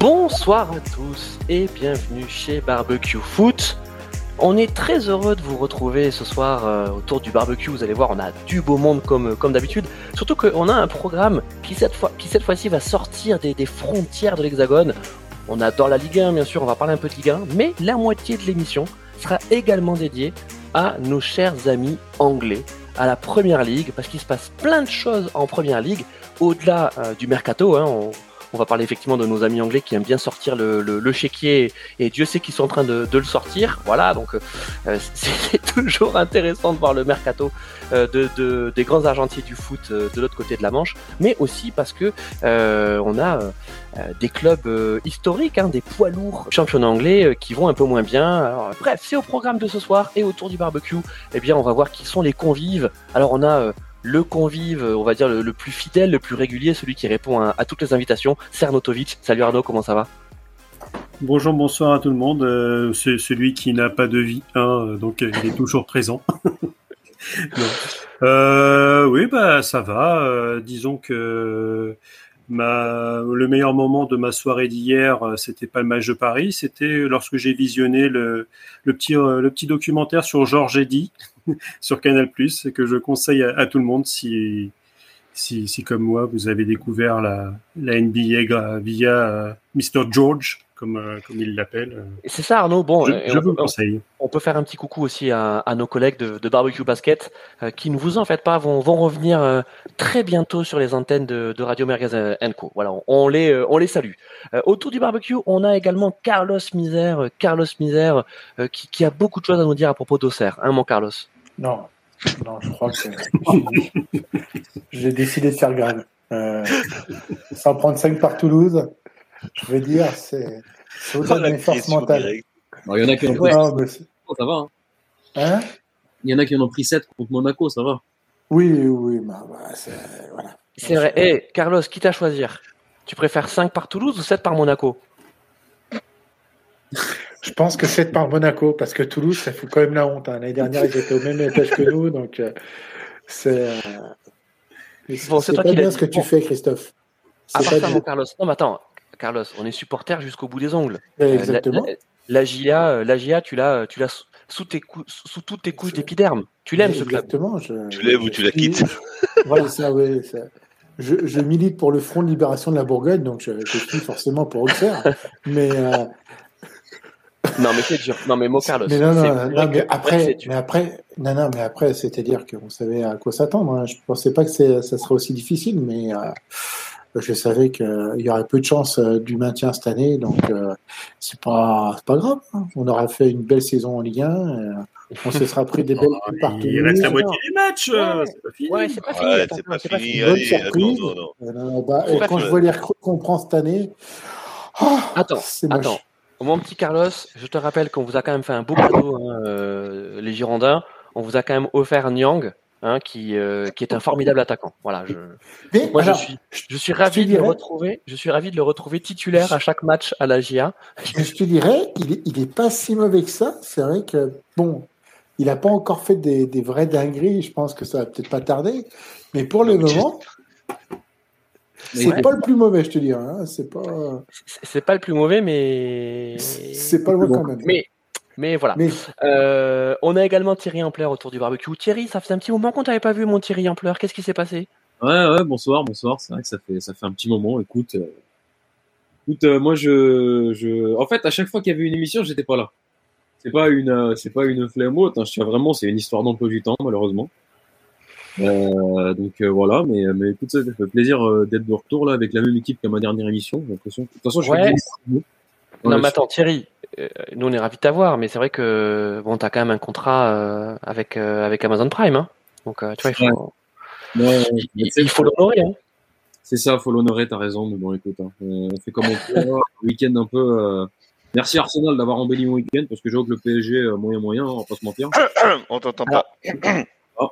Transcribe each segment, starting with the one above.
Bonsoir à tous et bienvenue chez Barbecue Foot. On est très heureux de vous retrouver ce soir euh, autour du barbecue. Vous allez voir, on a du beau monde comme, comme d'habitude. Surtout qu'on a un programme qui cette, fois-ci va sortir des, frontières de l'Hexagone. On adore la Ligue 1, bien sûr, on va parler un peu de Ligue 1, mais la moitié de l'émission sera également dédiée à nos chers amis anglais, à la Première Ligue, parce qu'il se passe plein de choses en Première Ligue, au-delà euh, du mercato. Hein, on va parler effectivement de nos amis anglais qui aiment bien sortir le, le, chéquier et Dieu sait qu'ils sont en train de, de, le sortir. Voilà, donc euh, c'est toujours intéressant de voir le mercato euh, de, de, des grands argentiers du foot euh, de l'autre côté de la Manche, mais aussi parce que on a des clubs historiques, hein, des poids lourds championnats anglais qui vont un peu moins bien. Bref, c'est au programme de ce soir et autour du barbecue. Eh bien, on va voir qui sont les convives. Alors, on a le convive, on va dire le, plus fidèle, le plus régulier, celui qui répond à, toutes les invitations, Cernotovic. Salut Arnaud, comment ça va? Bonjour, bonsoir à tout le monde. Euh, c'est celui qui n'a pas de vie, hein, donc il est toujours présent. euh, oui, bah ça va. Euh, disons que ma, le meilleur moment de ma soirée d'hier, c'était pas le match de Paris, c'était lorsque j'ai visionné le, petit, le petit documentaire sur Georges Eddy sur Canal+, que je conseille à, tout le monde si, si, si comme moi vous avez découvert la, la NBA via euh, Mr George comme, euh, comme il l'appelle. C'est ça, Arnaud. Bon, je, je on, vous le conseille. On peut faire un petit coucou aussi à, à nos collègues de, de, Barbecue Basket euh, qui, ne vous en faites pas, vont, vont revenir euh, très bientôt sur les antennes de, de Radio Merguez Co. Voilà, on les, euh, on les salue. autour du barbecue, on a également Carlos Misère, Carlos Misère qui, qui, a beaucoup de choses à nous dire à propos d'Auxerre. Hein, mon Carlos? Non, non, je crois que j'ai décidé de faire grève. Euh, sans prendre 5 par Toulouse, je veux dire, c'est au-delà de mes forces mentales. Bon, il y en a qui ont pris non, mais ça va. Hein. hein? Il y en a qui en ont pris 7 contre Monaco, ça va. Oui, oui, bah, bah, c'est voilà. C'est vrai. Hé, hey, Carlos, quitte à choisir, tu préfères 5 par Toulouse ou 7 par Monaco? Je pense que 7 par Monaco, parce que Toulouse, ça fout quand même la honte. Hein. L'année dernière, ils étaient au même étage que nous, donc euh, c'est. Euh, bon, c'est pas bien ce que tu fais, Christophe. À part ça, mon Carlos. Non, mais attends, Carlos, on est supporter jusqu'au bout des ongles. Exactement. Euh, la, la, la, GIA, la GIA, tu l'as, tu l'as sous, tes sous toutes tes couches d'épiderme. Tu l'aimes ce club. Exactement. Je... Tu l'aimes ou tu la quittes. voilà, ça, oui. Ça. Je, je, milite pour le Front de Libération de la Bourgogne, donc je, je suis forcément pour Auxerre. mais, euh, non, mais c'est dur. Non, mais Mo Carlos. Mais non, non, non mais après, mais après, non, non, mais après, c'est-à-dire qu'on savait à quoi s'attendre. Hein. Je pensais pas que ça serait aussi difficile, mais euh, je savais qu'il y aurait peu de chances euh, du maintien cette année, donc euh, c'est pas, pas grave. Hein. On aura fait une belle saison en Ligue 1. Euh, on se sera pris des belles oh, partout. Il reste la moitié des matchs. Ouais, c'est pas fini. Ouais, c'est pas fini. Ouais, c'est pas, pas, fini. Allez, surprise. Non, non. Bah, et quand je vois les recrues qu'on prend cette année, oh, attends, attends. Mon petit Carlos, je te rappelle qu'on vous a quand même fait un beau cadeau, hein, euh, les Girondins. On vous a quand même offert Nyang, hein, qui, euh, qui est un formidable attaquant. Voilà, je, Mais, moi alors, je suis, je suis ravi de le retrouver. Je suis ravi de le retrouver titulaire à chaque match à la GIA. Je te dirais, il est, il est pas si mauvais que ça. C'est vrai que bon, il n'a pas encore fait des, des vraies dingueries. Je pense que ça va peut-être pas tarder. Mais pour le moment. C'est ouais. pas le plus mauvais, je te dis. Hein. C'est pas. C'est pas le plus mauvais, mais. C'est pas quand même. Mais, mais voilà. Mais... Euh, on a également Thierry Ampler autour du barbecue. Thierry, ça fait un petit moment qu'on t'avait pas vu, mon Thierry Ampler. Qu'est-ce qui s'est passé? Ouais, ouais, bonsoir, bonsoir. C'est vrai que ça fait, ça fait un petit moment. Écoute, euh... écoute, euh, moi, je, je, en fait, à chaque fois qu'il y avait une émission, j'étais pas là. C'est pas une, euh, c'est pas une flemme haute. Hein. Je tiens vraiment, c'est une histoire d'emploi du temps, malheureusement. Euh, donc euh, voilà, mais, mais écoute, ça fait plaisir euh, d'être de retour là avec la même équipe qu'à ma dernière émission. De toute façon, je ouais. Des... Non, mais attends, Thierry, nous on est ravis de t'avoir, mais c'est vrai que bon, t'as quand même un contrat euh, avec avec Amazon Prime, hein. donc tu vois, il faut, ouais. il, il, faut l'honorer. Hein. C'est ça, faut l'honorer. T'as raison, mais bon, écoute, hein, on fait comme on peut. week-end un peu. Merci Arsenal d'avoir embelli mon week-end parce que je vois que le PSG moyen moyen, on va pas se mentir. on t'entend pas.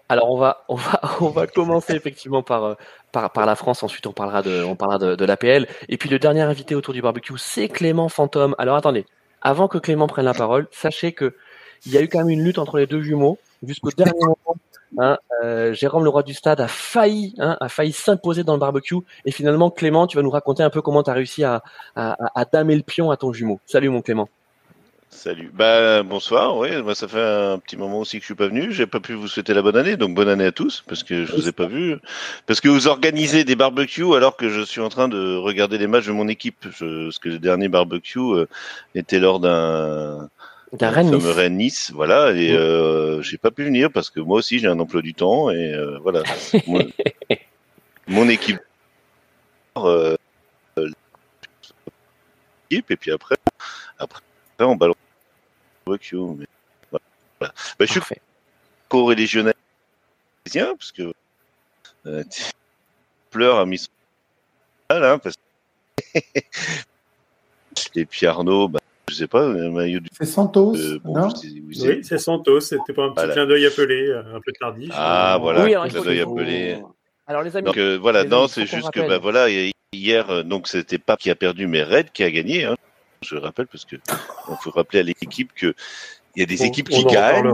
Alors on va on va on va commencer effectivement par par par la France. Ensuite on parlera de on parlera de, de l'APL. Et puis le dernier invité autour du barbecue, c'est Clément Fantôme. Alors attendez, avant que Clément prenne la parole, sachez que il y a eu quand même une lutte entre les deux jumeaux jusqu'au dernier moment. Hein, euh, Jérôme, le roi du stade, a failli, hein, a failli s'imposer dans le barbecue. Et finalement, Clément, tu vas nous raconter un peu comment tu as réussi à, à, à, damer le pion à ton jumeau. Salut, mon Clément. Salut. Bah, bonsoir. Oui, moi, ça fait un petit moment aussi que je suis pas venu. J'ai pas pu vous souhaiter la bonne année, donc bonne année à tous, parce que je vous ai pas vu. Parce que vous organisez des barbecues alors que je suis en train de regarder les matchs de mon équipe. Je, parce que le dernier barbecue euh, était lors d'un d'un Rennes Nice. voilà. Et euh, j'ai pas pu venir parce que moi aussi j'ai un emploi du temps et euh, voilà. mon, équipe. Et puis après, après on balance barbecue. Mais voilà. Bah, je suis co-religionnaire parce que euh, pleure a mis son hein, parce que et puis Arnaud, bah, je sais pas, un maillot du. C'est Santos, euh, non Oui, c'est Santos. C'était pas un petit clin d'œil appelé, un peu tardif. Ah, voilà, oui, un clin d'œil appelé. Alors, les amis. Donc, euh, voilà, non, c'est juste que, bah, voilà, hier, euh, donc, c'était pas qui a perdu, mais Red qui a gagné. Hein. Je rappelle, parce que il faut rappeler à l'équipe que il y a des équipes qui gagnent.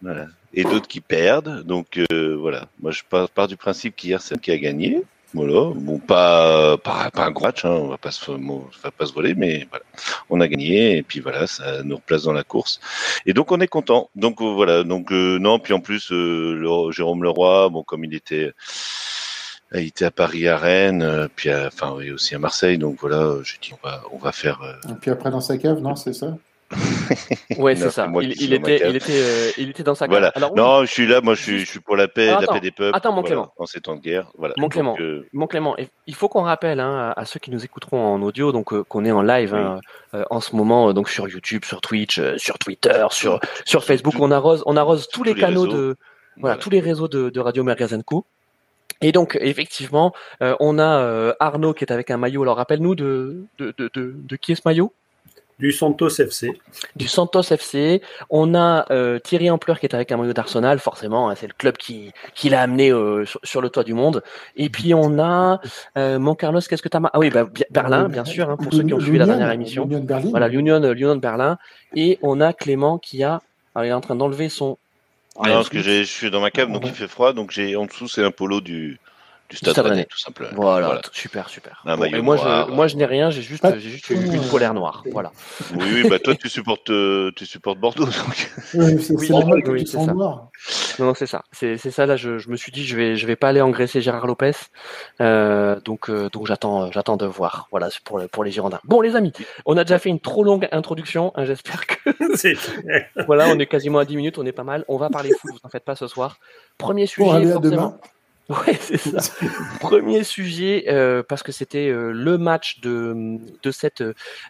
Voilà. Et d'autres qui perdent. Donc, euh, voilà. Moi, je pars, pars du principe qu'hier, c'est qui a gagné. Voilà, bon, pas, pas, pas un gros match, hein, on va pas se, va pas se voler, mais voilà, on a gagné et puis voilà, ça nous replace dans la course. Et donc on est content. Donc euh, voilà, donc euh, non, puis en plus euh, le, Jérôme Leroy, bon comme il était, il était à Paris, à Rennes, puis enfin oui, aussi à Marseille, donc voilà, j'ai dit on va, on va faire. Et puis après dans sa cave, non, c'est ça? ouais, c'est ça. Il, était, il, était, euh, il était dans sa voilà. non, je suis là, moi je suis, je suis pour la paix, la paix des peuples. Attends, mon Clément. En ces temps de guerre. Voilà. Mon Clément, euh, mon Clément il faut qu'on rappelle hein, à ceux qui nous écouteront en audio, donc euh, qu'on est en live hein, en ce moment, donc sur YouTube, sur Twitch, sur Twitter, sur, sur Facebook. on arrose, on arrose tous, les, canaux de. Voilà, tous les réseaux de, de Radio Magazine Co. Et donc, effectivement, on a Arnaud qui est avec un maillot. Alors, rappelle-nous de, de, de, de, qui est ce maillot? Du Santos FC. Du Santos FC. On a euh, Thierry Ampleur qui est avec un maillot d'Arsenal, forcément, hein, c'est le club qui, qui l'a amené euh, sur, le toit du monde. Et puis on a euh, mon Carlos, qu'est-ce que tu as Ah oui, bah, Berlin, bien sûr, hein, pour ceux qui ont suivi la dernière émission. De Berlin. Voilà, l'Union, l'Union de Berlin. Et on a Clément qui a, alors, il est en train d'enlever son. Ah, non, parce que je suis dans ma cave, donc il fait froid, donc j'ai en dessous c'est un polo du du Stade, Rennais, tout simplement. Voilà, super, super. et moi, je, moi, je n'ai rien, j'ai juste, j'ai juste une, polaire noire. Voilà. Oui, oui, bah toi, tu supportes, euh, tu supportes Bordeaux. Donc. Oui, c'est oui, oui, ça. Non, non, c'est ça. C'est, c'est ça. Là, je, je, me suis dit, je vais, je vais pas aller engraisser Gérard Lopez. Euh, donc, euh, donc, j'attends, j'attends de voir. Voilà, pour, pour les Girondins. Bon, les amis, on a déjà fait une trop longue introduction. Hein, j'espère que. voilà, on est quasiment à 10 minutes, on est pas mal. On va parler foot, vous en faites pas ce soir. Premier sujet. À demain. Ouais, c'est ça. Premier sujet, euh, parce que c'était euh, le match de, de cette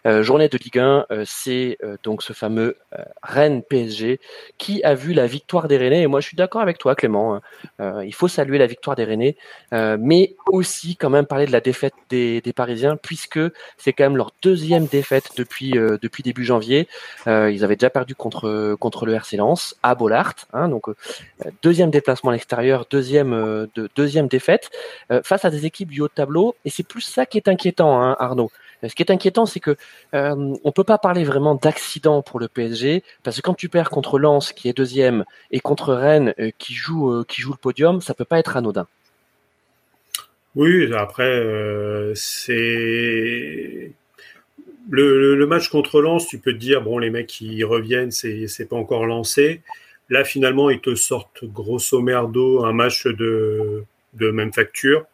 euh, journée de Ligue 1, c'est donc ce fameux Rennes PSG qui a vu la victoire des Rennais. Et moi, je suis d'accord avec toi, Clément. Hein. il faut saluer la victoire des Rennais, mais aussi quand même parler de la défaite des, des Parisiens, puisque c'est quand même leur deuxième défaite depuis depuis début janvier. ils avaient déjà perdu contre contre le RC Lens à Bollard, hein, donc deuxième déplacement à l'extérieur, deuxième de deuxième défaite euh, face à des équipes du haut de tableau. Et c'est plus ça qui est inquiétant, hein, Arnaud. Ce qui est inquiétant, c'est que euh, on peut pas parler vraiment d'accident pour le PSG parce que quand tu perds contre Lens qui est deuxième et contre Rennes euh, qui joue le podium, ça peut pas être anodin. Oui, après c'est le, match contre Lens, tu peux te dire bon les mecs qui reviennent, c'est c'est pas encore lancé. Là, finalement, ils te sortent grosso merdo un match de, de même facture.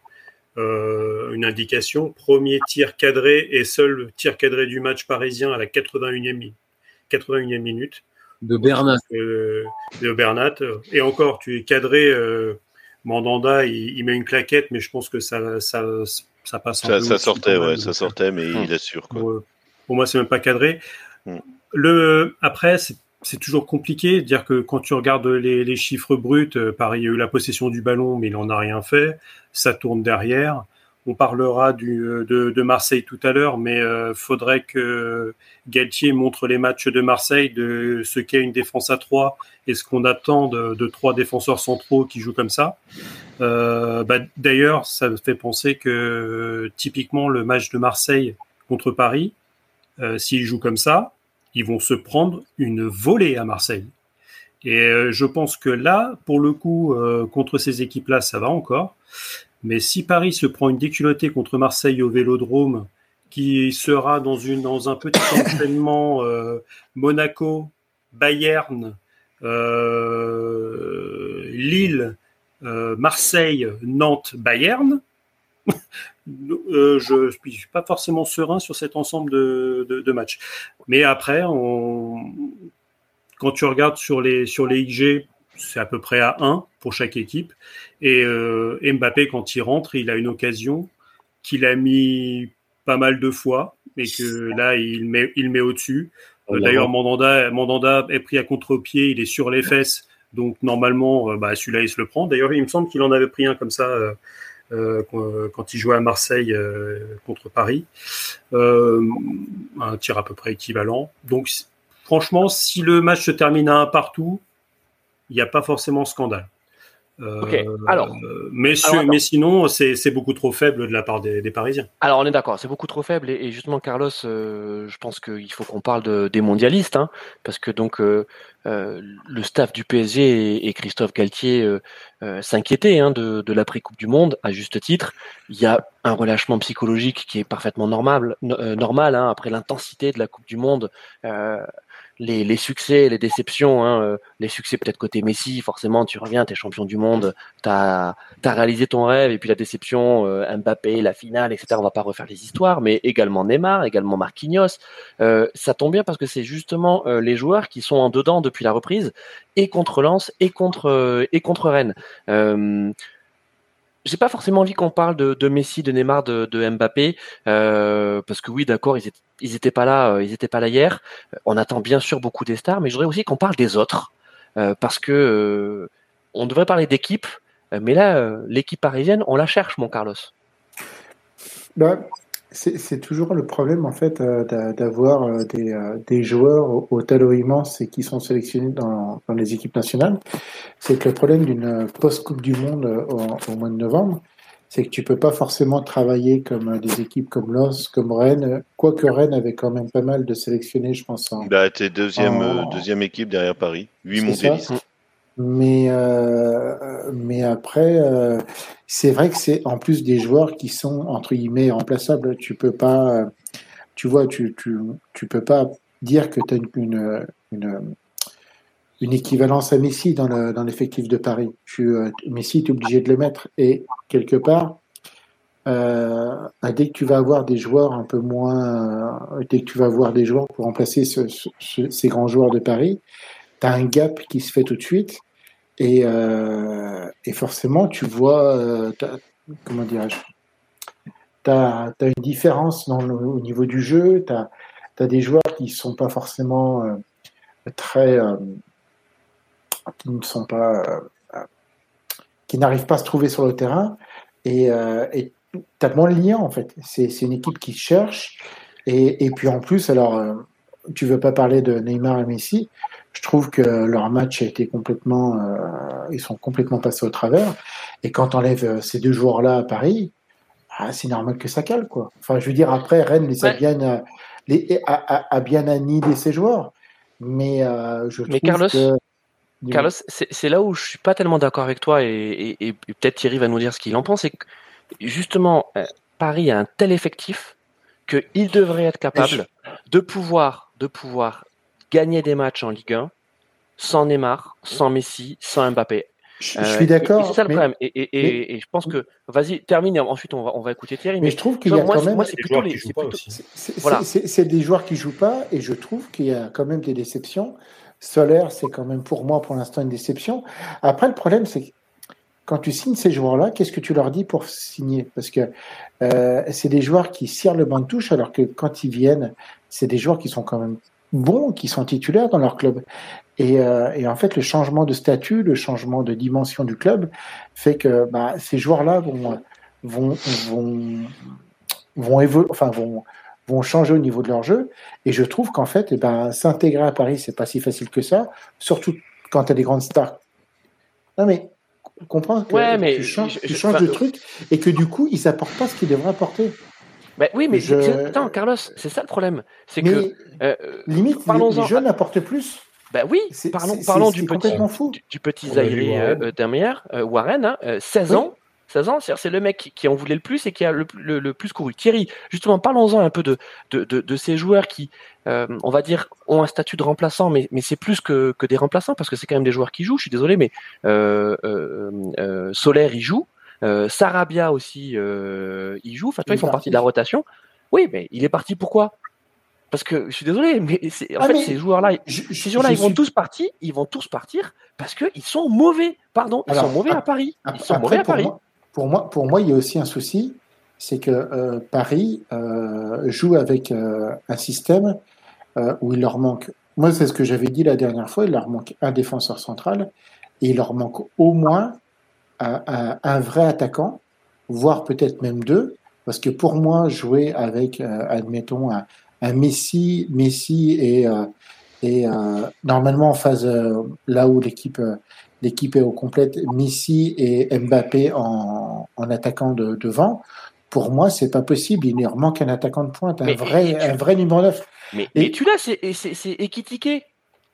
Euh, une indication. Premier tir cadré et seul tir cadré du match parisien à la 81e, 81e minute. De Bernat. Euh, de Bernat. Et encore, tu es cadré. Euh, Mandanda, il, met une claquette, mais je pense que ça, ça, ça passe. Ça, ça sortait, ouais, ça sortait, mais il assure. Quoi. Pour, moi, c'est même pas cadré. Hmm. Le, après, c'est c'est toujours compliqué. Dire que quand tu regardes les, chiffres bruts, euh, Paris a eu la possession du ballon, mais il n'en a rien fait. Ça tourne derrière. On parlera euh, de, Marseille tout à l'heure, mais euh, faudrait que Galtier montre les matchs de Marseille, de ce qu'est une défense à trois et ce qu'on attend de, trois défenseurs centraux qui jouent comme ça. Bah, d'ailleurs, ça me fait penser que typiquement le match de Marseille contre Paris, s'il joue comme ça, ils vont se prendre une volée à Marseille. Et je pense que là, pour le coup, contre ces équipes-là, ça va encore. Mais si Paris se prend une déculottée contre Marseille au Vélodrome, qui sera dans, une, dans un petit entraînement Monaco, Bayern, Lille, Marseille, Nantes, Bayern, euh, je ne suis pas forcément serein sur cet ensemble de, matchs. Mais après, quand tu regardes sur les, sur les IG, c'est à peu près à 1 pour chaque équipe. Et euh, Mbappé, quand il rentre, il a une occasion qu'il a mis pas mal de fois, mais que là, il met, il met au-dessus. Euh, d'ailleurs, Mandanda, Mandanda est pris à contre-pied, il est sur les fesses. Donc, normalement, bah, celui-là, il se le prend. D'ailleurs, il me semble qu'il en avait pris un comme ça euh, quand il jouait à Marseille euh, contre Paris. Euh, un tir à peu près équivalent. Donc, franchement, si le match se termine à un partout, il n'y a pas forcément scandale. Alors, mais, mais sinon, c'est beaucoup trop faible de la part des, Parisiens. Alors, on est d'accord, c'est beaucoup trop faible. Et, justement, Carlos, je pense qu'il faut qu'on parle de, des mondialistes, hein, parce que donc euh, le staff du PSG et, Christophe Galtier euh, euh, s'inquiétaient hein, de, de l'après-Coupe du Monde, à juste titre. Il y a un relâchement psychologique qui est parfaitement normal, normal hein, après l'intensité de la Coupe du Monde les, succès, les déceptions, hein, euh, les succès peut-être côté Messi, forcément tu reviens, tu es champion du monde, tu as, réalisé ton rêve, et puis la déception, euh, Mbappé, la finale, etc. On va pas refaire les histoires, mais également Neymar, également Marquinhos. Euh, ça tombe bien parce que c'est justement les joueurs qui sont en dedans depuis la reprise, et contre Lens, et contre, et contre Rennes j'ai pas forcément envie qu'on parle de, de, Messi, de Neymar, de, de Mbappé, euh, parce que oui, d'accord, ils, ils étaient pas là, euh, ils étaient pas là hier. Euh, on attend bien sûr beaucoup des stars, mais je voudrais aussi qu'on parle des autres, euh, parce que euh, on devrait parler d'équipe, mais là, l'équipe parisienne, on la cherche, mon Carlos. Bah, c'est toujours le problème en fait euh, d'avoir euh, des, euh, des, joueurs au, talent immense et qui sont sélectionnés dans, dans les équipes nationales. C'est que le problème d'une post-Coupe du Monde au, mois de novembre, c'est que tu peux pas forcément travailler comme des équipes comme Lens, comme Rennes, quoique Rennes avait quand même pas mal de sélectionnés, je pense. En, bah, t'es deuxième, deuxième équipe derrière Paris, huit mondialistes. Mais, euh, mais après, euh, c'est vrai que c'est en plus des joueurs qui sont entre guillemets remplaçables. Tu peux pas, tu vois, tu, tu, tu peux pas dire que tu as une, une, une, équivalence à Messi dans, le, dans l'effectif de Paris. Tu, euh, Messi, tu obligé de le mettre. Et quelque part, euh, dès que tu vas avoir des joueurs un peu moins, dès que tu vas avoir des joueurs pour remplacer ce, ces grands joueurs de Paris, tu as un gap qui se fait tout de suite. Et, euh, et forcément, tu vois, euh, comment dirais-je, tu as, une différence au niveau du jeu, tu as, des joueurs qui sont pas forcément euh, très. Euh, qui ne sont pas. Euh, qui n'arrivent pas à se trouver sur le terrain. Et tu as moins de liens, en fait. C'est une équipe qui cherche. Et, et puis en plus, alors, tu veux pas parler de Neymar et Messi, je trouve que leur match a été complètement, euh, ils sont complètement passés au travers. Et quand on enlève euh, ces deux joueurs-là à Paris, ah, c'est normal que ça cale, quoi. Enfin, je veux dire, après, Rennes les a bien, euh, les, a, a, bien annihilé ses joueurs. Mais je trouve Carlos, que... Carlos, c'est là où je suis pas tellement d'accord avec toi et, et, peut-être Thierry va nous dire ce qu'il en pense. C'est que justement, Paris a un tel effectif qu'il devrait être capable de pouvoir, de pouvoir gagner des matchs en Ligue 1 sans Neymar, sans Messi, sans Mbappé. Je, suis euh, d'accord. C'est ça le problème. Et, je pense que, vas-y, termine. Ensuite, on va, on va écouter Thierry. Mais, je trouve qu'il y a quand même. c'est plutôt les. C'est des joueurs qui jouent pas, et je trouve qu'il y a quand même des déceptions. Solaire, c'est quand même pour moi, pour l'instant, une déception. Après, le problème, c'est que quand tu signes ces joueurs-là, qu'est-ce que tu leur dis pour signer? Parce que euh, c'est des joueurs qui cirent le banc de touche, alors que quand ils viennent, c'est des joueurs qui sont quand même bons, qui sont titulaires dans leur club. Et, euh, et, en fait, le changement de statut, le changement de dimension du club fait que bah, ces joueurs-là vont, vont, vont, vont, évoluer, enfin, vont, vont changer au niveau de leur jeu. Et je trouve qu'en fait, eh ben, s'intégrer à Paris, c'est pas si facile que ça, surtout quand tu as des grandes stars. Non, mais comprends que ouais, mais tu changes, tu changes de truc et que du coup, ils apportent pas ce qu'ils devraient apporter. Oui, mais attends, Carlos, c'est ça le problème. C'est que euh, limite, les, les jeunes apportent plus. Bah oui, parlons, parlons du, petit, du, petit Zaire euh, euh, Warren, 16 hein, ans. 16 ans, c'est le mec qui, en voulait le plus et qui a le, plus couru. Thierry, justement, parlons-en un peu de, de, ces joueurs qui, euh, on va dire, ont un statut de remplaçant, mais, mais c'est plus que, que, des remplaçants parce que c'est quand même des joueurs qui jouent. Je suis désolé, mais euh, euh, Solaire, il joue. Sarabia aussi, il joue. Enfin, ils font partie de la rotation. Oui, mais il est parti pourquoi parce que je suis désolé, mais en ah, fait, ces joueurs-là, ces joueurs-là, ils vont tous partir, ils vont tous partir parce qu'ils sont mauvais. Pardon, ils sont mauvais à, Paris. Ils sont mauvais à Paris pour moi, pour moi, il y a aussi un souci, c'est que euh, Paris euh, joue avec euh, un système où il leur manque. Moi, c'est ce que j'avais dit la dernière fois. Il leur manque un défenseur central et il leur manque au moins un, vrai attaquant, voire peut-être même deux, parce que pour moi, jouer avec, admettons, un, un, Messi, Messi et, et normalement en phase là où l'équipe l'équipe est au complète, Messi et Mbappé en, en attaquant de, devant. Pour moi, c'est pas possible. Il leur manque un attaquant de pointe, un, vrai, un vrai numéro 9. Mais, et, tu l'as, c'est Ekitike.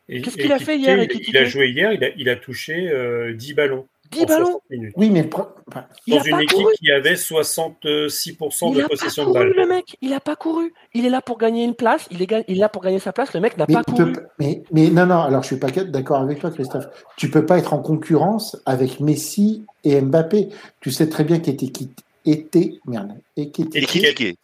Qu'est-ce qu'il a fait hier, Il a joué hier, il a, il a touché 10 euh, ballons. 10 ballons Oui, mais dans une équipe qui avait 66% de possession de balle. Le mec, il n'a pas couru. Il est là pour gagner une place. Il est, il est là pour gagner sa place. Le mec n'a pas couru. mais, mais, non, non. Alors, je suis pas d'accord avec toi, Christophe. Tu peux pas être en concurrence avec Messi et Mbappé. Tu sais très bien qu'il était était merde. Équitiqué.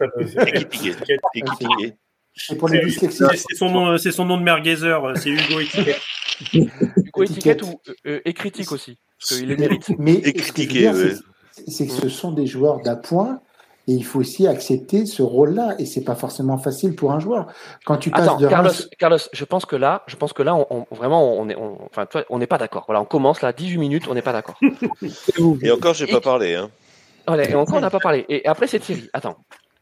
C'est pour les C'est son nom, c'est son nom de merguezer. C'est Hugo Étiquette. Hugo Étiquette ou euh, Écritique aussi. Parce qu'il les mérite. Mais c'est que ce sont des joueurs d'appoint. Et il faut aussi accepter ce rôle-là, et c'est pas forcément facile pour un joueur. Quand tu passes de Carlos, Carlos, je pense que là, je pense que là, on, vraiment, on est, enfin, on n'est pas d'accord. Voilà, on commence là, 18 minutes, on n'est pas d'accord. et encore, j'ai pas parlé. Hein. et encore, on n'a pas parlé. Et après, c'est Thierry. Attends.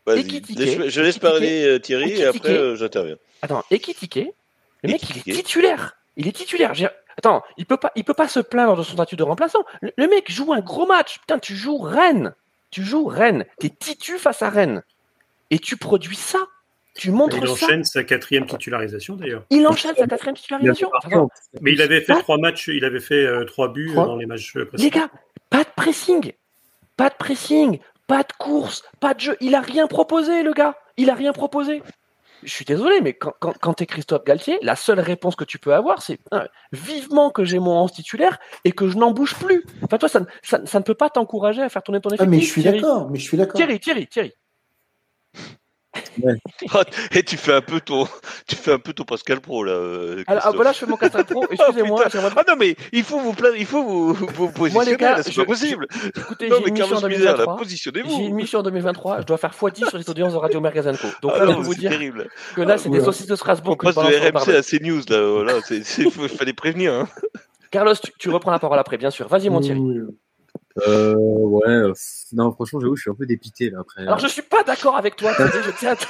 je laisse parler euh, Thierry et après, euh, j'interviens. Attends, Ekitike, le mec, il est titulaire. Il est titulaire. Attends, il peut pas, il peut pas se plaindre de son statut de remplaçant. Le, mec joue un gros match. Putain, tu joues Rennes. Tu joues Rennes. T'es titu face à Rennes. Et tu produis ça. Tu montres il enchaîne sa quatrième titularisation d'ailleurs. Il enchaîne sa quatrième titularisation. mais il avait fait trois matchs, il avait fait euh, trois buts dans les matchs précédents. Les gars, pas de pressing, pas de pressing, pas de course, pas de jeu. Il a rien proposé, le gars. Il a rien proposé je suis désolé, mais quand, quand, tu es Christophe Galtier, la seule réponse que tu peux avoir, c'est hein, vivement que j'ai mon 11 titulaire et que je n'en bouge plus. Enfin, toi, ça, ça, ne peut pas t'encourager à faire tourner ton effectif. Ah, mais je suis d'accord, mais je suis d'accord. Thierry, Thierry, Thierry. Et tu fais un peu ton, tu fais un peu ton Pascal Pro là. Euh, Alors, ah, voilà, je fais mon Pascal Pro. Excusez-moi. ah non mais il faut vous plaindre, il faut vous, vous positionner. c'est pas possible. écoutez, j'ai une mission en 2023. J'ai une mission en 2023. Je dois faire x10 sur les audiences de Radio Mergazenco. Donc ah là, je vous dire terrible. que là, c'est des saucisses de Strasbourg. On passe de RMC à CNews là. Voilà, il fallait prévenir. Hein. Carlos, tu reprends la parole après, bien sûr. Vas-y, mon Thierry. Euh, ouais, euh, non, franchement, j'avoue, je suis un peu dépité là après. Alors, je suis pas d'accord avec toi, je tiens à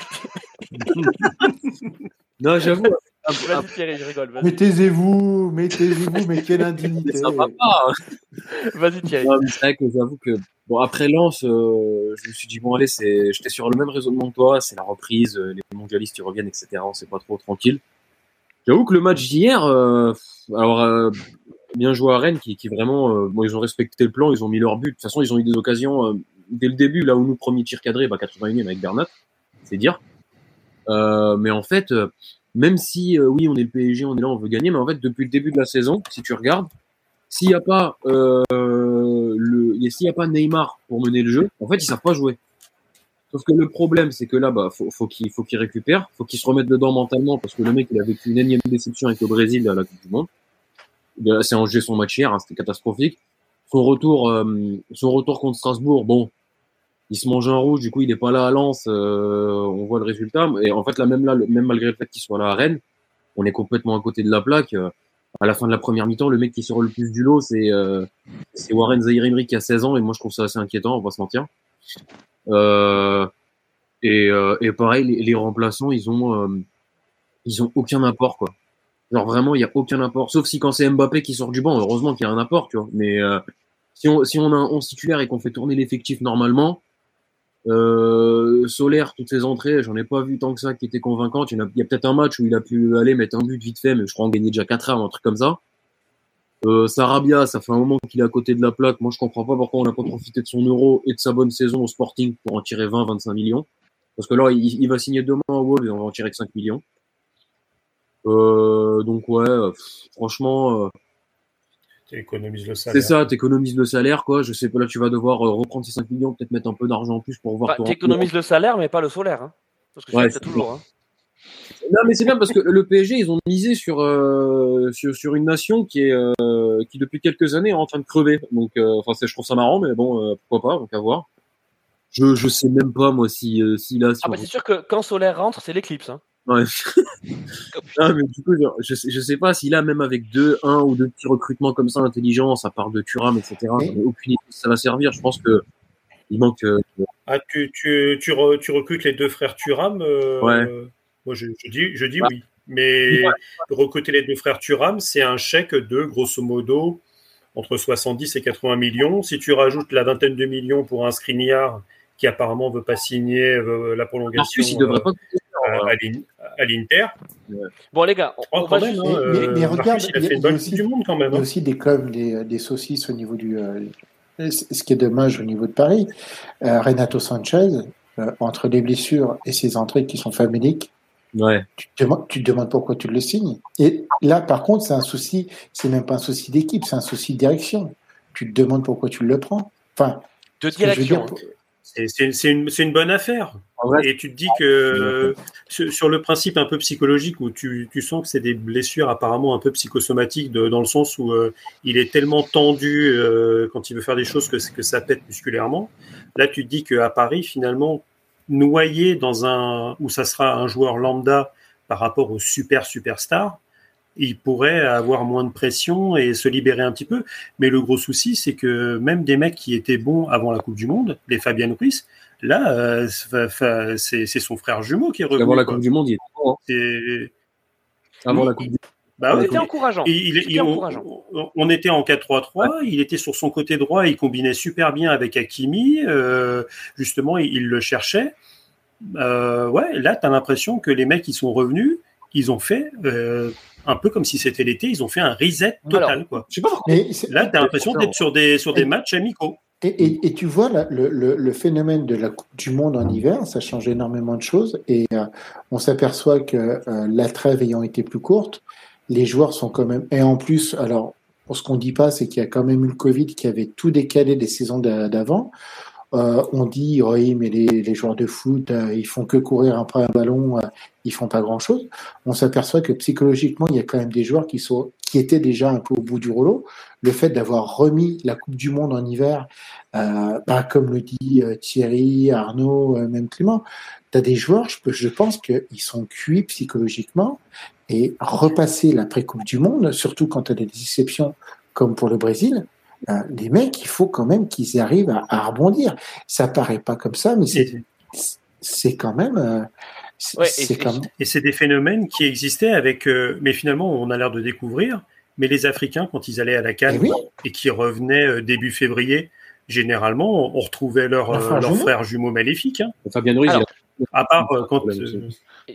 Non, j'avoue. Vas-y, Thierry, je rigole. Mais taisez-vous, mais taisez-vous, mais quelle indignité. Ça va pas. Hein. Vas-y, Thierry. c'est vrai que j'avoue que, bon, après Lens, euh, je me suis dit, bon, allez, c'est, j'étais sur le même raisonnement que toi, c'est la reprise, les mondialistes, ils reviennent, etc. On sait pas trop tranquille. J'avoue que le match d'hier, alors, bien joué à Rennes, qui, vraiment, euh, ils ont respecté le plan, ils ont mis leur but. De toute façon, ils ont eu des occasions euh, dès le début, là où nous, premier tir cadré, bah, 81 avec Bernat, c'est dire. Euh, mais en fait, même si, oui, on est le PSG, on est là, on veut gagner, mais en fait, depuis le début de la saison, si tu regardes, s'il n'y a pas le, a pas Neymar pour mener le jeu, en fait, ils savent pas jouer. Sauf que le problème, c'est que là, bah, faut, faut qu'il faut qu'il récupère, faut qu'il se remette dedans mentalement, parce que le mec, il a vécu une énième déception avec le Brésil à la Coupe du Monde c'est Angers son match hier, hein, c'était catastrophique. Son retour, euh, son retour contre Strasbourg, bon, il se mange un rouge, du coup il n'est pas là à Lens, euh, on voit le résultat. Et en fait là même là, même malgré le fait qu'il soit là à Rennes, on est complètement à côté de la plaque. Euh, à la fin de la première mi-temps, le mec qui sort le plus du lot, c'est c'est Warren Zahir qui a 16 ans et moi je trouve ça assez inquiétant, on va se mentir. et, et pareil, les, les remplaçants, ils ont ils ont aucun apport quoi. Genre vraiment, il n'y a aucun apport. Sauf si quand c'est Mbappé qui sort du banc, heureusement qu'il y a un apport, tu vois. Mais euh, si, on, si on a un 11 titulaire et qu'on fait tourner l'effectif normalement, Euh, Solaire, toutes ses entrées, j'en ai pas vu tant que ça qui étaient convaincantes. Il y a, a peut-être un match où il a pu aller mettre un but vite fait, mais je crois en gagner déjà 4 heures, un truc comme ça. Euh, Sarabia, ça fait un moment qu'il est à côté de la plaque. Moi, je comprends pas pourquoi on n'a pas profité de son euro et de sa bonne saison au Sporting pour en tirer 20-25 millions. Parce que là, il, va signer demain au Wolves et on va en tirer que 5 millions. Euh, donc ouais, franchement, euh, économises le salaire. C'est ça, t'économises le salaire, quoi. Je sais pas, là, tu vas devoir euh, reprendre ces 5 millions, peut-être mettre un peu d'argent en plus pour voir. Bah, t'économises le salaire, mais pas le solaire. Hein. Parce que c'est toujours. Hein. Non, mais c'est bien parce que le PSG, ils ont misé sur, euh, sur, sur, une nation qui est euh, qui depuis quelques années est en train de crever. Donc, euh, enfin, je trouve ça marrant, mais bon, euh, pourquoi pas, donc à voir. Je, je sais même pas moi si, si là. Si ah, bah, c'est sûr que quand Solaire rentre, c'est l'éclipse. Hein. Ouais. ah, mais du coup, je, sais, je sais pas si là, même avec deux, un ou deux petits recrutements comme ça, intelligence, à part de Turam, etc., mais... aucune idée ça va servir. Je pense que il manque. Euh, ah, tu, tu, tu, tu, recrutes les deux frères Turam euh, Ouais. Moi, je, je, dis, je dis oui. Mais recruter les deux frères Turam, c'est un chèque de, grosso modo, entre 70 et 80 millions. Si tu rajoutes la vingtaine de millions pour un Skriniar qui apparemment veut pas signer euh, la prolongation. il devrait pas à l'Inter. Bon, les gars, on, va juste... mais, mais, regarde, il a, fait une bonne aussi, du Monde quand même. Il y a hein. aussi des clubs, des, des saucisses au niveau du. Euh, ce qui est dommage au niveau de Paris. Euh, Renato Sanchez, euh, entre les blessures et ses entrées qui sont faméliques, ouais. tu, te demandes, tu te demandes pourquoi tu le signes. Et là, par contre, c'est un souci, c'est même pas un souci d'équipe, c'est un souci de direction. Tu te demandes pourquoi tu le prends. Enfin, de direction. C'est une, une, bonne affaire. Et tu te dis que sur le principe un peu psychologique où tu, tu sens que c'est des blessures apparemment un peu psychosomatiques de, dans le sens où euh, il est tellement tendu euh, quand il veut faire des choses que, que ça pète musculairement. Là, tu te dis qu'à Paris, finalement, noyé dans un où ça sera un joueur lambda par rapport au super superstar, il pourrait avoir moins de pression et se libérer un petit peu. Mais le gros souci, c'est que même des mecs qui étaient bons avant la Coupe du Monde, les Fabien Ruiz, là, euh, c'est son frère jumeau qui est revenu. Avant la Coupe du Monde, il était bon. Hein. Avant la Coupe du bah, C'était encourageant. Il, on, était en 4-3-3, il était sur son côté droit, il combinait super bien avec Hakimi, euh, justement, il, le cherchait. Euh, ouais, là, tu as l'impression que les mecs qui sont revenus, ils ont fait un peu comme si c'était l'été, ils ont fait un reset total. quoi. Je sais pas Là, tu as l'impression d'être sur des, sur des matchs amicaux. Et, et, tu vois, le, le, le, phénomène de la Coupe du Monde en hiver, ça change énormément de choses. Et euh, on s'aperçoit que euh, la trêve ayant été plus courte, les joueurs sont quand même. Et en plus, alors, ce qu'on dit pas, c'est qu'il y a quand même eu le Covid qui avait tout décalé des saisons d'avant. Euh, on dit oui, mais les, joueurs de foot, euh, ils font que courir après un ballon, euh, ils font pas grand chose. On s'aperçoit que psychologiquement, il y a quand même des joueurs qui sont qui étaient déjà un peu au bout du rouleau. Le fait d'avoir remis la Coupe du Monde en hiver, euh, bah, comme le dit Thierry, Arnaud, même Clément, tu as des joueurs, je, pense qu'ils sont cuits psychologiquement et repasser l'après-Coupe du Monde, surtout quand tu as des déceptions comme pour le Brésil, euh, les mecs, il faut quand même qu'ils arrivent à, rebondir. Ça paraît pas comme ça, mais c'est quand même. Euh, et c'est des phénomènes qui existaient avec, euh, mais finalement, on a l'air de découvrir. Mais les Africains, quand ils allaient à la Cannes et, et qui revenaient début février, généralement, on retrouvait leur, leur frère jumeau maléfique. Hein. Fabien Ruiz, à part quand.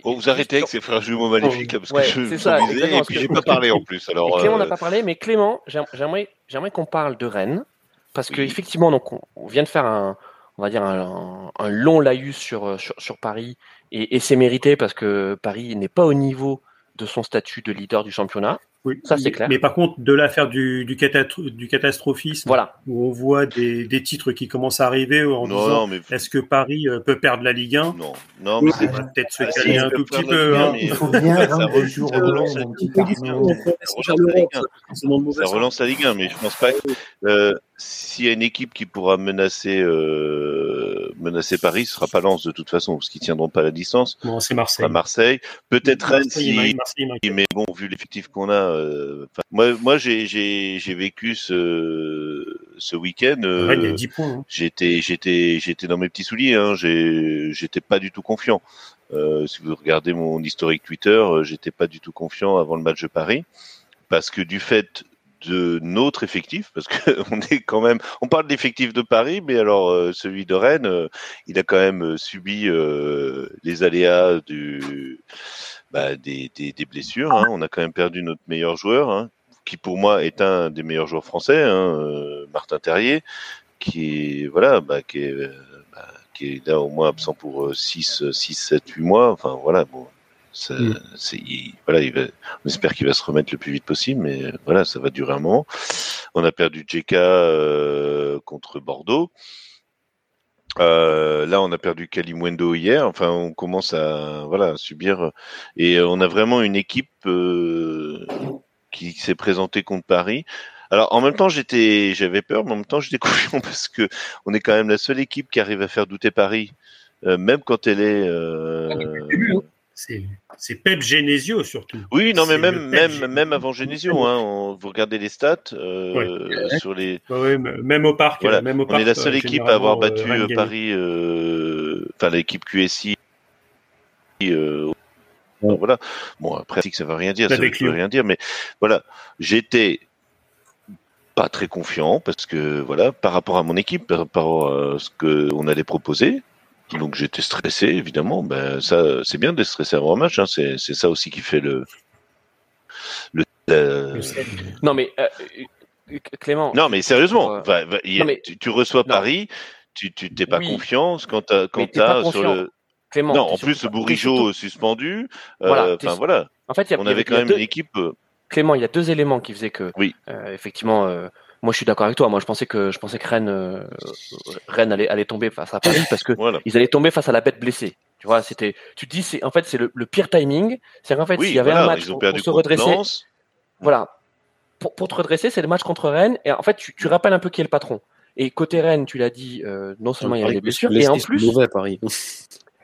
Bon, vous arrêtez avec ces frères jumeaux maléfiques, là, parce que je ça, et puis j'ai pas parlé en plus. Alors, Clément n'a pas parlé, mais Clément, j'aimerais j'aimerais qu'on parle de Rennes, parce que qu'effectivement, donc, on vient de faire un, on va dire un, long laïus sur, sur, Paris, et, et c'est mérité parce que Paris n'est pas au niveau de son statut de leader du championnat. Oui, ça c'est clair. Mais par contre, de l'affaire du, du, du, catastrophisme, voilà. où on voit des, des, titres qui commencent à arriver en disant est-ce que Paris euh, peut perdre la Ligue 1 Non, non, mais c'est peut-être se ah, un tout petit peu. Hein. Il faut bien rendre des jours Ça relance la Ligue 1, mais je pense pas que euh, s'il y a une équipe qui pourra menacer euh, menacer Paris, ce sera pas Lens de toute façon, parce qu'ils tiendront pas la distance. Non, c'est Marseille. Marseille. Peut-être Rennes, si... mais bon, vu l'effectif qu'on a, euh, moi, moi j'ai vécu ce, ce week-end. Euh, hein. J'étais j'étais j'étais dans mes petits souliers. Hein, j'étais pas du tout confiant. Euh, si vous regardez mon historique Twitter, j'étais pas du tout confiant avant le match de Paris, parce que du fait de notre effectif, parce qu'on est quand même, on parle d'effectif de Paris, mais alors euh, celui de Rennes, euh, il a quand même euh, subi les aléas bah, des, blessures. Hein. On a quand même perdu notre meilleur joueur, hein, qui pour moi est un des meilleurs joueurs français, hein, Martin Terrier, qui est voilà, bah, qui est, bah, qui est là au moins absent pour 6, 6, 7, 8 mois. Enfin voilà, Mm. voilà, il on espère qu'il va se remettre le plus vite possible, mais voilà, ça va durer un moment. On a perdu JK euh, contre Bordeaux. Euh, là, on a perdu Kalimwendo hier. Enfin, on commence à voilà subir et on a vraiment une équipe euh, qui s'est présentée contre Paris. Alors, en même temps, j'étais, j'avais peur, mais en même temps, j'étais confiant parce que on est quand même la seule équipe qui arrive à faire douter Paris, même quand elle est. Ah, c'est Pep Genesio surtout. Oui, non, mais même, même, même avant Genesio, hein, vous regardez les stats euh, sur les. même au parc. Même au on est la seule euh, équipe à avoir battu euh, Paris, enfin l'équipe QSI. Voilà. Bon, après, ça veut rien dire, ça veut rien dire, mais voilà, j'étais pas très confiant parce que voilà, par rapport à mon équipe, par rapport à ce qu'on allait proposer, donc j'étais stressé, évidemment. Ben ça, c'est bien d'être stressé avant un match. Hein. C'est, ça aussi qui fait le le. Non mais euh, Clément. Non mais sérieusement, Tu, reçois Paris, tu tu t'es pas confiance quand t'as quand t'as sur le. Clément, non, en plus, Bourigeau suspendu. Euh, enfin voilà. En fait, on avait quand même une équipe. Euh, Clément, il y a deux éléments qui faisaient que, oui. effectivement, moi, je suis d'accord avec toi. Moi, je pensais que je pensais que Rennes, euh, Rennes allait, allait tomber face à Paris parce que ils allaient tomber face à la bête blessée. Tu vois, c'était. Tu te dis, c'est en fait, c'est le, le, pire timing. C'est qu'en fait, s'il y avait un match pour, se redresser, voilà, pour, pour te redresser, c'est le match contre Rennes. Et en fait, tu, tu rappelles un peu qui est le patron. Et côté Rennes, tu l'as dit, euh, non seulement il y a des blessures, et en plus, mauvais Paris.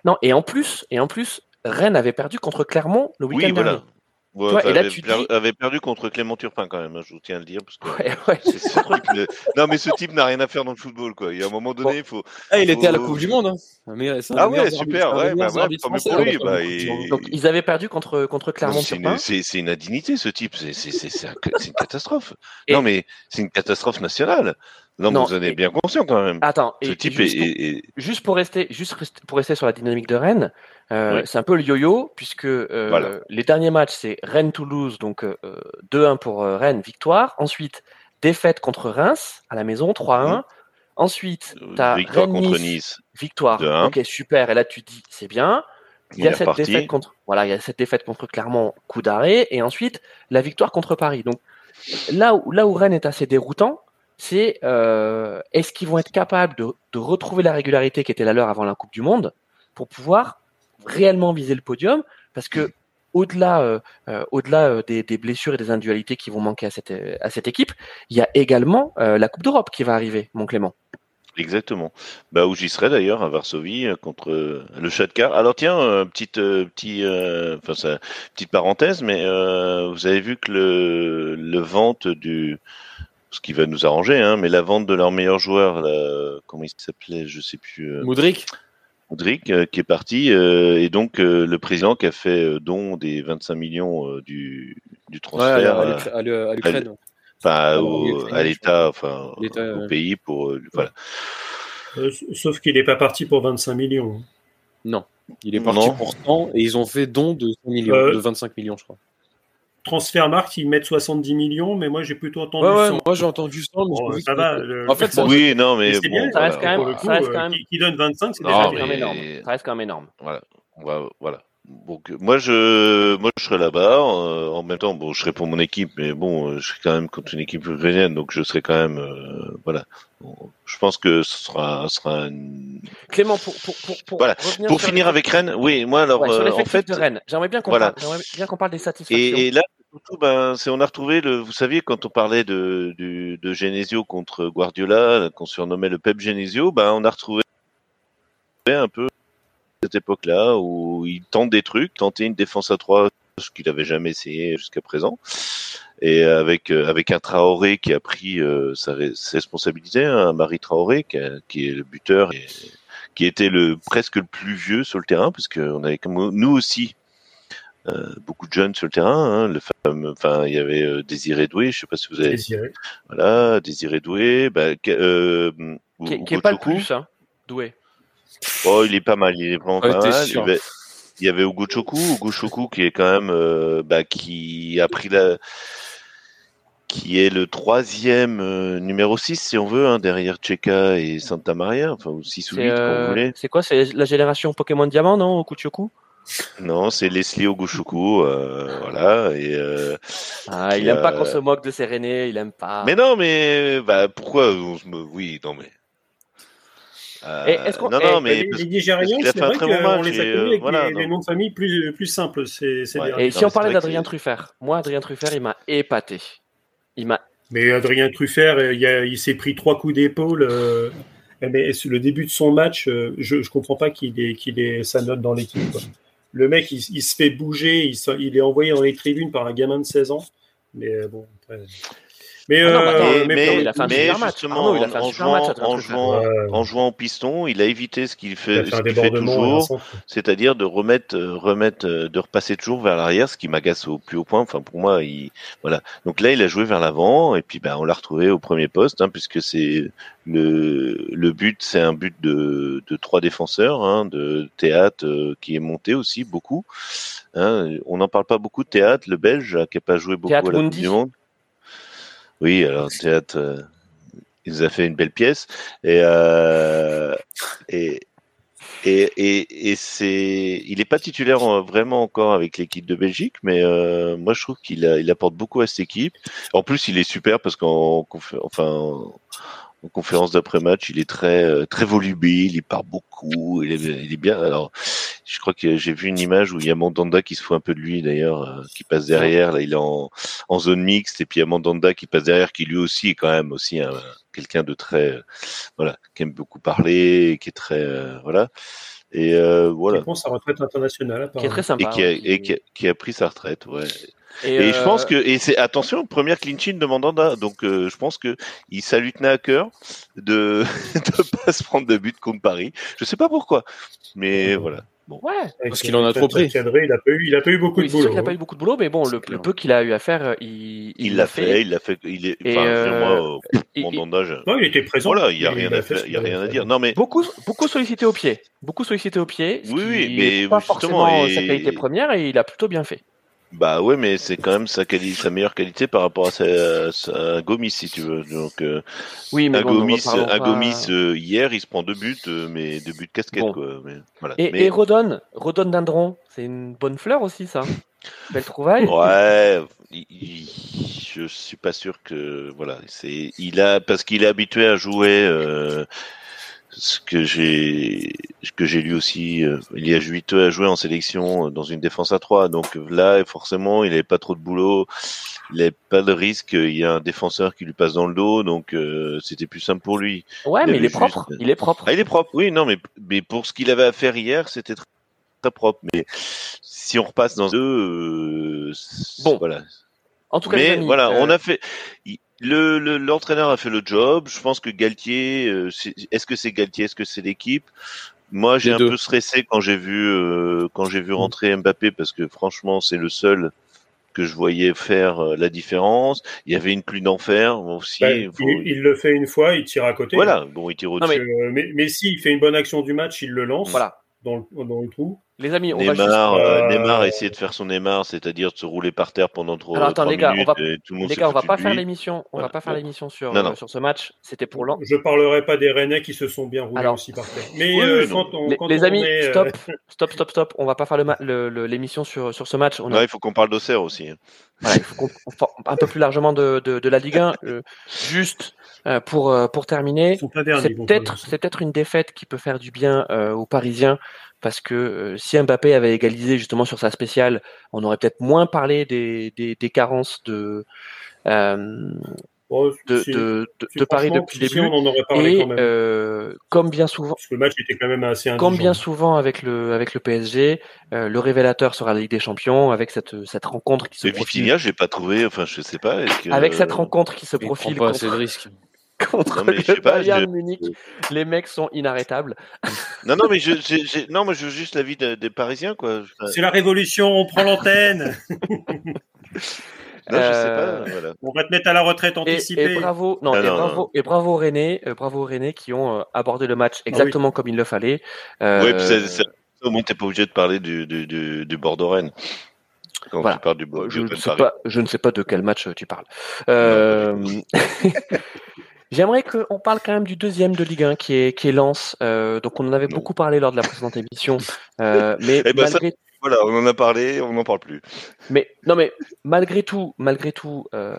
non, et en plus, et en plus, Rennes avait perdu contre Clermont le week-end oui, dernier. Ouais, et là, tu avait perdu contre Clément Turpin quand même, hein, je vous tiens à le dire. Parce que ouais, Non, mais ce type n'a rien à faire dans le football. Quoi. Il y a un moment donné, il faut. Ah, il était à la Coupe du Monde. Hein. ah ouais, super. Ouais, bah, ouais, pour lui, bah, Donc, ils avaient perdu contre, contre Clermont Turpin. C'est une indignité, ce type. C'est une catastrophe. Non, mais c'est une catastrophe nationale. Non, mais vous en êtes bien conscient quand même. Attends, ce type juste, est, juste pour rester, juste pour rester sur la dynamique de Rennes, euh, c'est un peu le yo-yo puisque euh, les derniers matchs c'est Rennes-Toulouse, donc euh, 2-1 pour euh, Rennes, victoire. Ensuite défaite contre Reims à la maison, 3-1. Ensuite, tu as victoire contre Nice, victoire. Ok, super. Et là, tu dis, c'est bien. Il y a cette défaite contre, voilà, il y a cette défaite contre Clermont, coup d'arrêt, et ensuite la victoire contre Paris. Donc là où là où Rennes est assez déroutant, c'est est-ce qu'ils vont être capables de, de, retrouver la régularité qui était la leur avant la Coupe du Monde pour pouvoir réellement viser le podium Parce que au-delà euh, euh au-delà euh, des, des, blessures et des individualités qui vont manquer à cette, à cette équipe, il y a également euh, la Coupe d'Europe qui va arriver, mon Clément. Exactement. Bah où j'y serai d'ailleurs à Varsovie contre le Shakhtar. Alors tiens, petite petit, enfin ça, petite parenthèse, mais vous avez vu que le, le vente du ce qui va nous arranger, hein, mais la vente de leur meilleur joueur, comment il s'appelait, je sais plus. Euh, Moudric. Moudric, euh, qui est parti, euh, et donc le président qui a fait don des 25 millions du, du transfert à, l'Ukraine. Enfin, à l'État, enfin, au pays pour voilà. sauf qu'il n'est pas parti pour 25 millions. Non, il est parti pour 100 et ils ont fait don de, 100 millions, de 25 millions, je crois. Transfermarkt, ils mettent 70 millions, mais moi j'ai plutôt entendu ouais, ouais, Moi j'ai entendu 100, mais ça va. En fait, ça... oui, non, mais, bon, bien, ça reste quand même. ça reste quand même... Qui, donne 25, c'est déjà mais... énorme. Ça reste quand même énorme. Voilà. voilà. Donc moi je moi je serai là-bas euh, en même temps bon je serai pour mon équipe mais bon euh, je serai quand même contre une équipe ukrainienne donc je serai quand même euh, voilà je pense que ce sera ce sera une... Clément pour pour pour, pour voilà pour finir avec Rennes oui moi alors ouais, sur en fait de Rennes j'aimerais bien qu'on voilà. parle bien qu'on parle des satisfactions et, et là ben on a retrouvé le vous saviez quand on parlait de Genesio contre Guardiola qu'on surnommait le Pep Genesio ben on a retrouvé un peu cette époque-là où il tente des trucs, tenter une défense à trois, ce qu'il n'avait jamais essayé jusqu'à présent, et avec euh, avec un Traoré qui a pris euh, sa, ses responsabilités, un hein, Marie Traoré qui, est le buteur, qui était le presque le plus vieux sur le terrain, parce qu'on avait nous aussi beaucoup de jeunes sur le terrain. Hein, le fameux, enfin, il y avait Désiré Doué, je sais pas si vous avez. Désiré. Voilà, Désiré Doué, bah, euh, qui, qui est pas le plus, hein, Doué. Oh, il est pas mal, il est vraiment pas mal. Il y, avait, Hugo Choku, Hugo Choku qui est quand même, bah, qui a pris la, qui est le troisième euh, numéro 6, si on veut, hein, derrière Cheka et Santa Maria, enfin, ou 6 ou 8, comme vous euh, voulez. C'est quoi C'est la génération Pokémon Diamant, non, Okuchoku Non, c'est Leslie Ogushuku, euh, voilà. Et, euh, ah, il aime pas qu'on se moque de Séréné, il aime pas. Mais non, mais bah, pourquoi Oui, non, mais. est-ce qu'on, non, non, mais les, les Nigérians, c'est vrai qu'on les a connus avec voilà, des, noms de famille plus, plus simples. C'est, Et si on parlait d'Adrien Truffert, moi, Adrien Truffert, il m'a épaté. Mais Adrien Truffert, euh, il, s'est pris trois coups d'épaule. Euh, mais le début de son match, euh, je ne comprends pas qu'il ait, qu'il ait sa note dans l'équipe. Le mec, il, se fait bouger, il, est envoyé dans les tribunes par un gamin de 16 ans. Mais bon, mais, euh, mais, il a fait un super match. en, jouant, au piston, il a évité ce qu'il fait, fait toujours, c'est-à-dire de remettre, euh, remettre, euh, de repasser toujours vers l'arrière, ce qui m'agace au plus haut point. Enfin, pour moi, il, voilà. Donc là, il a joué vers l'avant, et puis, ben, on l'a retrouvé au premier poste, hein, puisque c'est le, le but, c'est un but de, de trois défenseurs, hein, de théâtre qui est monté aussi beaucoup. Hein. On n'en parle pas beaucoup de théâtre, le Belge, qui n'a pas joué beaucoup à la Coupe du Monde. Oui, alors théâtre, euh, il nous a fait une belle pièce et euh, et et, et, c'est, il n'est pas titulaire vraiment encore avec l'équipe de Belgique, mais euh, moi je trouve qu'il il apporte beaucoup à cette équipe. En plus, il est super parce qu'en enfin en conférence d'après-match, il est très euh, très volubile, il part beaucoup, il est, il est, bien. Alors, je crois que j'ai vu une image où il y a Mandanda qui se fout un peu de lui d'ailleurs, euh, qui passe derrière. Là, il est en, en, zone mixte et puis il y a Mandanda qui passe derrière, qui lui aussi est quand même aussi quelqu'un de très voilà, qui aime beaucoup parler, qui est très euh, voilà. Et voilà. Qui prend sa retraite internationale. Qui est très sympa. Et qui a, et qui a, qui a pris sa retraite, ouais. Et, je pense euh, que et c'est attention première clinch in de Mandanda donc euh, je pense que il ça lui tenait à cœur de de pas se prendre de but contre Paris. Je sais pas pourquoi, mais voilà. Bon. Ouais. Parce qu'il en a trop pris. il a pas eu, il a pas eu beaucoup de boulot. Il a pas eu beaucoup de boulot, mais bon, le, peu qu'il a eu à faire, il, il l'a fait. Il l'a fait. Il est. Enfin, euh, moi, Mandanda. Non, il était présent. Voilà, il y a rien à faire. Il y a rien à dire. Non, mais beaucoup, beaucoup sollicité au pied. Beaucoup sollicité au pied. Oui, oui, mais pas forcément sa qualité première, et il a plutôt bien fait. Bah ouais, mais c'est quand même sa, meilleure qualité par rapport à sa, sa Gomis, si tu veux. Donc, euh, oui, mais un Gomis, un Gomis euh, hier, il se prend deux buts, euh, mais deux buts casquette, quoi. Mais, voilà. Et, mais... et Rodon, Rodon Dindron, c'est une bonne fleur aussi, ça. Belle trouvaille. Ouais, je suis pas sûr que voilà, c'est il a parce qu'il est habitué à jouer. Euh, ce que j'ai que j'ai lu aussi, euh, il y a 8 à jouer en sélection dans une défense à 3. Donc là, forcément, il n'avait pas trop de boulot, il n'avait pas de risque, il y a un défenseur qui lui passe dans le dos, donc euh, c'était plus simple pour lui. Ouais, mais il est propre. Il est propre. Ah, il est propre, oui, non, mais, mais pour ce qu'il avait à faire hier, c'était très, propre. Mais si on repasse dans deux, euh, bon, voilà. En tout cas, mais voilà, on a fait. Le, l'entraîneur a fait le job. Je pense que Galtier, euh, est-ce que c'est Galtier, est-ce que c'est l'équipe? Moi, j'ai un peu stressé quand j'ai vu euh, quand j'ai vu mm. rentrer Mbappé parce que franchement, c'est le seul que je voyais faire euh, la différence. Il y avait une pluie d'enfer aussi. Bah, il, le fait une fois, il tire à côté. Voilà, bon, il tire au-dessus. Mais, mais, si il fait une bonne action du match, il le lance voilà. dans, le, dans le trou. Les amis, on Neymar, va juste... Euh, Neymar essayer de faire son Neymar, c'est-à-dire de se rouler par terre pendant trop Alors, attends, les gars, minutes on va, les gars, on va pas faire l'émission, on va pas faire l'émission sur euh, sur ce match. C'était pour l'an. Je parlerai pas des Rennais qui se sont bien roulés aussi par terre. Mais euh, quand on, les, quand les amis, stop, stop, stop, stop. On va pas faire l'émission sur sur ce match. On a... il faut qu'on parle d'Auxerre aussi. Hein. Voilà, il faut qu'on un peu plus largement de, de, de la Ligue 1. juste pour pour terminer, c'est peut-être c'est peut-être une défaite qui peut faire du bien aux Parisiens parce que euh, si Mbappé avait égalisé justement sur sa spéciale, on aurait peut-être moins parlé des, des, des carences de, euh, de, de, de, Paris depuis le début. On en aurait parlé et quand même. Euh, comme bien souvent, parce que le match était quand même assez comme bien souvent avec le avec le PSG, euh, le révélateur sera la Ligue des Champions avec cette cette rencontre qui se profile. Vitinha, j'ai pas trouvé, enfin je sais pas. Que... Avec cette rencontre qui se profile. Prend pas assez de risques contre le Bayern Munich. Les mecs sont inarrêtables. non, non, mais je, non, moi, je veux juste l'avis des Parisiens, quoi. C'est la révolution, on prend l'antenne. Non, je sais pas. Voilà. On va te mettre à la retraite anticipée. Et, bravo, non, et, bravo, et bravo René, euh, bravo René qui ont euh, abordé le match ah exactement comme il le fallait. Euh... Oui, puis c'est, au moins t'es pas obligé de parler du, du, du, du Bordeaux-Rennes. Quand tu parles du, je, ne sais pas, je ne sais pas de quel match tu parles. Euh... J'aimerais qu'on parle quand même du deuxième de Ligue 1 qui est, qui est Lens. Euh, donc on en avait beaucoup parlé lors de la précédente émission. Euh, mais eh ben malgré... voilà, on en a parlé, on n'en parle plus. Mais non, mais malgré tout, malgré tout, euh,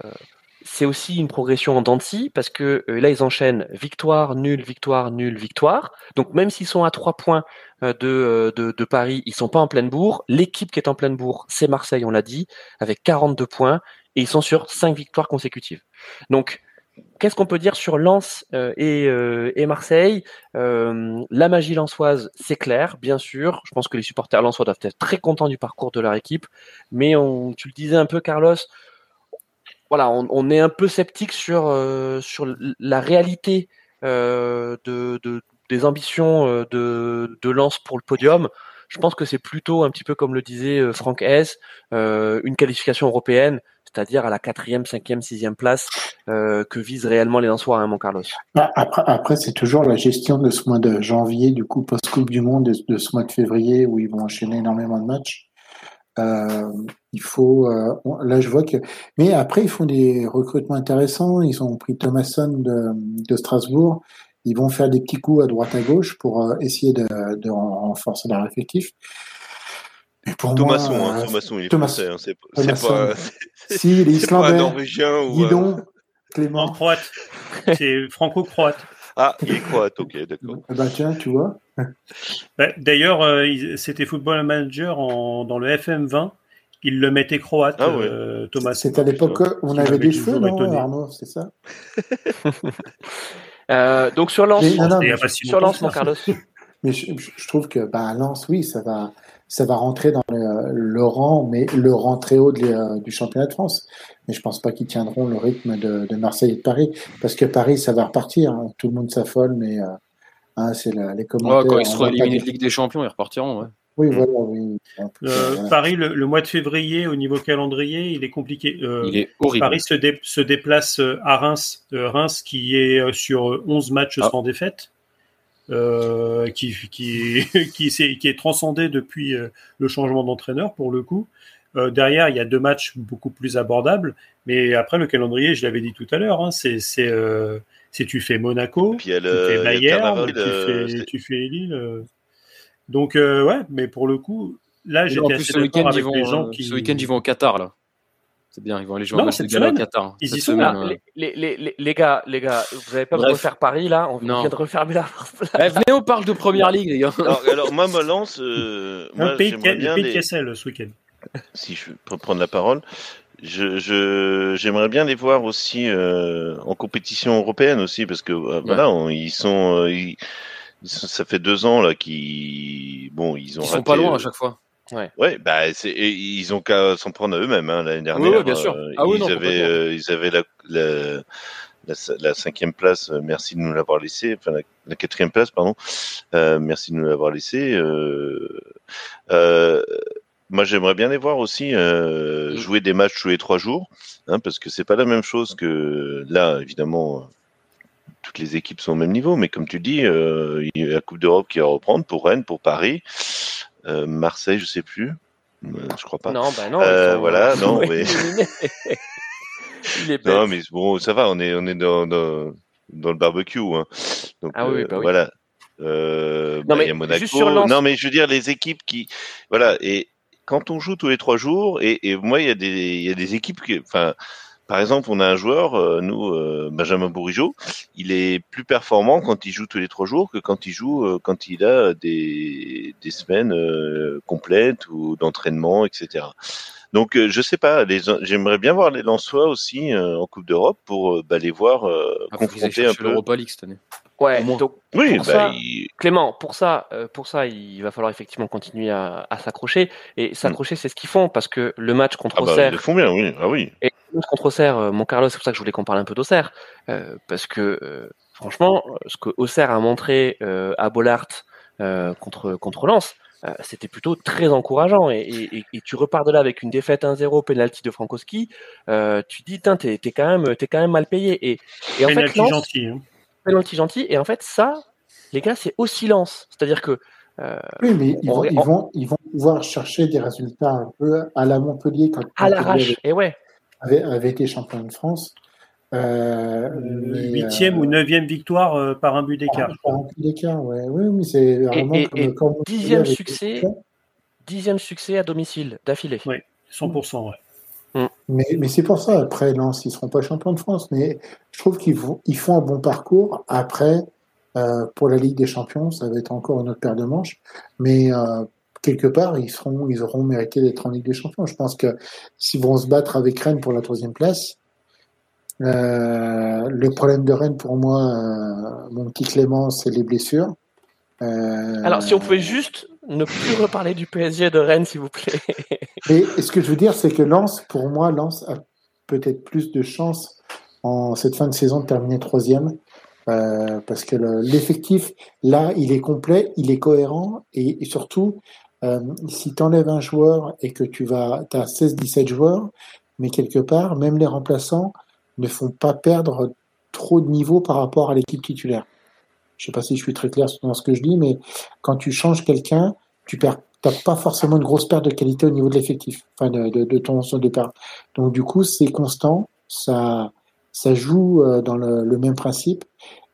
c'est aussi une progression en dents parce que euh, là ils enchaînent victoire, nul, victoire, nul, victoire. Donc même s'ils sont à trois points euh, de, euh, de, de, Paris, ils sont pas en pleine bourre. L'équipe qui est en pleine bourre, c'est Marseille, on l'a dit, avec 42 points et ils sont sur cinq victoires consécutives. Donc Qu'est-ce qu'on peut dire sur Lens euh, euh, et, Marseille? Euh, La magie lensoise, c'est clair, bien sûr. Je pense que les supporters lensois doivent être très contents du parcours de leur équipe. Mais on, tu le disais un peu, Carlos, voilà, on, est un peu sceptique sur, sur la réalité de, des ambitions de, de Lens pour le podium. Je pense que c'est plutôt un petit peu comme le disait Franck Hess, une qualification européenne c'est-à-dire à la quatrième, cinquième, sixième place euh, que visent réellement les Lensois, hein, mon Carlos. Bah, après, après c'est toujours la gestion de ce mois de janvier, du coup post-coupe du monde, de, ce mois de février où ils vont enchaîner énormément de matchs. Euh, il faut, euh, là je vois que, mais après ils font des recrutements intéressants. Ils ont pris Thomasson de, de Strasbourg. Ils vont faire des petits coups à droite à gauche pour essayer de, de renforcer leur effectif. Thomasson, hein, Thomasson, il est Thomas... français. Hein, c'est pas. Si, il est islandais. norvégien ou. Dis Clément. En croate. C'est franco-croate. Ah, il est croate, ok, d'accord. Bah tiens, tu vois. Bah, d'ailleurs, euh, c'était Football Manager en, dans le FM20. Il le mettait croate, ah, ouais. euh, Thomas. C'est à l'époque où on avait des cheveux, non, Arnaud, c'est ça euh, Donc sur Lance, sur Lance, mon Carlos. Mais je, je, trouve que bah, Lance, oui, ça va ça va rentrer dans le, rang, mais le rang très haut de, du championnat de France. Mais je pense pas qu'ils tiendront le rythme de, de, Marseille et de Paris, parce que Paris, ça va repartir. Hein. Tout le monde s'affole, mais euh, hein, c'est les commentaires. Ouais, quand ils seront éliminés de Ligue des Champions, ils repartiront. Ouais. Oui, voilà, oui. Euh, Paris, le, mois de février, au niveau calendrier, il est compliqué. Euh, il est horrible. Paris se, se, déplace à Reims, Reims qui est sur 11 matchs ah. sans défaite. Euh, qui, qui, qui, est, qui est transcendé depuis euh, le changement d'entraîneur pour le coup. Euh, derrière, il y a deux matchs beaucoup plus abordables, mais après le calendrier, je l'avais dit tout à l'heure, hein, c'est c'est tu fais Monaco, tu fais Bayern, tu, fais, tu fais Lille. Donc ouais, mais pour le coup, là j'étais assez d'accord avec les gens qui. Ce week-end, ils vont au Qatar là. C'est bien, ils vont aller jouer non, Qatar. Ils y sont là. Les, les, les, les, gars, les gars, vous n'avez pas besoin de refaire Paris là? On vient de refermer la. Eh, venez, on parle de Première Ligue, les gars. Alors, alors moi, me lance. Euh, un pays de Cassel ce week-end. Si je peux prendre la parole. Je, je, j'aimerais bien les voir aussi euh, en compétition européenne aussi parce que euh, voilà, ils sont, euh, ils, ça fait deux ans là qui bon, ils ont. Ils sont pas loin à chaque fois. Ouais. ouais, bah c'est ils ont qu'à s'en prendre à eux-mêmes hein, l'année dernière. Oui, bien sûr. Euh, ah, oui, ils, non, avaient, euh, ils avaient la, la, la, la, cinquième place. Euh, merci de nous l'avoir laissé. Enfin, la, quatrième place, pardon. Euh, merci de nous l'avoir laissé. Euh, moi, j'aimerais bien les voir aussi mm. jouer des matchs tous les trois jours, hein, parce que c'est pas la même chose que là, évidemment toutes les équipes sont au même niveau, mais comme tu dis, euh, il y a la Coupe d'Europe qui va reprendre pour Rennes, pour Paris. Euh, Marseille, je sais plus. Euh, je crois pas. Non, bah non. Euh, voilà, non, mais. non, mais bon, ça va, on est, on est dans, dans, dans le barbecue. Hein. Donc, ah oui, bah oui. voilà. Euh, non, bah, mais il y a Monaco. Non, mais je veux dire, les équipes qui. Voilà, et quand on joue tous les trois jours, et, et moi, il y, a des, il y a des équipes qui. Enfin, par exemple, on a un joueur, euh, nous, euh, Benjamin Bourigeau, il est plus performant quand il joue tous les trois jours que quand il joue euh, quand il a des, des semaines complètes ou d'entraînement, etc. Donc, je sais pas, j'aimerais bien voir les Lensois aussi en Coupe d'Europe pour bah, les voir ah, confronter un peu. l'Europa League cette année. Ouais, donc oui, bah, Clément, pour ça, pour ça, il va falloir effectivement continuer à, à s'accrocher et s'accrocher, c'est ce qu'ils font parce que le match contre ah bah, Auxerre, ils le font bien, oui, ah oui. Et contre Auxerre, mon Carlos, c'est pour ça que je voulais qu'on parle un peu d'Auxerre, parce que franchement, ce que Auxerre a montré à Bollard contre contre Lens, c'était plutôt très encourageant. Et, tu repars de là avec une défaite 1-0, penalty de Frankowski, tu dis, t'es es quand même, es quand même mal payé. Et, en fait, gentil. Hein. Penalty gentil. Et en fait, ça, les gars, c'est au silence. C'est-à-dire que euh, oui, mais ils vont, ils, vont, ils vont pouvoir chercher des résultats un peu à la Montpellier quand, à l'arrache. Et ouais. Avait, été champion de France. Euh, Huitième ou neuvième victoire euh, par un but d'écart. Par, un but d'écart, ouais. oui, mais c'est vraiment et, comme, dixième succès, dixième succès à domicile d'affilée. Oui, 100%, ouais. Mm. Mais, mais c'est pour ça, après Lens, ils ne seront pas champions de France, mais je trouve qu'ils ils font un bon parcours. Après, euh, pour la Ligue des Champions, ça va être encore une autre paire de manches, mais euh, quelque part, ils seront, ils auront mérité d'être en Ligue des Champions. Je pense que s'ils vont se battre avec Rennes pour la troisième place, euh, le problème de Rennes pour moi, mon petit Clément, c'est les blessures. Alors, si on pouvait juste ne plus reparler du PSG de Rennes, s'il vous plaît. Et, ce que je veux dire, c'est que Lens, pour moi, Lens a peut-être plus de chance en cette fin de saison de terminer troisième euh, parce que l'effectif, là, il est complet, il est cohérent, et, surtout, euh, si tu enlèves un joueur et que tu vas, as 16-17 joueurs, mais quelque part, même les remplaçants ne font pas perdre trop de niveau par rapport à l'équipe titulaire. Je sais pas si je suis très clair dans ce que je dis, mais quand tu changes quelqu'un, tu perds t'as pas forcément une grosse perte de qualité au niveau de l'effectif, enfin de, de, de, ton départ. Donc du coup, c'est constant, ça, ça joue euh, dans le, même principe.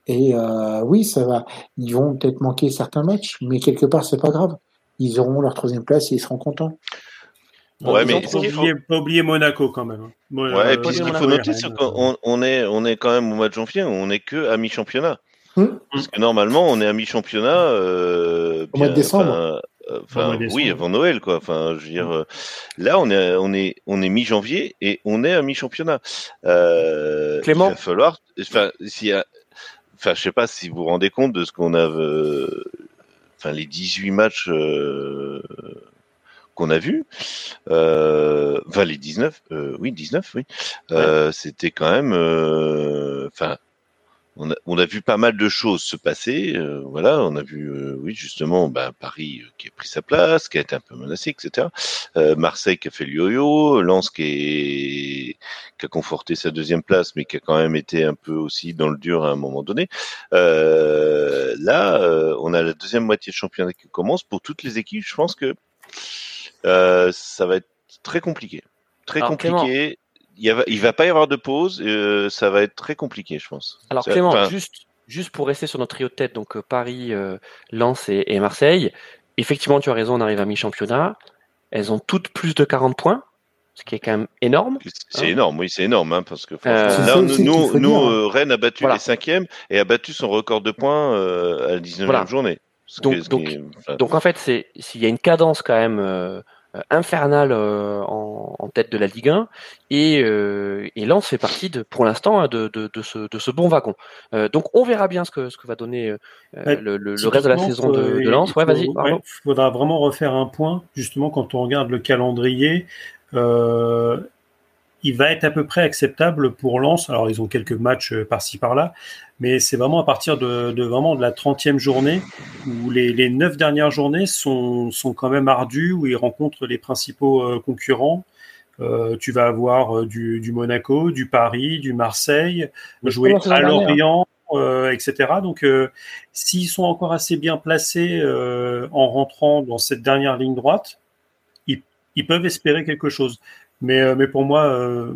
Et euh, oui, ça va. Ils vont peut-être manquer certains matchs, mais quelque part, c'est pas grave. Ils auront leur troisième place et ils seront contents. Ouais, mais oublier, pas oublier Monaco quand même. Hein. ouais, et puis ce qu'il faut noter, c'est qu'on on est, on est quand même au mois de janvier, on est que à mi-championnat. Hmm. Parce que normalement, on est à mi-championnat. Euh, au mois de décembre. Enfin, oui, avant Noël, quoi. Enfin, je veux dire, euh, là, on est, on est, on est mi-janvier et on est à mi-championnat. Euh, Clément, il va falloir, enfin, s'il y a, enfin, je sais pas si vous vous rendez compte de ce qu'on a, euh, enfin, les 18 matchs euh, qu'on a vus, euh, enfin, les 19, euh, oui, 19, oui, c'était quand même, enfin on a, on a, vu pas mal de choses se passer. Euh, voilà, on a vu, euh, oui, justement, bah, Paris euh, qui a pris sa place, qui a été un peu menacé, etc. Marseille qui a fait le yo-yo, Lens qui, est, qui a conforté sa deuxième place, mais qui a quand même été un peu aussi dans le dur à un moment donné. là, on a la deuxième moitié de championnat qui commence. Pour toutes les équipes, je pense que ça va être très compliqué. Très compliqué il, va, va pas y avoir de pause. Euh, ça va être très compliqué, je pense. Alors Clément, juste, juste pour rester sur notre trio de tête, donc euh, Paris, euh, Lens et, Marseille. Effectivement, tu as raison, on arrive à mi-championnat. Elles ont toutes plus de 40 points, ce qui est quand même énorme. C'est hein. énorme, oui, c'est énorme, hein, parce que là, nous, nous, Rennes a battu les cinquièmes et a battu son record de points à la 19e journée. Donc, donc, donc, en fait, s'il y a une cadence quand même euh, infernal euh, en, tête de la Ligue 1 et, euh, et Lens fait partie de, pour l'instant hein, de, de, de, ce, de ce bon wagon. donc on verra bien ce que, ce que va donner le, le, reste de la saison de, de Lens. Ouais, vas-y. Il faudra vraiment refaire un point justement quand on regarde le calendrier. Euh, il va être à peu près acceptable pour Lens. Alors, ils ont quelques matchs euh, par-ci par-là, mais c'est vraiment à partir de, de, vraiment de la 30e journée où les, les 9 dernières journées sont, sont quand même ardues, où ils rencontrent les principaux euh, concurrents. Euh, tu vas avoir du, du, Monaco, du Paris, du Marseille, jouer à Lorient, euh, etc. Donc, s'ils sont encore assez bien placés en rentrant dans cette dernière ligne droite, ils, ils peuvent espérer quelque chose. Mais, euh, mais pour moi, euh,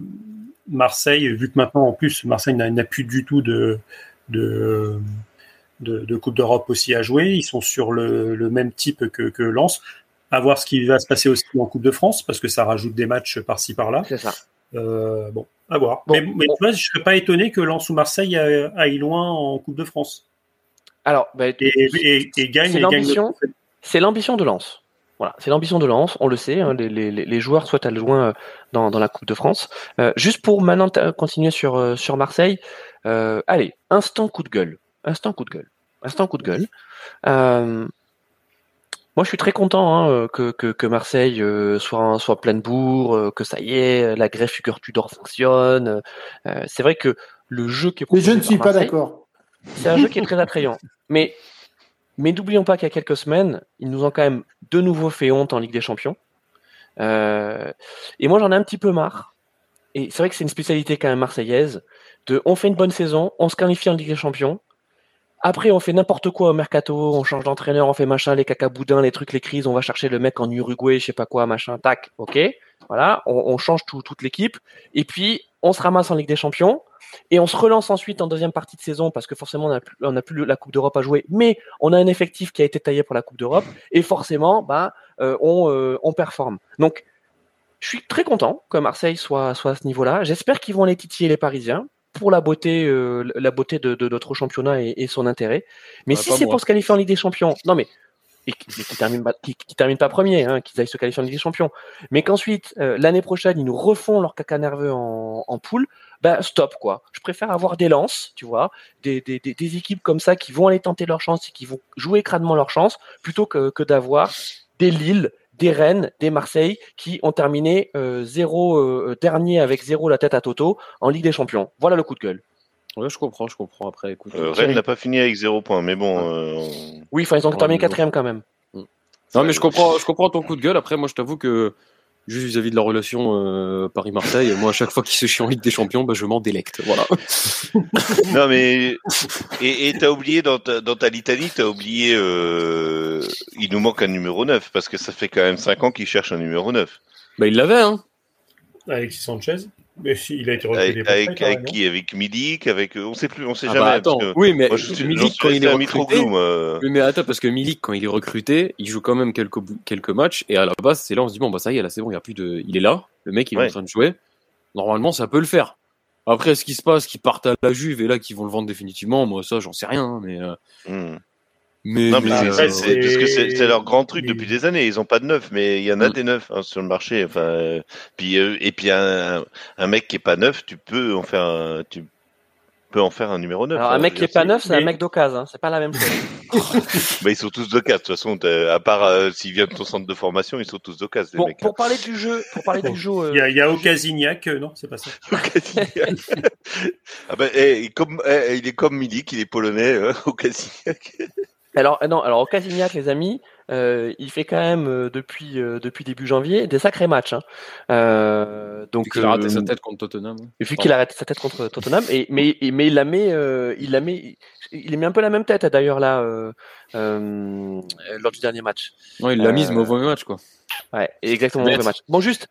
Marseille, vu que maintenant en plus Marseille n'a plus du tout de, de, de, Coupe d'Europe aussi à jouer, ils sont sur le, le même type que, que Lens. À voir ce qui va se passer aussi en Coupe de France, parce que ça rajoute des matchs par-ci par-là. C'est ça. Euh, bon, à voir. mais, mais tu vois, je serais pas étonné que Lens ou Marseille aille loin en Coupe de France. Alors, bah, et, et, gagne. C'est l'ambition de Lens. Voilà, c'est l'ambition de Lens, on le sait, hein, les, les, les, joueurs souhaitent aller loin euh, dans, dans la Coupe de France. Euh, juste pour maintenant continuer sur, euh, sur Marseille, euh, allez, instant coup de gueule, instant coup de gueule, instant coup de gueule. Euh, Moi, je suis très content hein, que, que, Marseille soit, soit plein de bourre, que ça y est, la greffe Figure Tudor fonctionne. c'est vrai que le jeu qui est Mais je ne suis pas d'accord. C'est un jeu qui est très attrayant. Mais, mais n'oublions pas qu'il y a quelques semaines, ils nous ont quand même de nouveau fait honte en Ligue des Champions. et moi, j'en ai un petit peu marre. Et c'est vrai que c'est une spécialité quand même marseillaise. De, on fait une bonne saison, on se qualifie en Ligue des Champions. Après, on fait n'importe quoi au mercato, on change d'entraîneur, on fait machin, les cacaboudins, les trucs, les crises, on va chercher le mec en Uruguay, je sais pas quoi, machin, tac, ok. Voilà, on, change toute l'équipe. Et puis, on se ramasse en Ligue des Champions. Et on se relance ensuite en deuxième partie de saison parce que forcément on n'a plus, on a plus la Coupe d'Europe à jouer, mais on a un effectif qui a été taillé pour la Coupe d'Europe et forcément bah, euh, on, euh, on performe. Donc je suis très content que Marseille soit, soit à ce niveau-là. J'espère qu'ils vont aller titiller les Parisiens pour la beauté, euh, la beauté de, notre championnat et, son intérêt. Mais si c'est pour se qualifier en Ligue des Champions, non mais et qui, qui termine pas, qui, termine pas premier, hein, qu'ils aillent se qualifier en Ligue des Champions, mais qu'ensuite euh, l'année prochaine ils nous refont leur caca nerveux en, en poule, ben stop quoi. Je préfère avoir des lances, tu vois, des, des, des, équipes comme ça qui vont aller tenter leur chance et qui vont jouer crânement leur chance, plutôt que, que d'avoir des Lille, des Rennes, des Marseille qui ont terminé euh, zéro euh, dernier avec zéro la tête à Toto en Ligue des Champions. Voilà le coup de gueule. Ouais, je comprends, je comprends. Après, écoute. Euh, Rennes n'a pas fini avec zéro point, mais bon. Oui, enfin, ils ont terminé quatrième quand même. Non, mais je comprends, je comprends ton coup de gueule. Après, moi, je t'avoue que juste vis-à-vis de la relation euh, Paris-Marseille, moi, à chaque fois qu'il se chie en Ligue des Champions, bah, je m'en délecte. Voilà. non, mais. Et t'as oublié, dans ta, dans ta litanie, t'as oublié. Euh... Il nous manque un numéro 9, parce que ça fait quand même 5 ans qu'il cherche un numéro 9. Bah, il l'avait, hein. Alexis Sanchez mais si, il a été recruté avec, avec, qui? Avec Milik Avec on sait plus, on sait ah jamais. Bah, attends, oui, mais Milik quand il est recruté. Oui, mais attends, parce que Milik quand il est recruté, il joue quand même quelques quelques matchs et à la base, c'est là on se dit bon bah ça y est, là c'est bon, il y a plus de, il est là, le mec il est en train de jouer. Normalement, ça peut le faire. Après, ce qui se passe, qu'ils partent à la Juve et là qu'ils vont le vendre définitivement, moi ça j'en sais rien, hein, mais. Euh, hmm. Mais, non, mais c'est, c'est, parce que c'est, leur grand truc depuis des années. Ils ont pas de neuf, mais il y en a des neufs hein, sur le marché. Enfin, euh, puis euh, et puis un, un, mec qui est pas neuf, tu peux en faire un, tu peux en faire un numéro 9. Alors, un hein, mec qui est pas neuf, c'est un mec d'occasion, hein. c'est pas la même chose. bah, ils sont tous d'occasion, de toute façon, à part euh, s'ils viennent de ton centre de formation, ils sont tous d'occasion. Bon, pour parler du jeu, pour parler du jeu. Il y a, y a Okasignac, non, c'est pas ça. ah ben, eh, comme, eh, il est comme Milik, il est polonais, euh, Okasignac. Alors euh, non, alors au Casignac, les amis, euh, il fait quand même euh, depuis depuis début janvier des sacrés matchs. Hein. donc il a raté sa tête contre Tottenham. Hein. Vu qu'il a raté sa tête contre Tottenham, et mais mais il la met, il la met, il met un peu la même tête d'ailleurs là lors du dernier match. Ouais, il l'a mise mauvais match quoi. Ouais, exactement le match. Bon, juste,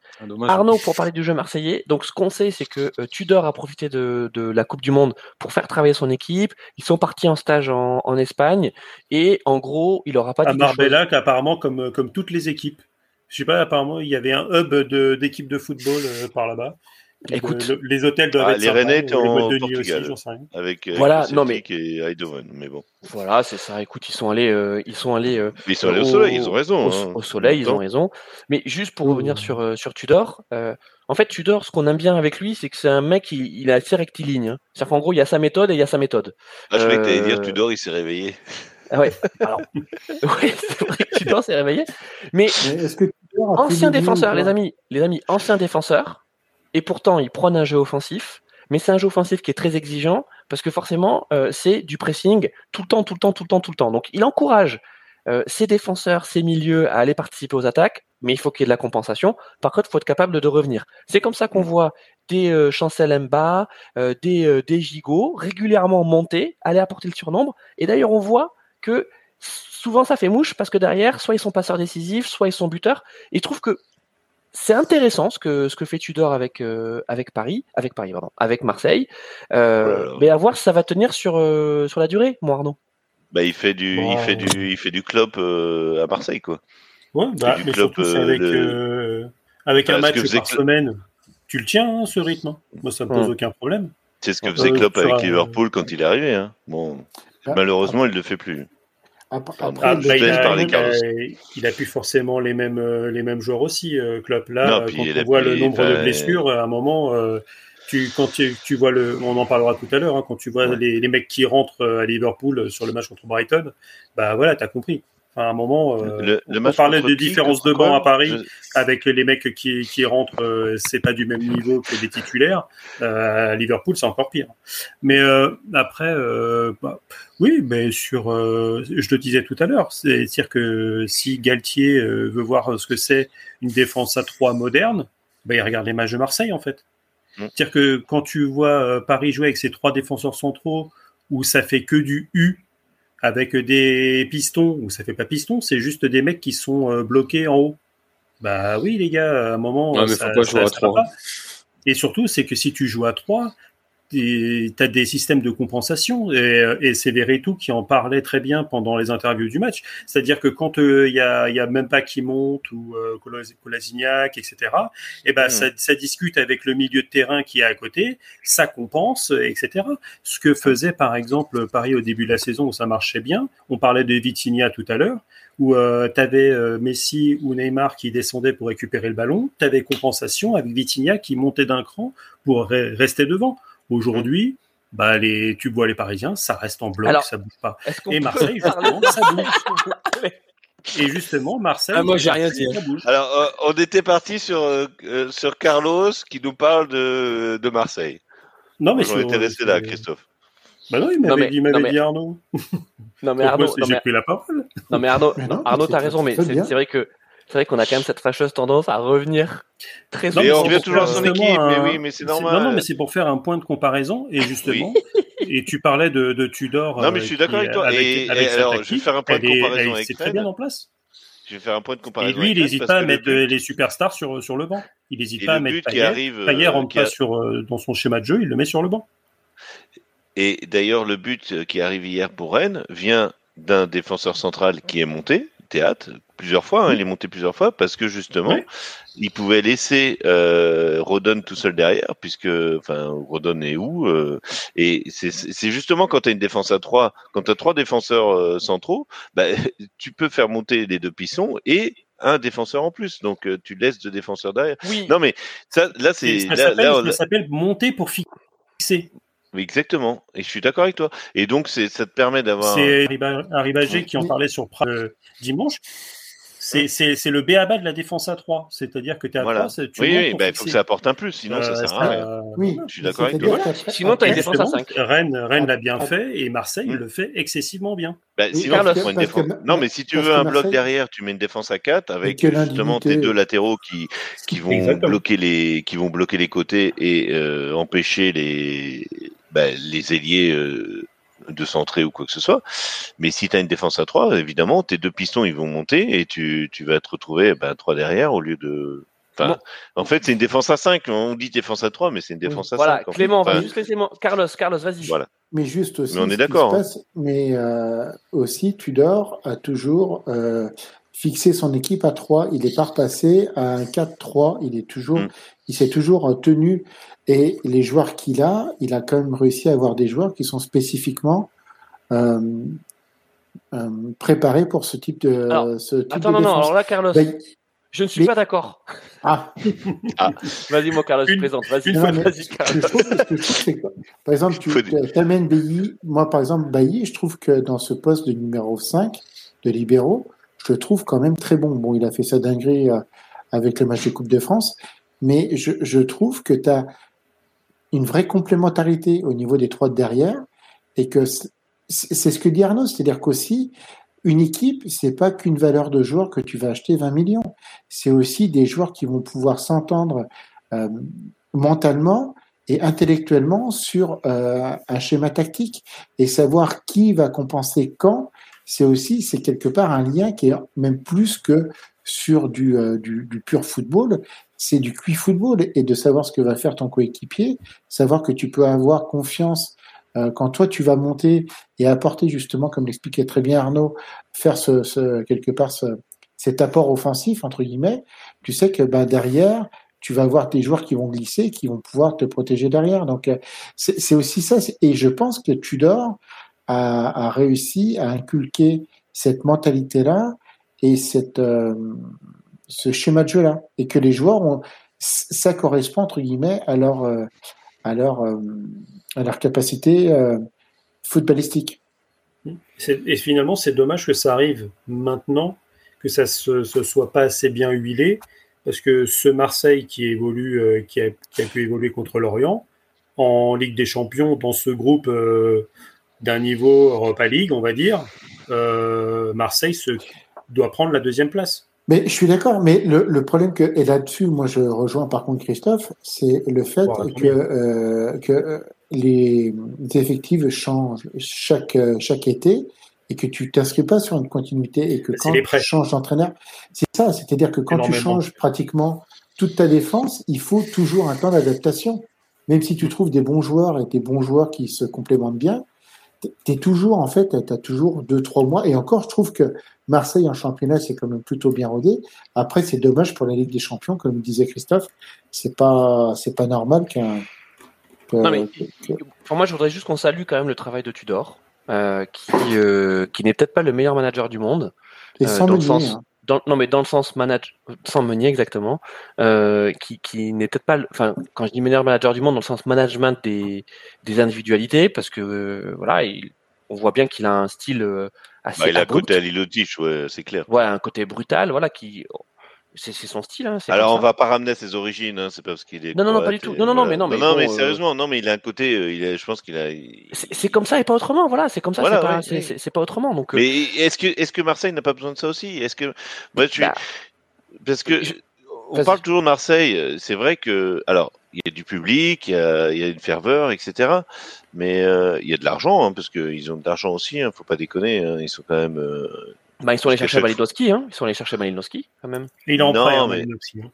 Arnaud, pour parler du jeu marseillais, donc ce qu'on sait, c'est que euh, Tudor a profité de, de, la Coupe du Monde pour faire travailler son équipe. Ils sont partis en stage en, en Espagne et en gros, il aura pas à Marbella, apparemment comme euh, comme toutes les équipes. Je sais pas, apparemment, il y avait un hub d'équipes de, football euh, par là-bas. Écoute, les hôtels doivent ah, être les Rennais étaient en Portugal aussi, avec voilà, non mais et Eindhoven, mais bon. Voilà, c'est ça. Écoute, ils sont allés, euh, ils sont allés. Euh, ils sont allés au, soleil, ils ont raison. Au, hein, au soleil, ils ont raison. Mais juste pour revenir sur euh, sur Tudor, en fait, Tudor, ce qu'on aime bien avec lui, c'est que c'est un mec, il, il est assez rectiligne. Hein. C'est-à-dire qu'en gros, il y a sa méthode et il y a sa méthode. Ah, je voulais que tu allais dire Tudor, il s'est réveillé. Ah ouais. Alors, ouais, c'est vrai que Tudor s'est réveillé. Mais, Mais que ancien défenseur, les amis, les amis, ancien défenseur et pourtant il prône un jeu offensif, mais c'est un jeu offensif qui est très exigeant parce que forcément euh, c'est du pressing tout le temps, tout le temps, tout le temps, tout le temps. Donc il encourage euh, ses défenseurs, ses milieux à aller participer aux attaques, mais il faut qu'il y ait de la compensation. Par contre, il faut être capable de revenir. C'est comme ça qu'on voit des euh, Chancel Mba, euh, des, des gigots régulièrement monter, aller apporter le surnombre. Et d'ailleurs, on voit que souvent ça fait mouche parce que derrière, soit ils sont passeurs décisifs, soit ils sont buteurs. Et je trouve que c'est intéressant ce que ce que fait Tudor avec euh, avec Paris, avec Paris pardon, avec Marseille. Euh, oh mais à voir si ça va tenir sur euh, sur la durée, mon Arnaud. Bah il fait du il fait du il fait du club à Marseille quoi. Ouais, bah, mais surtout avec avec un match par semaine, tu le tiens hein, ce rythme. Hein? Moi ça me pose aucun problème. C'est ce que faisait Klopp avec Liverpool quand il est arrivé. Hein. Bon, ah. malheureusement il le fait plus. Après, ah, il, a, plus forcément les mêmes, euh, les mêmes joueurs aussi, euh, Klopp. Là, quand on voit le nombre de blessures, à un moment, euh, tu, quand tu, vois le, on en parlera tout à l'heure, hein, quand tu vois les, les, mecs qui rentrent à Liverpool sur le match contre Brighton, bah voilà, t'as compris. À un moment, euh, on parlait de différences de banc à Paris avec les mecs qui, qui rentrent, euh, c'est pas du même niveau que les titulaires. Euh, à Liverpool, c'est encore pire. Mais après, bah, oui, mais sur, je le disais tout à l'heure, c'est-à-dire que si Galtier veut voir ce que c'est une défense à trois moderne, bah, il regarde les matchs de Marseille en fait. Mm. C'est-à-dire que quand tu vois Paris jouer avec ses trois défenseurs centraux, où ça fait que du U avec des pistons, ou ça fait pas piston, c'est juste des mecs qui sont euh, bloqués en haut. Bah oui, les gars, à un moment, ça, Pas. Et surtout, c'est que si tu joues à 3, tu as des systèmes de compensation et, et c'est Veretout qui en parlait très bien pendant les interviews du match. C'est-à-dire que quand il euh, y, a, y, a, même pas qui monte ou euh, Colasignac, etc. Et ben ça, ça, discute avec le milieu de terrain qui est à côté, ça compense, etc. Ce que faisait par exemple Paris au début de la saison où ça marchait bien. On parlait de Vitinha tout à l'heure où euh, tu avais euh, Messi ou Neymar qui descendaient pour récupérer le ballon, tu avais compensation avec Vitinha qui montait d'un cran pour rester devant. Aujourd'hui, bah les, tu vois les Parisiens, ça reste en bloc, ça bouge pas. Et Marseille, justement, ça bouge. Et justement, Marseille. Ah, moi, j'ai rien dit. Alors, euh, on était parti sur, euh, sur Carlos qui nous parle de, de Marseille. Non, mais on était resté là, Christophe. Bah non, il m'avait dit, mais... dit, Arnaud. Non, mais Arnaud. J'ai pris la parole. Non, mais Arnaud, Arnaud, t'as raison, mais c'est vrai que c'est vrai qu'on a quand même cette fâcheuse tendance à revenir très souvent. Et on revient toujours à son équipe, mais oui, mais c'est normal. Non, non, mais c'est pour faire un point de comparaison, et justement, et tu parlais de, de Tudor. Non, mais je suis d'accord avec toi. et, alors, je vais faire un point de comparaison avec C'est très bien en place. Je vais faire un point de comparaison. Et lui, il n'hésite pas à mettre les superstars sur, sur le banc. Il n'hésite pas à mettre Payet. Payet rentre pas sur, euh, dans son schéma de jeu, il le met sur le banc. Et d'ailleurs, le but qui arrive hier pour Rennes vient d'un défenseur central qui est monté, théâtre plusieurs fois, hein, il est monté plusieurs fois parce que justement, il pouvait laisser euh, Rodon tout seul derrière, puisque enfin Rodon est où euh, Et c'est justement quand tu as une défense à trois, quand tu as trois défenseurs euh, centraux, bah, tu peux faire monter les deux pissons et un défenseur en plus, donc tu laisses deux défenseurs derrière. Oui. Non mais ça, là c'est ça s'appelle monter pour fixer. Exactement, et je suis d'accord avec toi. Et donc, ça te permet d'avoir. C'est Ribagé qui en parlait sur dimanche. C'est le B.A.B.A. de la défense à 3. C'est-à-dire que tu es à 3, tu Oui, oui, bah, il faut que ça apporte un plus, sinon ça euh, sert à rien. Oui, je suis d'accord avec toi. Sinon, tu as une défense à 5. Rennes, Rennes l'a bien fait et Marseille le fait excessivement bien. Bah, sinon, une défense... Non, mais si tu veux un bloc derrière, tu mets une défense à 4 avec justement tes deux latéraux qui, qui, vont bloquer les, qui vont bloquer les côtés et euh, empêcher les, bah, les ailiers. Euh, de centrer ou quoi que ce soit. Mais si tu as une défense à 3, évidemment, tes deux pistons, ils vont monter et tu, tu vas te retrouver ben, 3 derrière au lieu de... Enfin, En fait, c'est une défense à 5. On dit défense à 3, mais c'est une défense à 5. Voilà, Clément, juste Carlos, Carlos, vas-y. Voilà. Mais juste aussi, mais on est d'accord. Hein. Mais euh, aussi, Tudor a toujours euh, fixé son équipe à 3. Il est pas repassé à un 4-3. Il est toujours, mm. il s'est toujours tenu et les joueurs qu'il a, il a quand même réussi à avoir des joueurs qui sont spécifiquement euh, euh, préparés pour ce type de. Alors, ce type attends, de non, non, alors là, Carlos, ben, je ne suis pas d'accord. Ah. ah. Vas-y, moi, Carlos, je plaisante. Vas-y, vas-y, Carlos. par exemple, tu amènes Bailly. Moi, par exemple, Bailly, je trouve que dans ce poste de numéro 5 de libéraux, je le trouve quand même très bon. Bon, il a fait sa dinguerie euh, avec le match de Coupe de France, mais je, je trouve que tu as une vraie complémentarité au niveau des trois de derrière et que c'est ce que dit Arnaud, c'est-à-dire qu'aussi une équipe, c'est pas qu'une valeur de joueur que tu vas acheter 20 millions, c'est aussi des joueurs qui vont pouvoir s'entendre euh, mentalement et intellectuellement sur euh, un schéma tactique et savoir qui va compenser quand. C'est aussi, c'est quelque part un lien qui est même plus que sur du, euh, du, du, pur football, c'est du cuit football et de savoir ce que va faire ton coéquipier, savoir que tu peux avoir confiance euh, quand toi tu vas monter et apporter justement, comme l'expliquait très bien Arnaud, faire ce, ce quelque part ce, cet apport offensif entre guillemets, tu sais que bah, derrière tu vas avoir tes joueurs qui vont glisser, qui vont pouvoir te protéger derrière. Donc euh, c'est aussi ça. Et je pense que Tudor a, a réussi à inculquer cette mentalité-là et cette, euh, ce schéma de jeu-là. Et que les joueurs, ont, ça correspond, entre guillemets, à leur, à leur, à leur capacité euh, footballistique. Et finalement, c'est dommage que ça arrive maintenant, que ça ne se, soit pas assez bien huilé, parce que ce Marseille qui évolue, euh, qui, a, pu évoluer contre l'Orient, en Ligue des Champions, dans ce groupe euh, d'un niveau Europa League, on va dire, euh, Marseille se, doit prendre la deuxième place. Mais je suis d'accord, mais le, problème que, et là-dessus, moi je rejoins par contre Christophe, c'est le fait que, que les effectifs changent chaque, chaque été et que tu t'inscris pas sur une continuité et que quand tu changes d'entraîneur, c'est ça, c'est-à-dire que quand tu changes pratiquement toute ta défense, il faut toujours un temps d'adaptation. Même si tu trouves des bons joueurs et des bons joueurs qui se complémentent bien, tu es toujours, en fait, tu as toujours deux, trois mois. Et encore, je trouve que Marseille en championnat, c'est quand même plutôt bien rodé. Après, c'est dommage pour la Ligue des Champions, comme disait Christophe. C'est pas, c'est pas normal qu'un. non, mais, pour moi, je voudrais juste qu'on salue quand même le travail de Tudor. Euh, qui, euh, qui n'est peut-être pas le meilleur manager du monde. Et sans euh, Meunier, hein. dans, non, mais dans le sens manage, sans Meunier exactement, qui, qui n'est peut-être pas, enfin, quand je dis meilleur manager du monde, dans le sens management des, des individualités, parce que voilà, il, on voit bien qu'il a un style assez. Bah, il a un côté à ouais, c'est clair. Ouais, un côté brutal, voilà, qui c'est son style. Hein, Alors, on va pas ramener ses origines, hein, c'est parce qu'il est. Non, non, non, pas du tout. Non, non, non, mais non, mais, non, mais euh, sérieusement, non, mais il a un côté, euh, il a, je pense qu'il a. C'est comme ça et pas autrement, voilà, c'est comme ça, c'est pas, autrement. Donc, euh. Mais est-ce que, est-ce que Marseille n'a pas besoin de ça aussi? Est-ce que, moi, bah, parce que on parle toujours de Marseille. C'est vrai que, alors, il y a du public, il y a, il y a une ferveur, etc. Mais il y a de l'argent, hein, parce qu'ils ont de l'argent aussi. Hein, faut pas déconner. Hein, ils sont quand même bah, ils sont allés chercher Malinowski, hein. Ils sont allés chercher Malinowski, quand même. il est en prêt, hein, mais... Hein.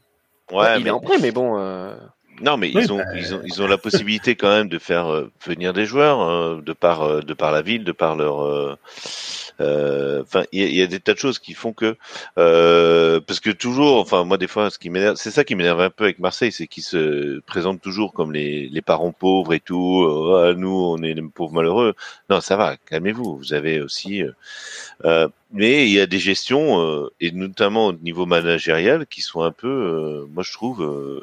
Ouais, il est en prêt, mais bon. Euh... Non, mais ils, ont, bah, ils, ont, ils ont la possibilité quand même de faire euh, venir des joueurs euh, de par euh, de par la ville, de par leur. Enfin, il y, y, a des tas de choses qui font que parce que toujours, enfin moi des fois, ce qui m'énerve, c'est ça qui m'énerve un peu avec Marseille, c'est qu'ils se présentent toujours comme les, les parents pauvres et tout. Ah, nous, on est les pauvres malheureux. Non, ça va, calmez-vous. Vous avez aussi. mais il y a des gestions et notamment au niveau managérial qui sont un peu, moi je trouve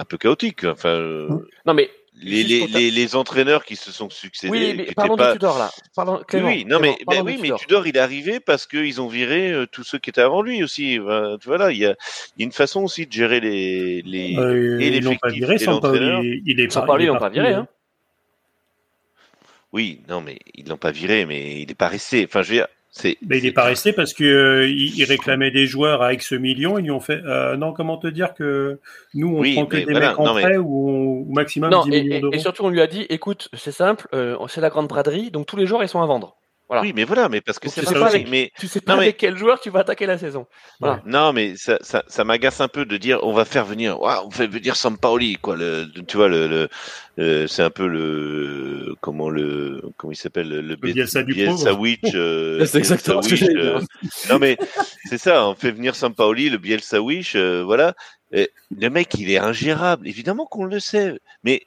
un peu chaotique. Enfin, euh, mmh. non mais les, les, les, entraîneurs qui se sont succédés. Oui, mais parlons de Tudor là. Pardon, oui, non mais, ben oui, mais Tudor il est arrivé parce qu'ils ont viré euh, tous ceux qui étaient avant lui aussi. voilà, il y a, il y a une façon aussi de gérer les les euh, et les ils pas viré, sans pas, il, est pas, ils l'ont pas viré. Hein. Oui, non mais ils l'ont pas viré, mais il n'est pas resté. Enfin, je veux dire, mais il n'est pas resté parce qu'il euh, il réclamait des joueurs à X millions. Ils lui ont fait euh, non, comment te dire que nous, on prend que des mecs en prêt ou, au maximum 10 millions d'euros. Et surtout, on lui a dit écoute, c'est simple, euh, c'est la grande braderie, donc tous les joueurs, ils sont à vendre. Oui, mais voilà, mais parce que c'est ça aussi. mais tu sais pas avec quel joueur tu vas attaquer la saison. Non, mais ça, ça, ça m'agace un peu de dire on va faire venir, on fait venir Sampaoli, quoi. Le, tu vois, le, le, c'est un peu le comment le comment il s'appelle le, le Bielsa du euh, c'est exactement ce que euh, Non, mais c'est ça. On fait venir Sampaoli, le Bielsa euh, voilà. Et le mec, il est ingérable. Évidemment qu'on le sait, mais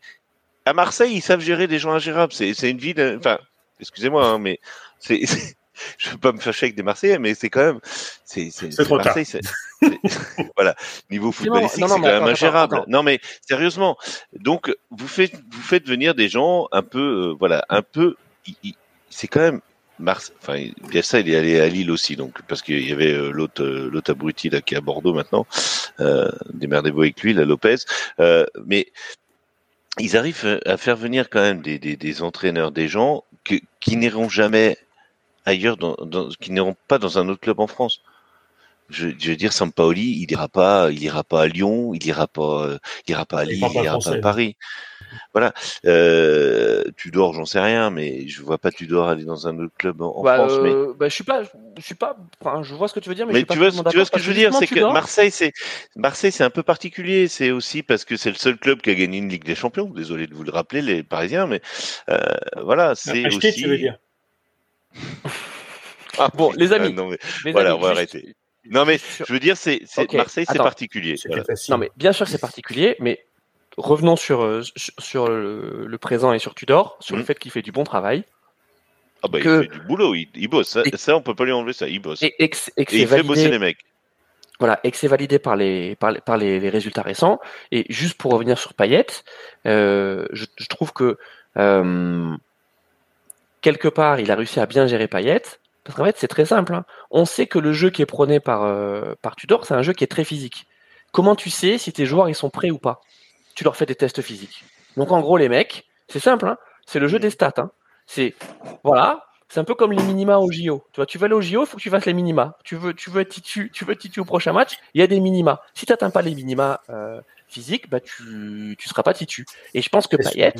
à Marseille, ils savent gérer des gens ingérables. C'est, c'est une ville. Enfin, excusez-moi, hein, mais c'est, je veux pas me fâcher avec des Marseillais, mais c'est quand même, c'est, c'est, Marseille, c'est, voilà, niveau footballistique, c'est quand même ingérable. Non, mais sérieusement, donc vous faites, vous faites venir des gens un peu, euh, voilà, un peu, c'est quand même Mars, enfin, ça, il est allé à Lille aussi, donc parce qu'il y avait euh, l'autre, euh, l'autre abruti là qui est à Bordeaux maintenant. Euh, démerdez-vous avec lui, la Lopez. Euh, mais ils arrivent à faire venir quand même des, des, des entraîneurs, des gens que, qui n'iront jamais ailleurs, dans, dans, qui n'iront pas dans un autre club en France. Je, je veux dire, Sampaoli, il ira pas, il ira pas à Lyon, il ira pas, il ira pas à Lille, il, ira pas à Paris. Voilà. Euh, Tudor, j'en sais rien, mais je vois pas Tudor aller dans un autre club en, bah, France. mais... Euh, bah, je suis pas, je suis pas. Enfin, je vois ce que tu veux dire, mais, mais je tu, vois, tu vois ce que je veux dire, c'est que Marseille, c'est Marseille, c'est un peu particulier. C'est aussi parce que c'est le seul club qui a gagné une Ligue des Champions. Désolé de vous le rappeler, les Parisiens, mais euh, voilà, c'est aussi. Tu veux dire. ah, bon, les amis. non, mais, voilà, on va arrêter. Non mais je veux dire, c'est Marseille, c'est particulier. Non mais bien sûr c'est particulier, mais revenons sur, euh, sur le, présent et sur Tudor, sur le mmh. fait qu'il fait du bon travail. Ah bah il fait du boulot, il, bosse. Ça, ça, on peut pas lui enlever ça, il bosse. Et, et, il fait bosser les mecs. Voilà, et que c'est validé par les par, par les, résultats récents. Et juste pour revenir sur Payet, euh, je, trouve que euh, quelque part, il a réussi à bien gérer Payet. Parce qu'en fait, c'est très simple. Hein. On sait que le jeu qui est prôné par, euh, par Tudor, c'est un jeu qui est très physique. Comment tu sais si tes joueurs ils sont prêts ou pas? Tu leur fais des tests physiques. Donc en gros, les mecs, c'est simple. Hein. c'est le jeu des stats. Hein. C'est voilà, c'est un peu comme les minima au JO. Tu vois, tu veux aller au JO, il faut que tu fasses les minima. Tu veux, tu veux titu, tu veux titu au prochain match, il y a des minima. Si tu n'atteins pas les minima euh, physiques, bah tu, ne seras pas titu. Et je pense que Payet,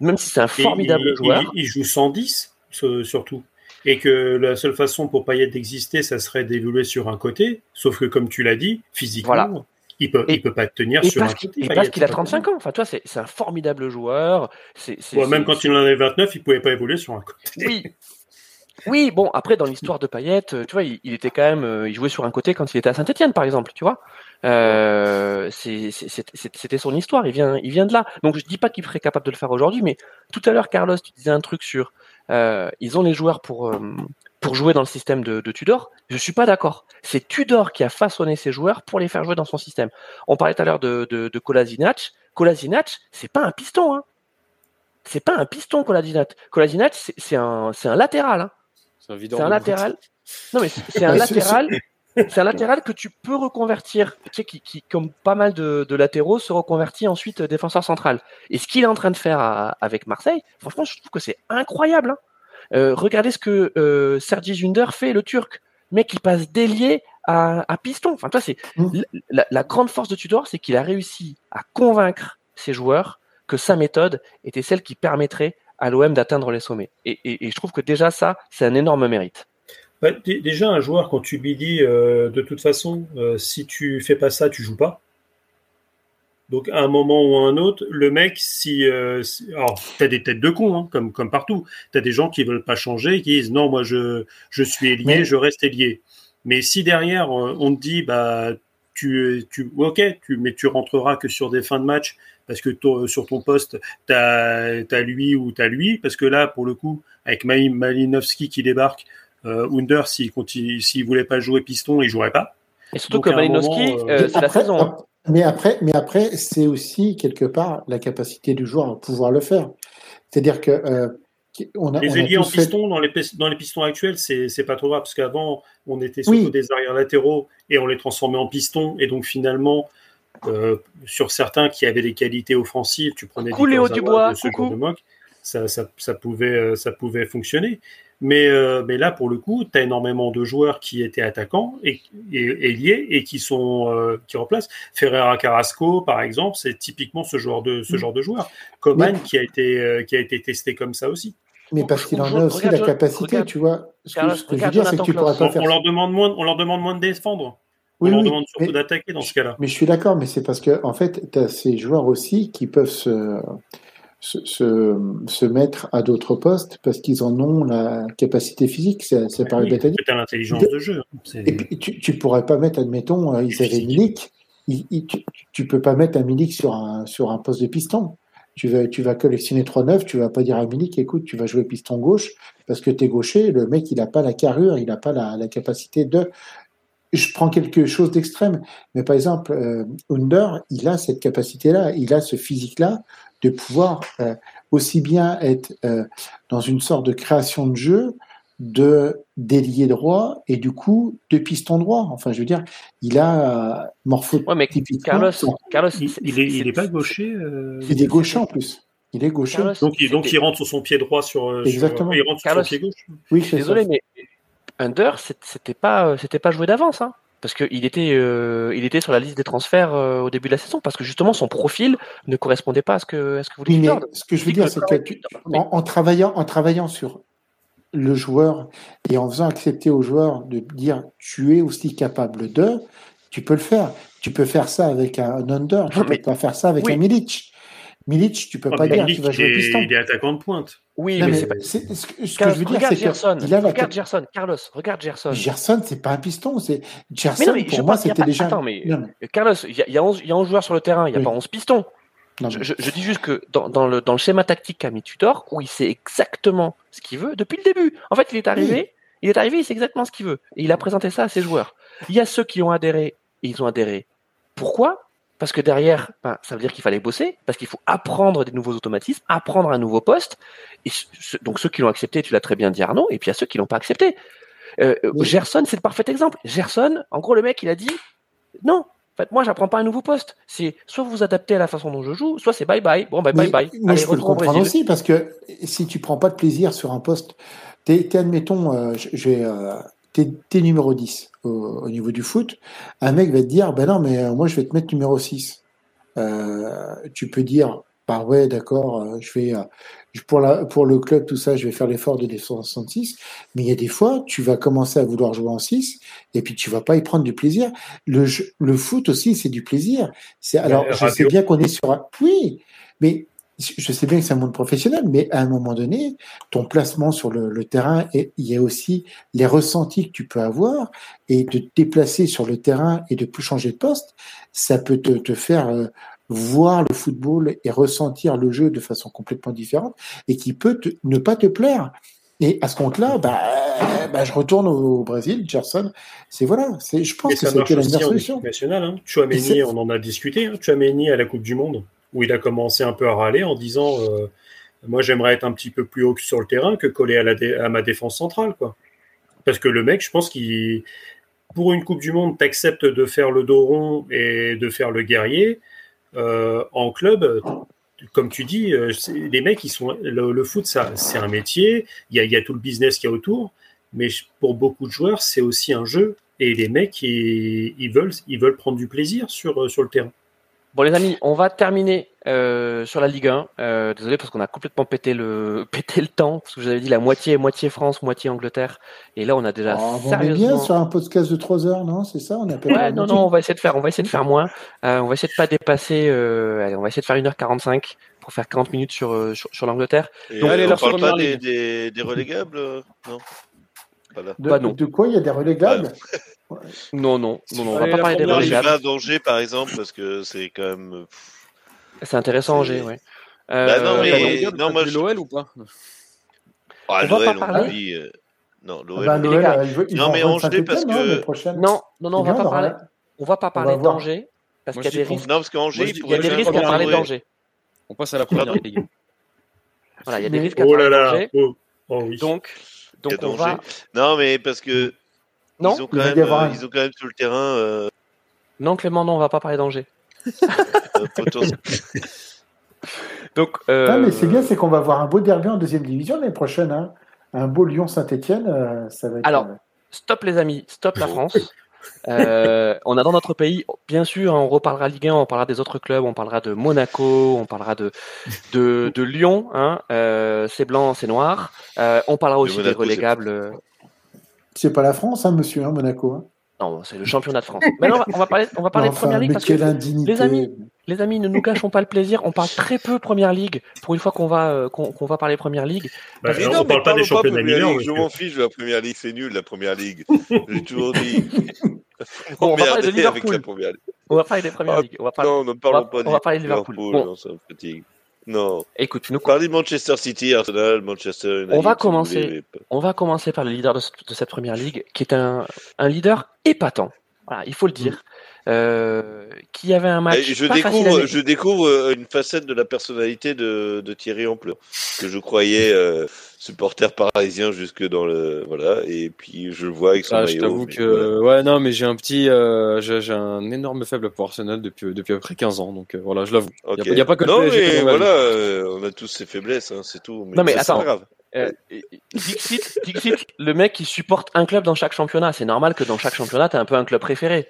même si c'est un formidable joueur, il, joue 110 surtout. Et que la seule façon pour Payet d'exister, ça serait d'évoluer sur un côté. Sauf que comme tu l'as dit, physiquement, il peut, peut pas tenir sur un côté. Et parce qu'il a 35 ans. Enfin, toi, c'est un formidable joueur. C'est, même quand il en avait 29, il pouvait pas évoluer sur un côté. Oui, oui, bon, après, dans l'histoire de Payet, euh, tu vois, il, était quand même, euh, il jouait sur un côté quand il était à Saint-Etienne, par exemple, tu vois. Euh, c'était son histoire, il vient, il vient de là. Donc, je dis pas qu'il serait capable de le faire aujourd'hui, mais tout à l'heure, Carlos, tu disais un truc sur, ils ont les joueurs pour, pour jouer dans le système de, Tudor. Je suis pas d'accord. C'est Tudor qui a façonné ses joueurs pour les faire jouer dans son système. On parlait tout à l'heure de, de, de Kolasinac. Kolasinac, c'est pas un piston, hein. C'est pas un piston, Kolasinac. Kolasinac, c'est un, un latéral, hein. C'est un, latéral. Non, mais c'est un latéral. C'est un latéral que tu peux reconvertir, tu sais, qui, qui comme pas mal de, de, latéraux, se reconvertit ensuite défenseur central. Et ce qu'il est en train de faire avec Marseille, franchement, je trouve que c'est incroyable. Hein. Euh, regardez ce que euh, Sergi Junder fait, le Turc. Mec, il passe délié à, à piston. Enfin, toi, c'est mmh. la, la, grande force de Tudor, c'est qu'il a réussi à convaincre ses joueurs que sa méthode était celle qui permettrait à l'OM d'atteindre les sommets. Et, je trouve que déjà ça, c'est un énorme mérite. Bah, déjà, un joueur, quand tu lui dis euh, de toute façon, euh, si tu fais pas ça, tu joues pas. Donc, à un moment ou à un autre, le mec, si. Euh, alors, tu as des têtes de con, hein, comme, comme partout. Tu as des gens qui veulent pas changer, qui disent non, moi, je, je suis ailier, je reste ailier. Mais si derrière, on te dit, bah, tu, tu, ok, tu, mais tu rentreras que sur des fins de match parce que sur ton poste, tu as, lui ou tu as lui. Parce que là, pour le coup, avec Malinowski qui débarque, euh, Under, s'il ne voulait pas jouer piston, il jouerait pas. Et surtout que Malinowski, euh, euh, c'est la saison. Hein. Mais après, mais après c'est aussi quelque part la capacité du joueur à pouvoir le faire. C'est-à-dire que euh, on a, les ailiers en piston dans les, dans les pistons actuels, c'est pas trop grave parce qu'avant on était surtout des arrières latéraux et on les transformait en pistons et donc finalement euh, sur certains qui avaient des qualités offensives, tu prenais du Dubois, de ce de ça, ça, ça, pouvait, euh, ça pouvait fonctionner. Mais, euh, mais là, pour le coup, tu as énormément de joueurs qui étaient attaquants et, et, liés et qui sont qui remplacent. Ferreira Carrasco, par exemple, c'est typiquement ce genre de ce mm. genre de joueur. Coman qui a été qui a été testé comme ça aussi. Mais parce qu'il en a aussi la capacité, tu vois. Ce que, je veux dire, c'est que tu pourras pas faire. On leur demande moins, on leur demande moins de défendre. On leur demande surtout d'attaquer dans ce cas-là. Mais je suis d'accord, mais c'est parce que en fait, tu as ces joueurs aussi qui peuvent se, se, se, mettre à d'autres postes parce qu'ils en ont la capacité physique. Ça, ça paraît bête à l'intelligence de jeu. Hein. Et puis, tu, tu pourrais pas mettre, admettons, euh, ils avaient Milik. tu, tu peux pas mettre un Milik sur un, sur un poste de piston tu vas, tu vas collectionner 3-9, tu vas pas dire à Milik, écoute, tu vas jouer piston gauche parce que tu es gaucher, le mec, il n'a pas la carrure, il n'a pas la, la, capacité de. Je prends quelque chose d'extrême, mais par exemple, euh, Under, il a cette capacité-là, il a ce physique-là de pouvoir euh, aussi bien être euh, dans une sorte de création de jeu de délier droit et du coup de piston droit. Enfin, je veux dire, il a morpho ouais, mais Carlos, Carlos, il, est, il est pas gaucher. Euh, il est gaucher en plus. Il est gaucher. donc, il, donc il rentre sur son pied droit sur. Euh, Exactement. il rentre sur son pied gauche. Oui, désolé, mais Under, c'était pas, c'était pas joué d'avance, hein, parce qu'il était, euh, il était sur la liste des transferts au début de la saison, parce que justement son profil ne correspondait pas à ce que, à ce que vous voulez Ce que je veux dire, c'est que en, travaillant, en travaillant sur le joueur et en faisant accepter au joueur de dire tu es aussi capable de, tu peux le faire. Tu peux faire ça avec un under, tu ne peux pas faire ça avec un Milic. Milic, tu peux pas dire tu vas jouer piston. Il est attaquant de pointe. Oui, mais, c'est pas. Ce que, je veux dire, c'est Gerson. Il a la... Regarde Gerson, Carlos, regarde Gerson. Gerson, c'est pas un piston. C'est Gerson. Mais pour moi, c'était déjà. Attends, mais Carlos, il y, a, y, a 11, y a 11 joueurs sur le terrain, il n'y a pas 11 pistons. Je, dis juste que dans, le, dans le schéma tactique qu'a mis Tudor, où il sait exactement ce qu'il veut depuis le début. En fait, il est arrivé, il est arrivé, il sait exactement ce qu'il veut. Et il a présenté ça à ses joueurs. Il y a ceux qui ont adhéré, et ils ont adhéré. Pourquoi? Parce que derrière, ben, ça veut dire qu'il fallait bosser, parce qu'il faut apprendre des nouveaux automatismes, apprendre un nouveau poste. Et donc ceux qui l'ont accepté, tu l'as très bien dit Arnaud, et puis il y a ceux qui l'ont pas accepté. Euh, Gerson, c'est le parfait exemple. Gerson, en gros, le mec, il a dit non. En fait, moi, j'apprends pas un nouveau poste. C'est soit vous vous adaptez à la façon dont je joue, soit c'est bye bye. Bon, bye bye bye. Moi, je peux le comprendre aussi parce que si tu prends pas de plaisir sur un poste, t'es, admettons, euh, j'ai, euh, t'es, numéro 10 au, niveau du foot. Un mec va te dire, ben non, mais euh, moi, je vais te mettre numéro 6. Euh, tu peux dire, bah ouais, d'accord, euh, je vais, pour, la, pour le club, tout ça, je vais faire l'effort de descendre 66. Mais il y a des fois, tu vas commencer à vouloir jouer en 6 et puis tu vas pas y prendre du plaisir. Le, le foot aussi, c'est du plaisir. C'est, alors, je sais bien qu'on est sur un, oui, mais je sais bien que c'est un monde professionnel, mais à un moment donné, ton placement sur le, terrain, et il y a aussi les ressentis que tu peux avoir et de te déplacer sur le terrain et de plus changer de poste, ça peut te, te faire euh, voir le football et ressentir le jeu de façon complètement différente et qui peut ne pas te plaire. Et à ce compte-là, bah, bah, je retourne au, Brésil, Gerson. C'est voilà, c'est, je pense que c'était la meilleure solution. National, hein. Chouameni, on en a discuté. Hein. Chouameni à la Coupe du Monde, où il a commencé un peu à râler en disant, euh, moi j'aimerais être un petit peu plus haut sur le terrain que coller à, ma défense centrale, quoi. Parce que le mec, je pense qu'il, pour une Coupe du Monde, t'acceptes de faire le dos rond et de faire le guerrier. Euh, en club, comme tu dis, euh, les mecs, ils sont, le, foot, c'est un métier. Il y, a, tout le business qui y a autour, mais pour beaucoup de joueurs, c'est aussi un jeu. Et les mecs, ils, veulent, prendre du plaisir sur le terrain. Bon les amis, on va terminer euh, sur la Ligue 1. Euh, désolé parce qu'on a complètement pété le pété le temps parce que vous avez dit la moitié moitié France, moitié Angleterre et là on a déjà oh, on est bien sur un podcast de 3 heures, non? C'est ça? On a ouais, non non, on va essayer de faire on va essayer de faire moins. Euh, on va essayer de pas dépasser euh, allez, on va essayer de faire 1h45 pour faire 40 minutes sur euh, sur, l'Angleterre. Donc allez, on parle pas des, des, des, relégables non? De, bah, non. de quoi il y a des relégables non, non, non, non, on va pas parler des relégables. à Angers, par exemple, parce que c'est quand même. C'est intéressant, Angers, oui. Euh, bah non, mais. non, moi, je... l'OL ou pas? Ah, l'OL, on dit. Euh... Non, l'OL. Bah, euh, non, mais Angers, parce que. Non, non, non, on va pas parler. On va pas parler d'Angers. Parce qu'il y a des risques. Non, parce qu'Angers, il y a des risques à parler d'Angers. On passe à la première ligue. Voilà, il y a des risques à parler d'Angers. Donc, donc on va. Non, mais parce que non, ils ont quand, même, euh, ils ont quand même sur le terrain. Euh... Non, Clément, non, on va pas parler d'Angers. Donc, euh... ah, mais c'est bien, c'est qu'on va avoir un beau derby en deuxième division l'année prochaine. Hein. Un beau Lyon-Saint-Etienne, euh, ça va être. Alors, euh, stop les amis, stop la France. Euh, on a dans notre pays, bien sûr, on reparlera Ligue 1, on parlera des autres clubs, on parlera de Monaco, on parlera de de, de Lyon, hein, euh, c'est blanc, c'est noir. Euh, on parlera aussi des relégables. C'est pas la France, hein, monsieur, hein, Monaco. Non, c'est le championnat de France. Mais on va parler, on va parler de Première Ligue parce que les amis, les amis, ne nous gâchons pas le plaisir. On parle très peu Première Ligue pour une fois qu'on va euh, qu'on va parler Première Ligue. Bah, non, on parle pas des championnats Ligue. Je m'en fiche de la Première Ligue, c'est nul la Première Ligue. J'ai toujours dit. on va parler de Liverpool. On va parler des Premières ah, Ligues. On va parler, non, ne parlons pas on va parler de Liverpool. Non, ça me fatigue. Non. Écoute, nous parlez de Manchester City, Arsenal, Manchester United. On va commencer. On va commencer par le leader de, cette première ligue, qui est un, un leader épatant. Voilà, il faut le dire. Euh, qui avait un match. je découvre, je découvre euh, une facette de la personnalité de, de Thierry Ampleur que je croyais euh, supporter parisien jusque dans le voilà et puis je le vois avec son ah, maillot. Je t'avoue que ouais non mais j'ai un petit euh, j'ai un énorme faible pour Arsenal depuis depuis à peu près 15 ans donc euh, voilà je l'avoue. Il n'y a, pas que non, mais voilà euh, on a tous ses faiblesses hein, c'est tout. Mais non mais attends. Pas grave. Dixit, Dixit, le mec qui supporte un club dans chaque championnat, c'est normal que dans chaque championnat, tu as un peu un club préféré.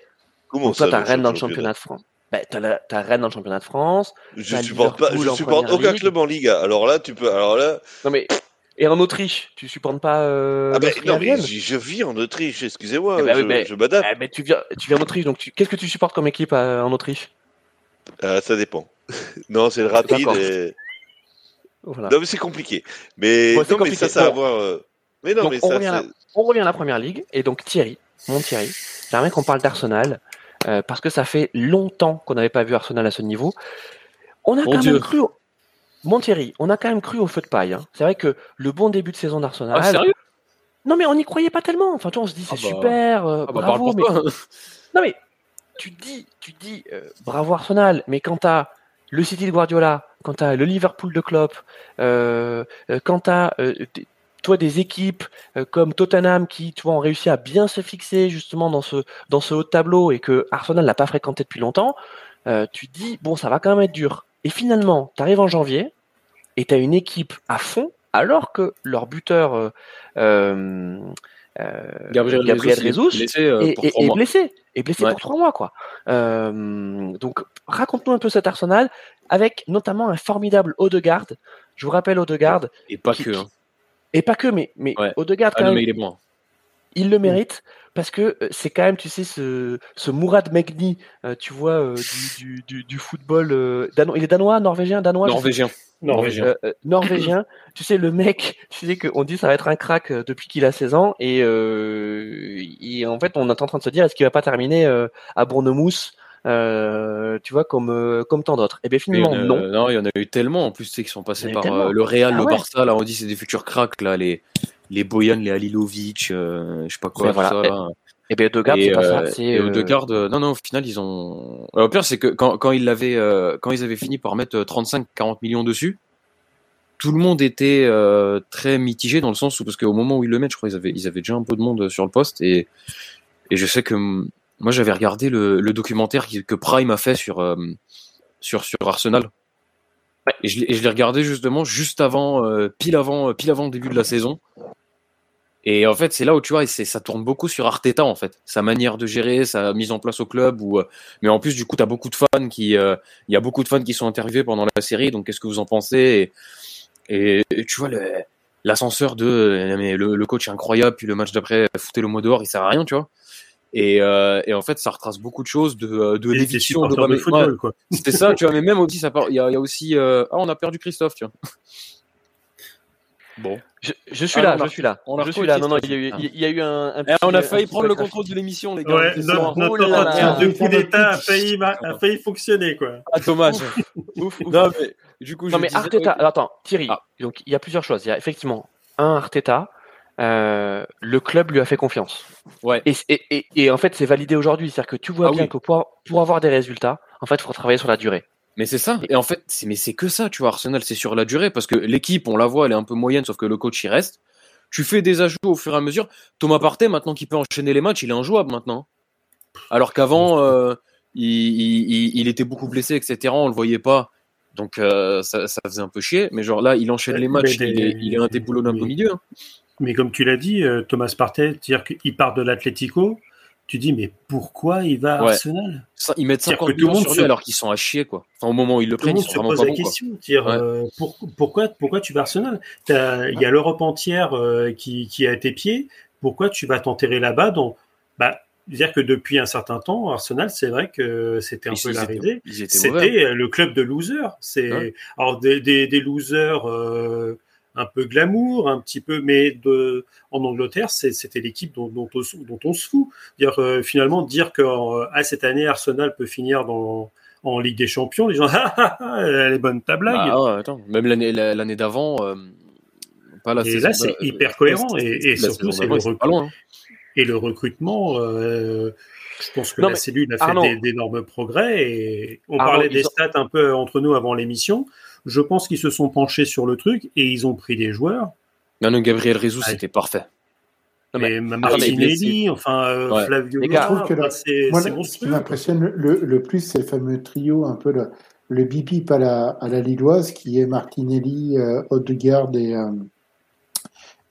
Comment ça Toi, t'as Rennes dans le championnat de France. Bah, t'as, Rennes dans le championnat de France. Je supporte pas, je supporte aucun club en Liga. Alors là, tu peux, alors là. Non mais et en Autriche, tu supportes pas euh, Ah ben non, mais je vis en Autriche, excusez-moi, eh ben je, m'adapte. Eh ben, tu viens, tu viens en Autriche, donc qu'est-ce que tu supportes comme équipe euh, en Autriche? Euh, Ça dépend. non, c'est le rapide. Et... Voilà. Non, mais c'est compliqué. Mais, non, mais ça, ça va avoir. Euh, mais non, mais on ça. Revient à, on revient à la première ligue, et donc Thierry, mon Thierry, j'aimerais qu'on parle d'Arsenal, parce que ça fait longtemps qu'on n'avait pas vu Arsenal à ce niveau. On a quand même cru. Thierry, on a quand même cru au feu de paille. Hein. C'est vrai que le bon début de saison d'Arsenal. Ah, sérieux? Non, mais on n'y croyait pas tellement. Enfin, tu on se dit, c'est ah bah. super, euh, ah bah, bravo. Mais... non, mais tu dis, tu dis, euh, bravo Arsenal, mais quand t'as le City de Guardiola, quand t'as le Liverpool de Klopp, euh, euh quand t'as toi des équipes comme Tottenham qui, tu vois, ont réussi à bien se fixer justement dans ce dans ce haut tableau et que Arsenal n'a pas fréquenté depuis longtemps, tu dis bon, ça va quand même être dur. Et finalement, tu arrives en janvier et tu as une équipe à fond alors que leur buteur euh, Gabriel, Gabriel euh, est, blessé, est, blessé, pour trois mois quoi. Euh, donc raconte-nous un peu cet Arsenal avec notamment un formidable Odegaard. Je vous rappelle Odegaard. Et pas que. Hein. Et pas que, mais mais Odegaard ah, il est bon. Il le mérite parce que c'est quand même, tu sais, ce, ce Mourad Megni, tu vois, du, du, du, football danois. Il est danois, norvégien, danois. Norvégien. Norvégien. Euh, euh, norvégien. tu sais, le mec, tu sais qu'on dit ça va être un crack euh, depuis qu'il a 16 ans et, en fait, on est en train de se dire est-ce qu'il va pas terminer à Bournemouth tu vois, comme comme tant d'autres. Et eh bien finalement, non. Non, il y en a eu tellement. En plus, tu sais, qui sont passés par le Real, ah le Barça. Là, on dit c'est des futurs cracks là, les les Boyan, les Alilovic, je sais pas quoi. voilà. ça, Et, et bien Odegaard, c'est pas ça. Et Odegaard, non, non, au final, ils ont. Alors, le pire, c'est que quand, quand ils l'avaient, quand ils avaient fini par mettre 35-40 millions dessus, tout le monde était euh, très mitigé dans le sens où parce qu'au moment où ils le mettent, je crois qu'ils avaient ils avaient déjà un peu de monde sur le poste et et je sais que moi j'avais regardé le, documentaire que Prime a fait sur euh, sur sur Arsenal. Et je, l'ai regardé justement juste avant euh, pile avant pile avant le début de la saison. Et en fait c'est là où tu vois ça tourne beaucoup sur Arteta en fait. Sa manière de gérer sa mise en place au club ou mais en plus du coup tu as beaucoup de fans qui il y a beaucoup de fans qui sont interviewés pendant la série donc qu'est-ce que vous en pensez? Et, et, tu vois, l'ascenseur de euh, mais le, coach est incroyable, puis le match d'après, foutez le mot dehors, il sert à rien, tu vois. Et, euh, et, en fait, ça retrace beaucoup de choses, de, euh, de l'éviction de, de football, quoi. C'était ça, tu vois. Mais même aussi, ça il y, a, y a aussi, ah, on a perdu Christophe, tu vois. Bon. Je, je, suis là, je suis là. On je suis là. Non, non, il y a eu, il y a eu un. un petit, on a failli prendre le contrôle de l'émission, les gars. Ouais, notre, notre de coup d'État a failli, a failli fonctionner, quoi. Ah, dommage. ouf, ouf. Non, mais du coup, non, mais Arteta, attends, Thierry, ah. donc il y a plusieurs choses. Il y a effectivement un Arteta, euh, le club lui a fait confiance. Ouais. Et, et, et, en fait, c'est validé aujourd'hui. C'est-à-dire que tu vois ah bien que pour, pour avoir des résultats, en fait, il faut travailler sur la durée. Mais c'est ça. Et en fait, c'est, mais c'est que ça, tu vois. Arsenal, c'est sur la durée parce que l'équipe, on la voit, elle est un peu moyenne, sauf que le coach y reste. Tu fais des ajouts au fur et à mesure. Thomas Partey, maintenant qu'il peut enchaîner les matchs, il est injouable maintenant. Alors qu'avant, euh, il, il, il, était beaucoup blessé, etc. On le voyait pas. Donc euh, ça, ça, faisait un peu chier, mais genre là, il enchaîne les matchs, il, est, il est un déboulonnable au milieu. Hein. Mais comme tu l'as dit, euh, Thomas Partey, dire qu'il part de l'Atlético, tu dis mais pourquoi il va à Arsenal? Ils mettent 50 millions sur lui alors qu'ils sont à chier quoi. Enfin au moment où ils le prennent, ils sont vraiment pas la question, dire, euh, pourquoi pourquoi tu vas à Arsenal? Il y a l'Europe entière qui, qui est à tes pieds. Pourquoi tu vas t'enterrer là-bas dans bah, dire que depuis un certain temps, Arsenal, c'est vrai que c'était un peu la C'était le club de losers. C'est alors des, des, des losers euh, un peu glamour, un petit peu, mais de, en Angleterre, c'était l'équipe dont, dont, dont, on se fout. Dire euh, finalement dire que ah, cette année Arsenal peut finir dans en Ligue des Champions, les gens, ah, ah, ah, elle est bonne ta blague. Bah, attends. Même l'année d'avant. Euh, pas et là, c'est hyper cohérent et, et surtout, c'est le recrutement. Et le recrutement, euh, je pense que la cellule a fait d'énormes progrès. Et on parlait des stats un peu entre nous avant l'émission. Je pense qu'ils se sont penchés sur le truc et ils ont pris des joueurs. Non, non, Gabriel Rezou, c'était parfait. mais Martinelli, enfin euh, Flavio, je trouve que ce qui m'impressionne le, plus, c'est le fameux trio, un peu le, le bipip à la, à la Lilloise, qui est Martinelli, euh, Odegaard et, euh,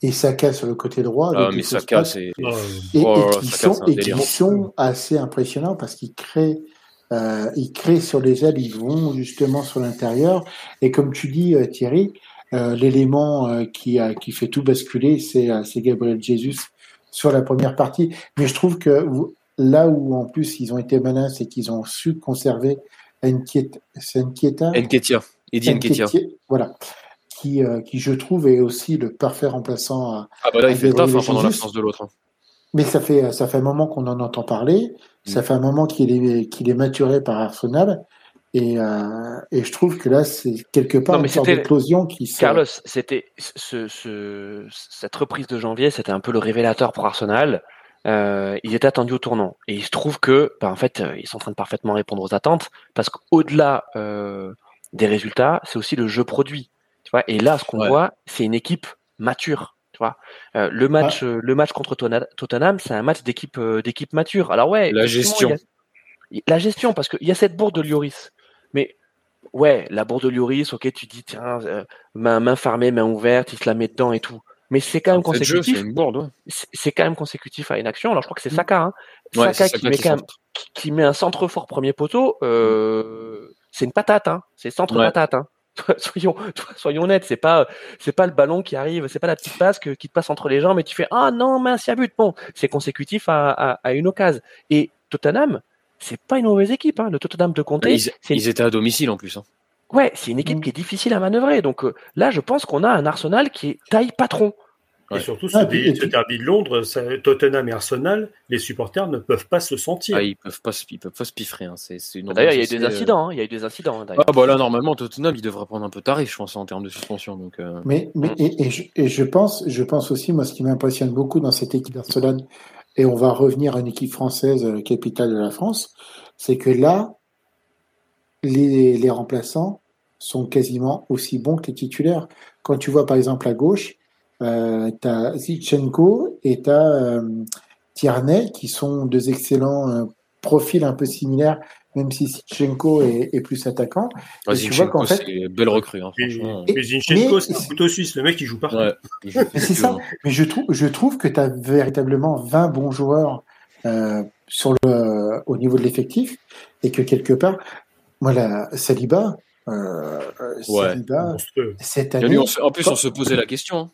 et Saka sur le côté droit. Ah, mais Saka, c'est. Et, oh, qui sont, et qui sont assez impressionnants parce qu'ils créent. Euh, ils créent sur les ailes, ils vont justement sur l'intérieur. Et comme tu dis, euh, Thierry, euh, l'élément qui, fait tout basculer, c'est Gabriel Jesus sur la première partie. Mais je trouve que là où en plus ils ont été malins, c'est qu'ils ont su conserver Nkieta. Nketia. Eddie Nketia. Voilà. Euh, qui, je trouve, est aussi le parfait remplaçant à. Ah bah là, il fait le taf hein, pendant l'absence de l'autre. Mais ça fait, ça fait un moment qu'on en entend parler. Ça mm. fait un moment qu'il est, qu'il est maturé par Arsenal. Et, euh, et je trouve que là, c'est quelque part une sorte d'éclosion qui Carlos, c'était ce, ce, cette reprise de janvier, c'était un peu le révélateur pour Arsenal. euh, ils étaient attendus au tournant. Et il se trouve que, bah, en fait, euh, ils sont en train de parfaitement répondre aux attentes, parce qu'au-delà euh, des résultats, c'est aussi le jeu produit. Tu vois et là, ce qu'on voit, c'est une équipe mature. Tu vois le match, le match contre Tottenham, c'est un match d'équipe d'équipe mature. Alors ouais, la gestion, la gestion, parce qu'il y a cette bourde de Lloris, mais ouais, la bourde de Lloris, ok, tu dis tiens, main, main fermée, main ouverte, il se la met dedans et tout mais c'est quand même consécutif. C'est quand même consécutif à une action. Alors je crois que c'est mm. Saka, hein. Saka, qui, met qui, met un centre fort premier poteau. Euh, c'est une patate, hein. C'est centre patate. Hein. Soyons, soyons honnêtes, c'est pas, c'est pas le ballon qui arrive, c'est pas la petite passe qui te passe entre les jambes et tu fais ah non mince il y a but. Bon, c'est consécutif à, une occasion. Et Tottenham, c'est pas une mauvaise équipe. Hein. Le Tottenham de Conte. Ils, ils étaient à domicile en plus. Hein. Ouais, c'est une équipe mm. qui est difficile à manœuvrer. Donc euh, là, je pense qu'on a un Arsenal qui est taille patron. Et surtout, ce, ah, derby de Londres, Tottenham et Arsenal, les supporters ne peuvent pas se sentir. Ah, ils peuvent pas, ils peuvent pas se piffrer. Hein. D'ailleurs, il y a eu des incidents. Hein. Il y a eu des incidents. Ah, bah là, normalement, Tottenham, il devrait prendre un peu tarif, je pense, en termes de suspension. Donc, euh. Mais, mais et, je, pense, je pense aussi, moi, ce qui m'impressionne beaucoup dans cette équipe d'Arsenal, et on va revenir à une équipe française, euh, capitale de la France, c'est que là, les, les remplaçants sont quasiment aussi bons que les titulaires. Quand tu vois, par exemple, à gauche, euh, tu as Zichenko et tu as euh, Tierney, qui sont deux excellents euh, profils un peu similaires, même si Zichenko est, plus attaquant. Ah, tu vois qu'en fait, c'est belle recrue. Hein, mais Zichenko, c'est un couteau suisse. Le mec, il joue pas. c'est ça. Mais je trouve, je trouve que tu as véritablement 20 bons joueurs sur le, au niveau de l'effectif et que quelque part, moi, la Saliba, euh, Saliba cette année, en plus, on se posait la question.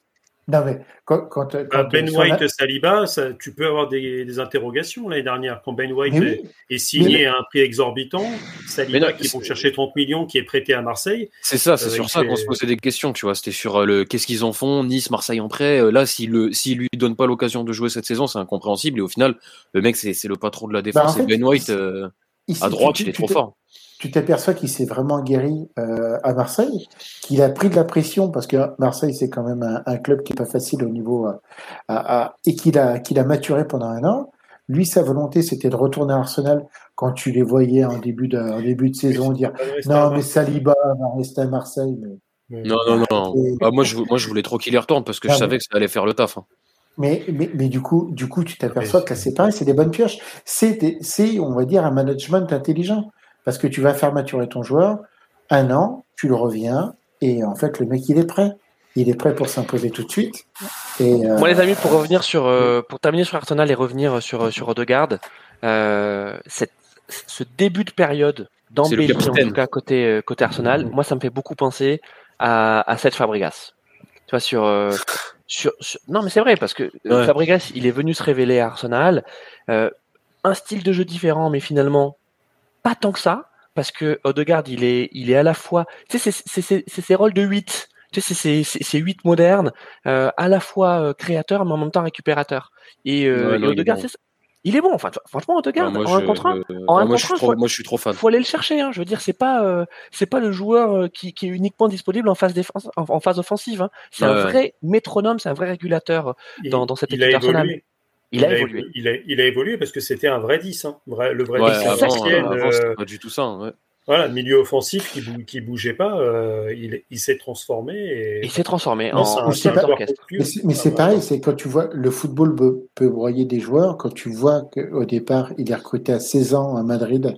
Non, mais quand, quand, bah, ben White, Saliba, tu peux avoir des, interrogations l'année dernière. Quand Ben White est, signé à un prix exorbitant, Saliba qui vont chercher 30 millions, qui est prêté à Marseille. C'est ça, c'est euh, sur ça qu'on se posait des questions, tu vois. C'était sur euh, le qu'est-ce qu'ils en font, Nice, Marseille en prêt. Euh, là, s'il ne lui donne pas l'occasion de jouer cette saison, c'est incompréhensible. Et au final, le mec, c'est le patron de la bah, défense. et Ben White, à droite, il est trop fort tu t'aperçois qu'il s'est vraiment guéri euh, à Marseille, qu'il a pris de la pression parce que Marseille c'est quand même un, club qui est pas facile au niveau euh, et qu'il a qu'il a maturé pendant un an. Lui, sa volonté, c'était de retourner à Arsenal quand tu les voyais en début de, en début de saison dire non mais Saliba va rester à Marseille. Non non non. Bah, moi je moi je voulais trop qu'il y retourne parce que je savais que ça allait faire le taf. Hein. Mais, mais, mais, du coup, du coup, tu t'aperçois que c'est pareil, c'est des bonnes pioches. C'est, c'est, on va dire, un management intelligent. Parce que tu vas faire maturer ton joueur, un an, tu le reviens, et en fait, le mec, il est prêt. Il est prêt pour s'imposer tout de suite. Et, euh, Moi, les amis, pour revenir sur, euh, pour terminer sur Arsenal et revenir sur sur Odegaard, euh, cette, ce début de période d'embellie en tout cas côté côté Arsenal, moi, ça me fait beaucoup penser à, à Seth Fabregas. Tu vois sur, sur, non, mais c'est vrai parce que Fabregas, il est venu se révéler à Arsenal, un style de jeu différent, mais finalement pas tant que ça, parce que Odegaard, il est, il est à la fois, tu sais, c'est ses rôles de 8. Tu sais, c'est 8 modernes, euh, à la fois euh, créateur, mais en même temps récupérateur. Et, euh, Odegaard, il est bon. Enfin, franchement, Odegaard, en un contre un, en un moi, je suis trop, moi, je suis trop fan. Faut aller le chercher. Hein. Je veux dire, c'est pas, euh, c'est pas le joueur euh, qui, qui, est uniquement disponible en phase défense, en, phase offensive. Hein. C'est un vrai métronome, c'est un vrai régulateur dans, dans cette équipe personnelle. Il, a, évolué. Il a, il a, évolué parce que c'était un vrai 10. Hein. le vrai 10 avant, euh, pas du tout ça. Ouais. Voilà, milieu offensif qui, bou qui bougeait pas, euh, il, il s'est transformé. Et... Il s'est transformé en, en Mais c'est pareil, c'est quand tu vois le football peut, broyer des joueurs. Quand tu vois qu'au départ, il est recruté à 16 ans à Madrid,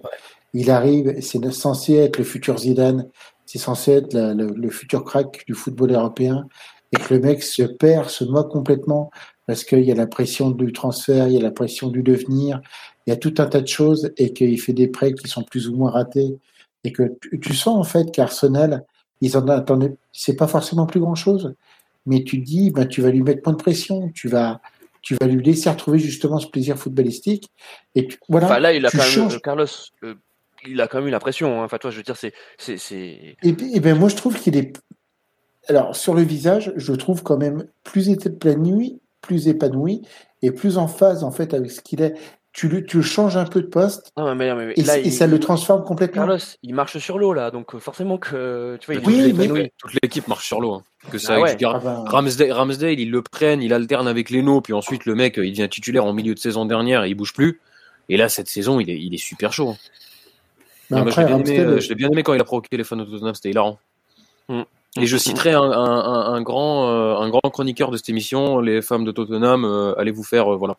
il arrive, c'est censé être le futur Zidane, c'est censé être le, le, futur crack du football européen, et que le mec se perd, se moque complètement parce qu'il y a la pression du transfert, il y a la pression du devenir, il y a tout un tas de choses et qu'il fait des prêts qui sont plus ou moins ratés et que tu, sens en fait qu'Arsenal, ils en attendaient, c'est pas forcément plus grand chose, mais tu dis, ben, tu vas lui mettre moins de pression, tu vas, tu vas lui laisser retrouver justement ce plaisir footballistique. Et voilà. Enfin, là, il a quand même, Carlos, euh, il a quand même eu la pression. Hein. Enfin, toi, je veux dire, c'est, c'est, Et, et ben, moi, je trouve qu'il est, alors, sur le visage, je trouve quand même plus épanoui, plus épanoui et plus en phase en fait avec ce qu'il est. tu le, tu changes un peu de poste et, ça le transforme complètement. Carlos, il marche sur l'eau là, donc euh, forcément que tu vois, oui, mais... toute l'équipe marche sur l'eau. Hein. Que ça, ah ah ben. Ramsdale, il le prenne, il alterne avec Leno, puis ensuite le mec, il devient titulaire en milieu de saison dernière, et il bouge plus. Et là, cette saison, il est, il est super chaud. Hein. je l'ai bien, aimé quand il a provoqué les fans de Tottenham, c'était hilarant. Mm. Et je citerai un, grand, euh, un grand chroniqueur de cette émission, les femmes de Tottenham, euh, allez vous faire, voilà.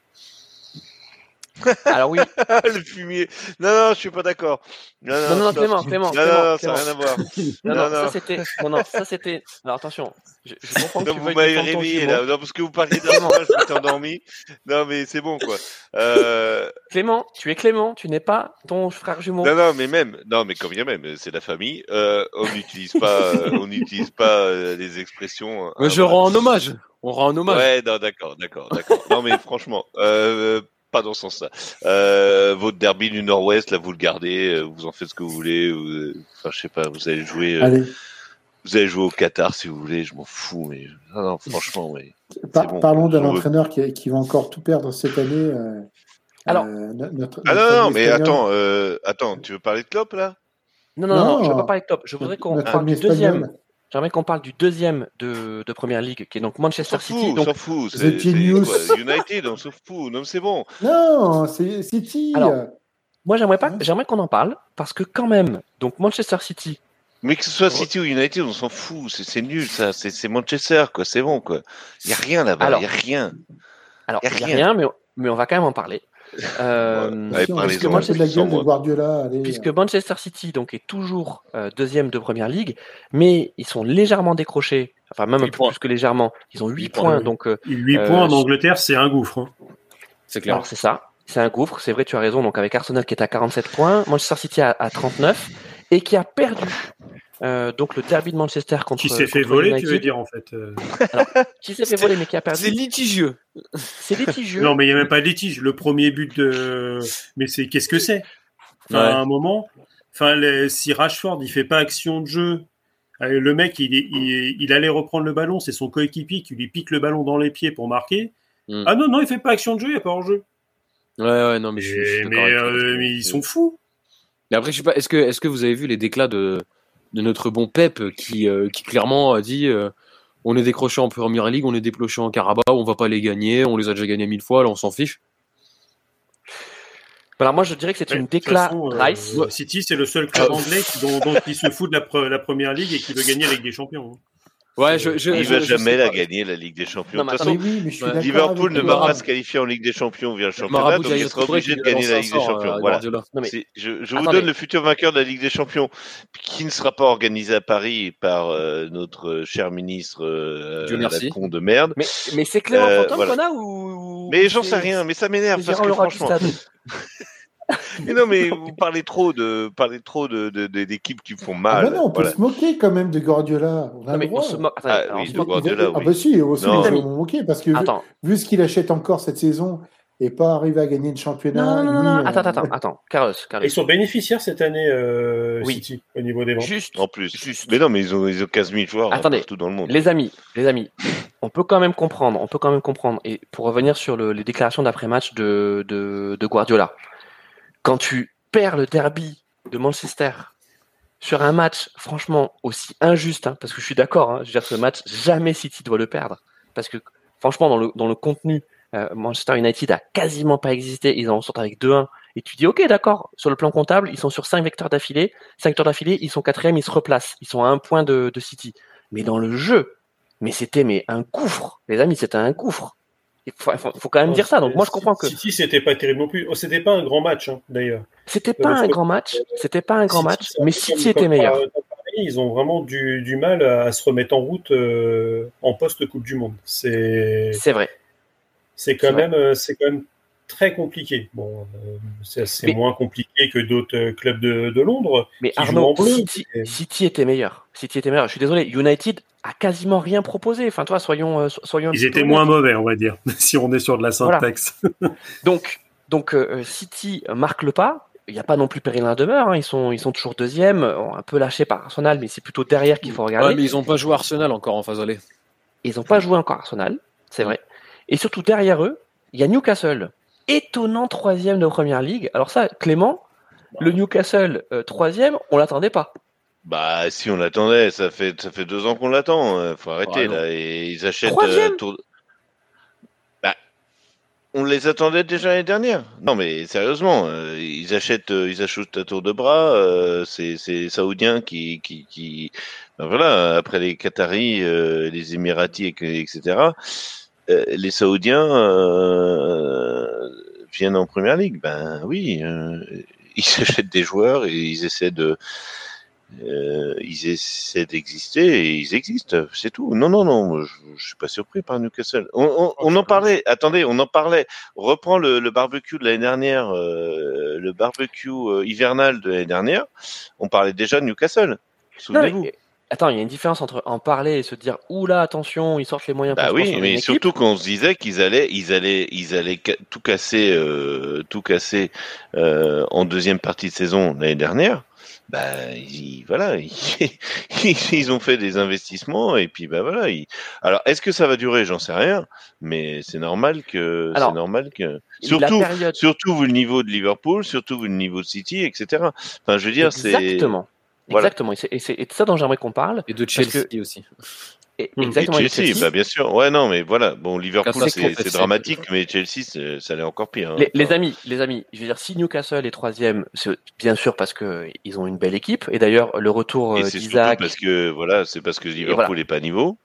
Alors oui. le fumier. Non, non, je suis pas d'accord. Non, non, non, Clément, Clément. Non, non, ça n'a rien à voir. Non, non, ça c'était. Non, non, ça c'était. Alors attention. Je, je comprends non, que vous m'avez réveillé là. Non, parce que vous parliez d'un je m'étais endormi. Non, mais c'est bon quoi. Euh... Clément, tu es Clément, tu n'es pas ton frère jumeau. Non, non, mais même. Non, mais bien même, c'est la famille. Euh, on n'utilise pas, on n'utilise pas euh, les expressions. Mais je rends un hommage. On rend un hommage. Ouais, non, d'accord, d'accord, d'accord. non, mais franchement, euh, pas dans ce sens-là. Euh, votre derby du Nord-Ouest, là, vous le gardez, euh, vous en faites ce que vous voulez. enfin, je sais pas, vous allez jouer. Euh, vous allez jouer au Qatar si vous voulez, je m'en fous, mais non, franchement, oui. parlons d'un entraîneur qui, qui, va encore tout perdre cette année. Alors, notre, ah non, non, mais attends, attends, tu veux parler de Klopp là? Non non, non, je veux pas parler de Klopp. Je voudrais qu'on parle du deuxième. J'aimerais qu'on parle du deuxième de, de Première Ligue, qui est donc Manchester City. On s'en fout, c'est United, on s'en fout. Non, c'est bon. Non, c'est City. Alors, moi, j'aimerais pas, j'aimerais qu'on en parle, parce que quand même, donc Manchester City. Mais que ce soit City ou United, on s'en fout. C'est nul, ça. C'est Manchester, quoi. C'est bon, quoi. Il n'y a rien là-bas. Il n'y a rien. Alors, il n'y a, rien, mais, mais on va quand même en parler. Euh, puisque, Manchester City donc est toujours euh, deuxième de première ligue, mais ils sont légèrement décrochés, enfin même un peu plus que légèrement. Ils ont 8, points, donc 8 euh, points en Angleterre, c'est un gouffre. Hein. C'est clair. C'est ça, c'est un gouffre. C'est vrai, tu as raison. Donc avec Arsenal qui est à 47 points, Manchester City à, à 39 et qui a perdu euh, donc le derby de Manchester contre. Qui s'est fait voler, tu veux dire en fait. Euh. qui s'est fait voler mais qui a perdu. C'est litigieux. C'est litigieux. non mais il n'y a même pas de litige. Le premier but de. Mais c'est qu'est-ce que c'est? Enfin, À un moment, enfin si Rashford il fait pas action de jeu, euh, le mec il, il, allait reprendre le ballon, c'est son coéquipier qui lui pique le ballon dans les pieds pour marquer. Hmm. Ah non non il fait pas action de jeu, il n'y a pas hors jeu. Ouais ouais non mais. Je, mais, ils sont fous. Mais après je sais pas, est-ce que est-ce que vous avez vu les déclats de de notre bon Pep qui, euh, qui clairement a dit euh, on est décroché en Première Ligue, on est déploché en Carabao, on va pas les gagner, on les a déjà gagnés mille fois, là on s'en fiche. Alors moi je dirais que c'est une déclat euh. City c'est le seul club anglais dont, dont, qui se fout de la, la, Première Ligue et qui veut gagner avec des champions. Hein. Ouais, je, je, il va jamais la gagner la Ligue des Champions. de toute façon, Liverpool ne va pas se qualifier en Ligue des Champions via le championnat, donc il sera obligé de gagner la Ligue des Champions. Voilà. je, je vous donne le futur vainqueur de la Ligue des Champions, qui ne sera pas organisé à Paris par euh, notre cher ministre euh, Dieu merci. con de merde. Mais, mais c'est Clément euh, Fantôme voilà. qu'on a ou Mais j'en sais rien, mais ça m'énerve parce que franchement. mais non, mais vous parlez trop de parlez trop de d'équipes qui font mal. Ah non, on peut se moquer quand même de Guardiola. On mais on se moque. Ah, oui, de Guardiola, Ah bah si, aussi, on se moquer parce que vu, ce qu'il achète encore cette saison et pas arriver à gagner le championnat. Non, non, non, non. attends, attends, attends, Carlos, Carlos. Ils sont bénéficiaires cette année, euh, City, au niveau des ventes. Juste. En plus. Juste. Mais non, mais ils ont, ils ont 15 000 joueurs Attendez, partout dans le monde. Les amis, les amis, on peut quand même comprendre, on peut quand même comprendre. Et pour revenir sur le, les déclarations d'après-match de, de, de Guardiola, quand tu perds le derby de Manchester sur un match, franchement, aussi injuste, hein, parce que je suis d'accord, hein, je veux dire, ce match, jamais City doit le perdre. Parce que, franchement, dans le, contenu, euh, Manchester United a quasiment pas existé, ils en sortent avec 2-1. Et tu dis, ok, d'accord, sur le plan comptable, ils sont sur 5 vecteurs d'affilée, 5 vecteurs d'affilée, ils sont quatrième, ils se replacent, ils sont à un point de, City. Mais dans le jeu, mais c'était un gouffre, les amis, c'était un gouffre. Il faut, faut, quand même dire ça. Donc moi je comprends que City c'était pas terrible non plus. Oh, c'était pas un grand match hein, d'ailleurs. C'était pas un grand match. C'était pas un grand match, mais City était meilleur. Ils ont vraiment du, du, mal à se remettre en route euh, en post Coupe du Monde. C'est. C'est vrai. C'est quand même, euh, c'est quand même très compliqué. Bon, euh, c'est moins compliqué que d'autres clubs de, de, Londres. Mais Arnaud, City, City, était meilleur. City était meilleur. Je suis désolé. United a quasiment rien proposé. Enfin, toi, soyons, euh, soyons. Ils étaient moins mauvais, on va dire, si on est sur de la syntaxe. donc, donc euh, City marque le pas. Il n'y a pas non plus péril à demeure. Hein. Ils sont, ils sont toujours deuxième, un peu lâchés par Arsenal, mais c'est plutôt derrière qu'il faut regarder. Ouais, mais ils n'ont pas joué Arsenal encore en phase aller. Ils n'ont pas joué encore Arsenal, c'est vrai. Et surtout derrière eux, il y a Newcastle étonnant troisième de Première Ligue. Alors ça, Clément, le Newcastle troisième, on l'attendait pas. Bah si on l'attendait, ça fait ça fait deux ans qu'on l'attend. Hein. Faut arrêter là. Et ils achètent. Bah, on les attendait déjà l'année dernière. Non mais sérieusement, ils achètent ils achètent à tour de bras. c'est c'est saoudiens qui qui qui. Ben voilà après les Qataris, les Émiratis etc. les Saoudiens viennent en première ligue. Ben oui, ils achètent des joueurs et ils essaient de euh, ils essaient d'exister et ils existent, c'est tout. Non, non, non, je, je, suis pas surpris par Newcastle. On, on, on, en parlait, attendez, on en parlait. reprend le, le barbecue de l'année dernière, euh, le barbecue euh, hivernal de l'année dernière. On parlait déjà de Newcastle. Souvenez-vous. Attends, il y a une différence entre en parler et se dire oula attention, ils sortent les moyens. Bah oui, mais surtout qu'on se disait qu'ils allaient, ils allaient, ils allaient tout casser, euh, tout casser euh, en deuxième partie de saison l'année dernière bah ils, voilà, ils, ont fait des investissements et puis bah voilà. alors est-ce que ça va durer? J'en sais rien, mais c'est normal que c'est normal que surtout surtout vu le niveau de Liverpool, surtout vu le niveau de City, etc. Enfin, je veux dire, c'est exactement. Exactement, et c'est de ça dont j'aimerais qu'on parle. Et de Chelsea aussi. Mmh. exactement. Chelsea, bah bien sûr. Ouais, non, mais voilà. Bon, Liverpool, c'est dramatique, mais Chelsea, ça l'est encore pire. Hein. Les, amis, les amis, je veux dire, si Newcastle est troisième, c'est bien sûr parce que ils ont une belle équipe. Et d'ailleurs, le retour euh, d'Isaac. parce que voilà, c'est parce que Liverpool n'est pas à niveau.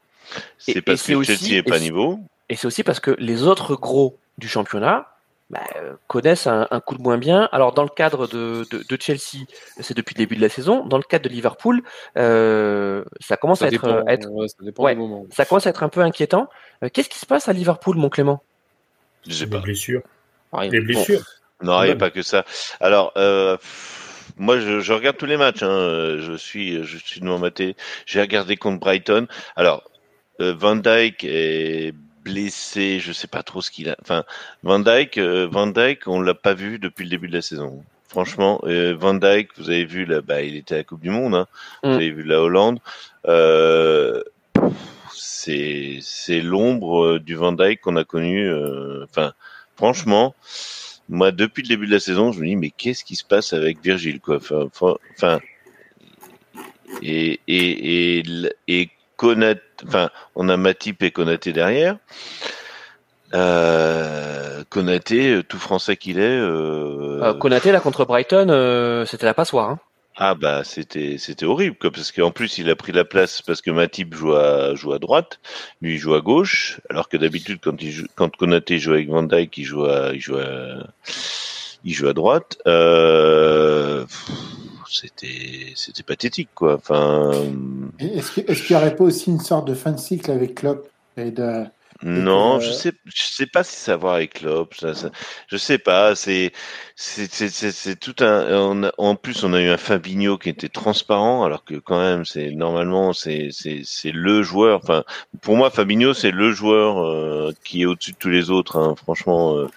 C'est parce que Chelsea n'est pas à niveau. Et c'est aussi parce que les autres gros du championnat bah, connaissent un, coup de moins bien. Alors dans le cadre de, de, Chelsea, c'est depuis le début de la saison. Dans le cadre de Liverpool, euh, ça commence à être, être ça, commence à être un peu inquiétant. Euh, qu'est-ce qui se passe à Liverpool, mon Clément? Je sais pas. Des blessures. Des blessures. Non, il n'y a pas que ça. Alors. Euh, moi, je, je, regarde tous les matchs. Hein. Je suis, je suis devant ma télé. J'ai regardé contre Brighton. Alors, euh, Van Dyke est blessé, je sais pas trop ce qu'il a. Enfin, Van Dyke, euh, Van Dyke, on l'a pas vu depuis le début de la saison. Franchement, euh, Van Dyke, vous avez vu là, bah, il était à la Coupe du Monde. Hein. Vous mm. avez vu la Hollande. Euh, c'est c'est l'ombre du Van Dyke qu'on a connu. Enfin, franchement, moi depuis le début de la saison, je me dis mais qu'est-ce qui se passe avec Virgile quoi? Enfin, et et et, et enfin, on a Matip et Konaté derrière. Euh, Konaté, tout français qu'il est. Euh... euh Konaté là contre Brighton, euh, c'était la passoire. Hein. Ah bah c'était c'était horrible quoi, parce qu'en plus il a pris la place parce que Matip joue à joue à droite, lui il joue à gauche, alors que d'habitude quand il joue, quand Konaté joue avec Van Dijk, il joue à il joue à il joue à droite. Euh, c'était c'était pathétique quoi. Enfin. Est-ce qu'il est n'y aurait pas aussi une sorte de fin de cycle avec Klopp et de non, je sais, je sais pas si ça va avec Klopp. Ça, je sais pas. C'est, c'est, tout un. en plus, on a eu un Fabinho qui était transparent, alors que quand même, c'est normalement, c'est, c'est, le joueur. Enfin, pour moi, Fabinho, c'est le joueur euh, qui est au-dessus de tous les autres. Hein, franchement. Euh,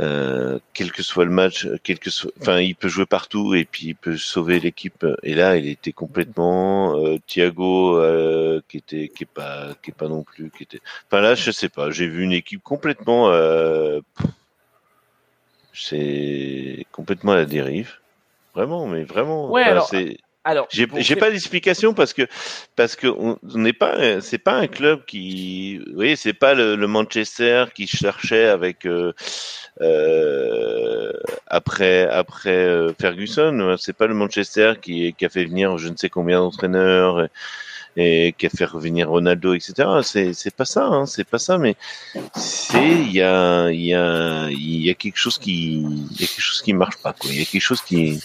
euh, quel que soit le match, quel que soit, enfin, il peut jouer partout et puis il peut sauver l'équipe. Et là, il était complètement euh, Thiago, euh, qui était, qui est pas, qui est pas non plus, qui était. Enfin là, je sais pas. J'ai vu une équipe complètement, euh, c'est complètement à la dérive. Vraiment, mais vraiment. Ouais, alors. Alors, j'ai pas d'explication parce que parce que on n'est pas c'est pas un club qui vous voyez c'est pas le, le, Manchester qui cherchait avec euh, euh, après après euh, Ferguson. C'est pas le Manchester qui qui a fait venir je ne sais combien d'entraîneurs et, et, qui a fait revenir Ronaldo etc c'est c'est pas ça hein, c'est pas ça mais c'est il y a il y a il y a quelque chose qui il y a quelque chose qui marche pas quoi. Il y a quelque chose qui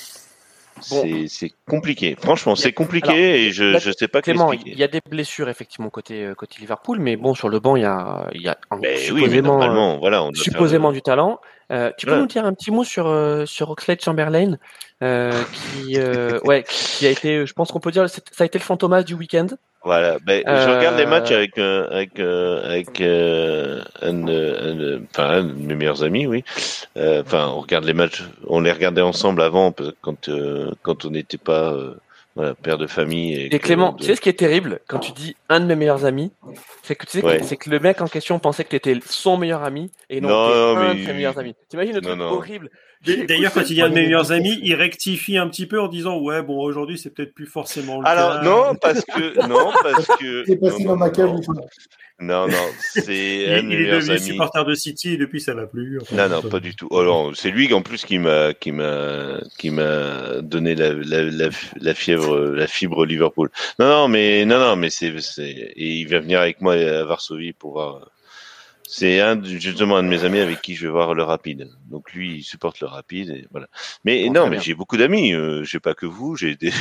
c'est compliqué. Franchement, c'est compliqué et je ne sais pas Clément, il y a des blessures effectivement côté euh, côté Liverpool, mais bon sur le banc il y a il y a supposément, euh, voilà, on supposément du talent. Euh, tu peux nous dire un petit mot sur euh, sur Oxlade Chamberlain, euh, qui euh, ouais, qui a été, je pense qu'on peut dire, ça a été le fantomas du week-end. Voilà, ben, je regarde les matchs avec avec avec un, un, enfin un de mes meilleurs amis, oui. Enfin, on regarde les matchs, on les regardait ensemble avant quand quand on n'était pas voilà, père de famille. Et, Clément, tu sais ce qui est terrible quand tu dis un de mes meilleurs amis, c'est que tu sais c'est que le mec en question pensait que tu étais son meilleur ami et non, un de ses meilleurs amis. T'imagines le truc horrible D'ailleurs, quand il y a de mes meilleurs amis, il rectifie un petit peu en disant ouais bon aujourd'hui c'est peut-être plus forcément le Alors non parce que non parce que. C'est passé dans ma cave. Non, non, c'est il, il est devenu supporter de City et depuis ça va plus. non, non, pas du tout. Oh, c'est lui en plus qui m'a qui m'a qui m'a donné la, la, la, fièvre, la fibre Liverpool. Non, non, mais non, non, mais c'est et il va venir avec moi à Varsovie pour voir. C'est un justement un de mes amis avec qui je vais voir le rapide. Donc lui, il supporte le rapide et voilà. Mais non, mais j'ai beaucoup d'amis. Euh, j'ai pas que vous. J'ai des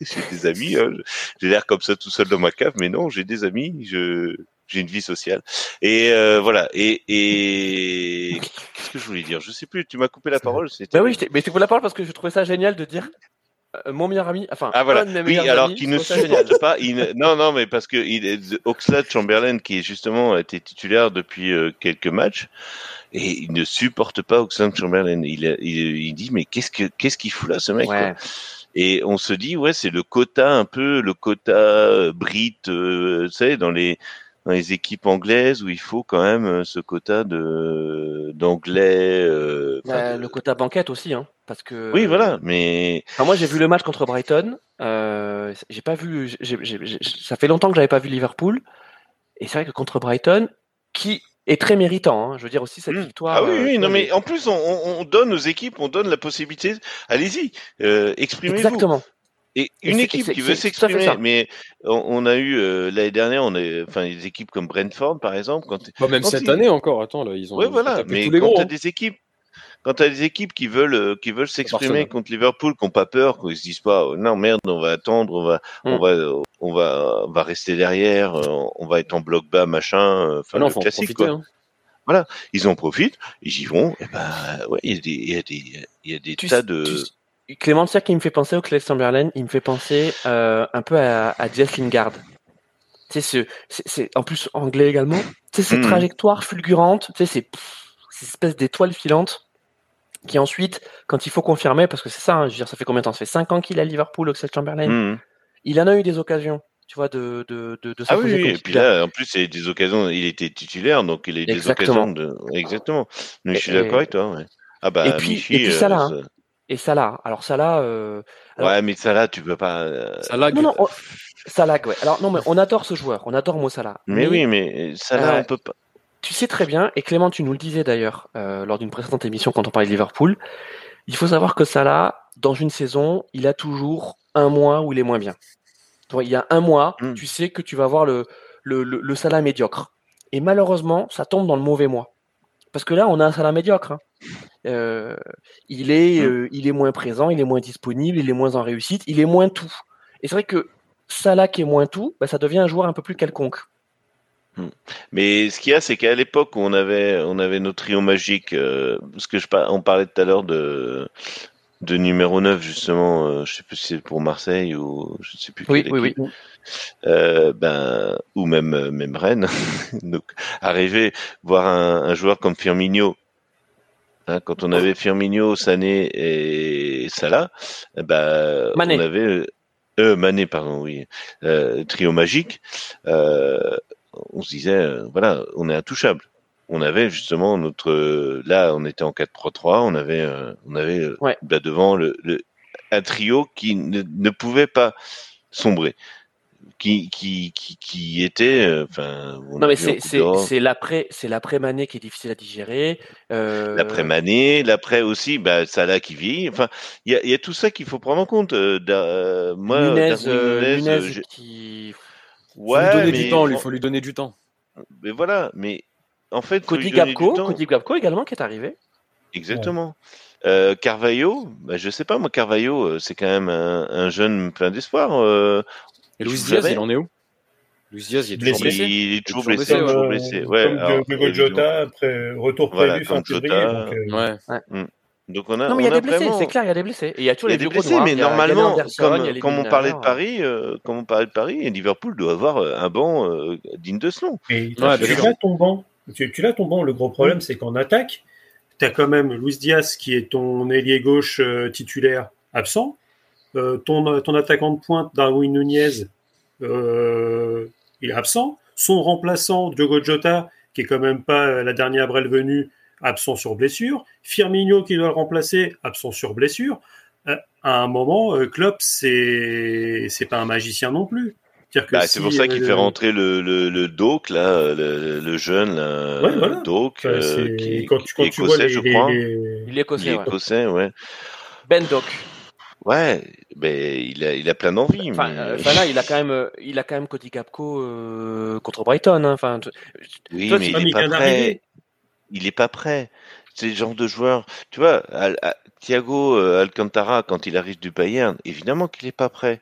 des amis. Hein. J'ai l'air comme ça tout seul dans ma cave, mais non, j'ai des amis. Je j'ai une vie sociale. Et euh, voilà. Et, et... qu'est-ce que je voulais dire? Je sais plus. Tu m'as coupé la parole. Bah oui, mais tu coupé la parole parce que je trouvais ça génial de dire euh, mon meilleur ami, enfin, ah voilà, oui, alors qu'il ne supporte pas, il non, non, mais parce que il Oxlade Chamberlain, qui est justement été titulaire depuis euh, quelques matchs, et il ne supporte pas Oxlade Chamberlain. Il, il, il, dit, mais qu'est-ce que, qu'est-ce qu'il fout là, ce mec quoi? Et on se dit, ouais, c'est le quota un peu, le quota Brit, euh, tu sais, dans les dans les équipes anglaises où il faut quand même euh, ce quota de d'anglais. Euh, bah, le quota banquette aussi, hein, parce que. Oui, voilà, mais. moi, j'ai vu le match contre Brighton. Euh, j'ai pas vu. ça fait longtemps que j'avais pas vu Liverpool, et c'est vrai que contre Brighton, qui est très méritant. Hein, je veux dire aussi cette mmh. victoire. Ah oui, oui, non, mais en plus, on, on, donne aux équipes, on donne la possibilité. Allez-y, exprimez-vous. Exactement. Et une équipe qui veut s'exprimer, mais on, a eu euh, l'année dernière, on a, enfin, des équipes comme Brentford, par exemple. Quand bah, même cette année encore, attends, là, ils ont. Oui, voilà, mais tous les quand tu as hein. des équipes, quand tu as des équipes qui veulent, euh, qui veulent s'exprimer contre Liverpool, qui n'ont pas peur, qui se disent pas, oh, non merde, on va attendre, on va, on mm. va, on va, on va rester derrière, euh, on va être en bloc bas, machin, enfin, ah le classique, quoi. Hein. Voilà, ils en profitent, ils y vont, et ben, ouais, il y a des, il y a des, il y a des tas de. Clément Tia qui me fait penser au Clay Chamberlain, il me fait penser euh, un peu à, à Lingard. C'est c'est en plus anglais également. C'est cette hmm. trajectoire fulgurante, c'est ces espèces d'étoiles filantes qui ensuite, quand il faut confirmer, parce que c'est ça, hein, je veux dire, ça fait combien de temps? Ça fait 5 ans qu'il est à Liverpool, Oxlade Chamberlain. Hmm. Il en a eu des occasions, tu vois, de, de, de, Ah oui, et puis là, en plus, c'est des occasions, il était titulaire, donc il a eu des occasions de. Exactement. Mais je suis d'accord avec toi, ouais. Ah bah, et puis, et puis ça là, hein et Salah. Alors Salah. Euh, ouais, mais Salah, tu peux pas. Euh... Salah, non, non, Salah, ouais. Alors non, mais on adore ce joueur, on adore Mo Salah. Mais, oui, mais Salah, euh, on peut pas. Tu sais très bien, et Clément, tu nous le disais d'ailleurs euh, lors d'une précédente émission quand on parlait de Liverpool. Il faut savoir que Salah, dans une saison, il a toujours un mois où il est moins bien. il y a un mois, hmm. tu sais que tu vas avoir le, le, le, le Salah médiocre. Et malheureusement, ça tombe dans le mauvais mois. Parce que là, on a un Salah médiocre. Hein. Euh, il, est, mmh. euh, il est moins présent, il est moins disponible, il est moins en réussite, il est moins tout. Et c'est vrai que Salah qui est moins tout, bah, ça devient un joueur un peu plus quelconque. Mmh. Mais ce qu'il y a, c'est qu'à l'époque où on avait, on avait nos trios magiques, euh, parce que je, on parlait tout à l'heure de, de numéro 9 justement, euh, je sais plus si c'est pour Marseille ou je sais plus oui, oui, oui. Euh, ben ou même même Rennes. Donc arriver voir un, un, joueur comme Firmino, hein, quand on avait Firmino, Sané et Salah, eh ben on avait euh, Mané pardon oui euh, trio magique. Euh, on se disait voilà on est intouchable on avait justement notre là on était en 4-3-3 on avait euh, on avait euh, là devant le, un trio qui ne, ne, pouvait pas sombrer qui qui qui, qui était euh, enfin non mais c'est c'est c'est l'après c'est l'après Mané qui est difficile à digérer euh... l'après Mané l'après aussi bah Salah qui vit enfin il y a, y a tout ça qu'il faut prendre en compte euh, moi Nunez, Nunez, qui ouais faut lui donner du temps il faut lui donner du temps. Mais voilà mais en fait, Cody Gapco, Cody Gapco également qui est arrivé. Exactement. Euh, Carvalho, bah, je sais pas moi, Carvalho, euh, c'est quand même un, jeune plein d'espoir. Euh, Et Luis Diaz, il en est où? Luis Diaz, il est toujours blessé. Il est toujours blessé, toujours blessé. Ouais, comme Diego Jota, après retour prévu fin février. Donc, ouais. Mm. Donc on a, non mais il y a des blessés, c'est clair, il y a des blessés. Et il y a toujours les des blessés, mais normalement, comme, comme on parlait de Paris, euh, comme on parlait de Paris, Liverpool doit avoir un banc euh, digne de ce nom. Et tu as ton banc tu, tu l'as ton banc. Le gros problème, c'est qu'en attaque, tu as quand même Luis Diaz qui est ton ailier gauche euh, titulaire absent. ton, ton attaquant de pointe, Darwin Nunez, il est absent. Son remplaçant, Diogo Jota, qui est quand même pas la dernière brelle venue, absent sur blessure. Firmino qui doit le remplacer, absent sur blessure. à un moment, Klopp, c'est c'est pas un magicien non plus. Bah, c'est pour ça qu'il fait rentrer le, le, le Doc, là, le, le jeune là, ouais, voilà. Doc, euh, qui, quand tu, quand tu écossais, je crois. Il est écossais, il est écossais ouais. Ben Doc. Ouais, ben il a, il a plein d'envie. Enfin, mais... enfin, là, il a quand même, il a quand même Cody Capco euh, contre Brighton. Hein. Enfin, oui, toi, mais il est pas prêt. Il est pas prêt. C'est le genre de joueur, tu vois, à, à, Thiago euh, Alcantara quand il arrive du Bayern, évidemment qu'il est pas prêt.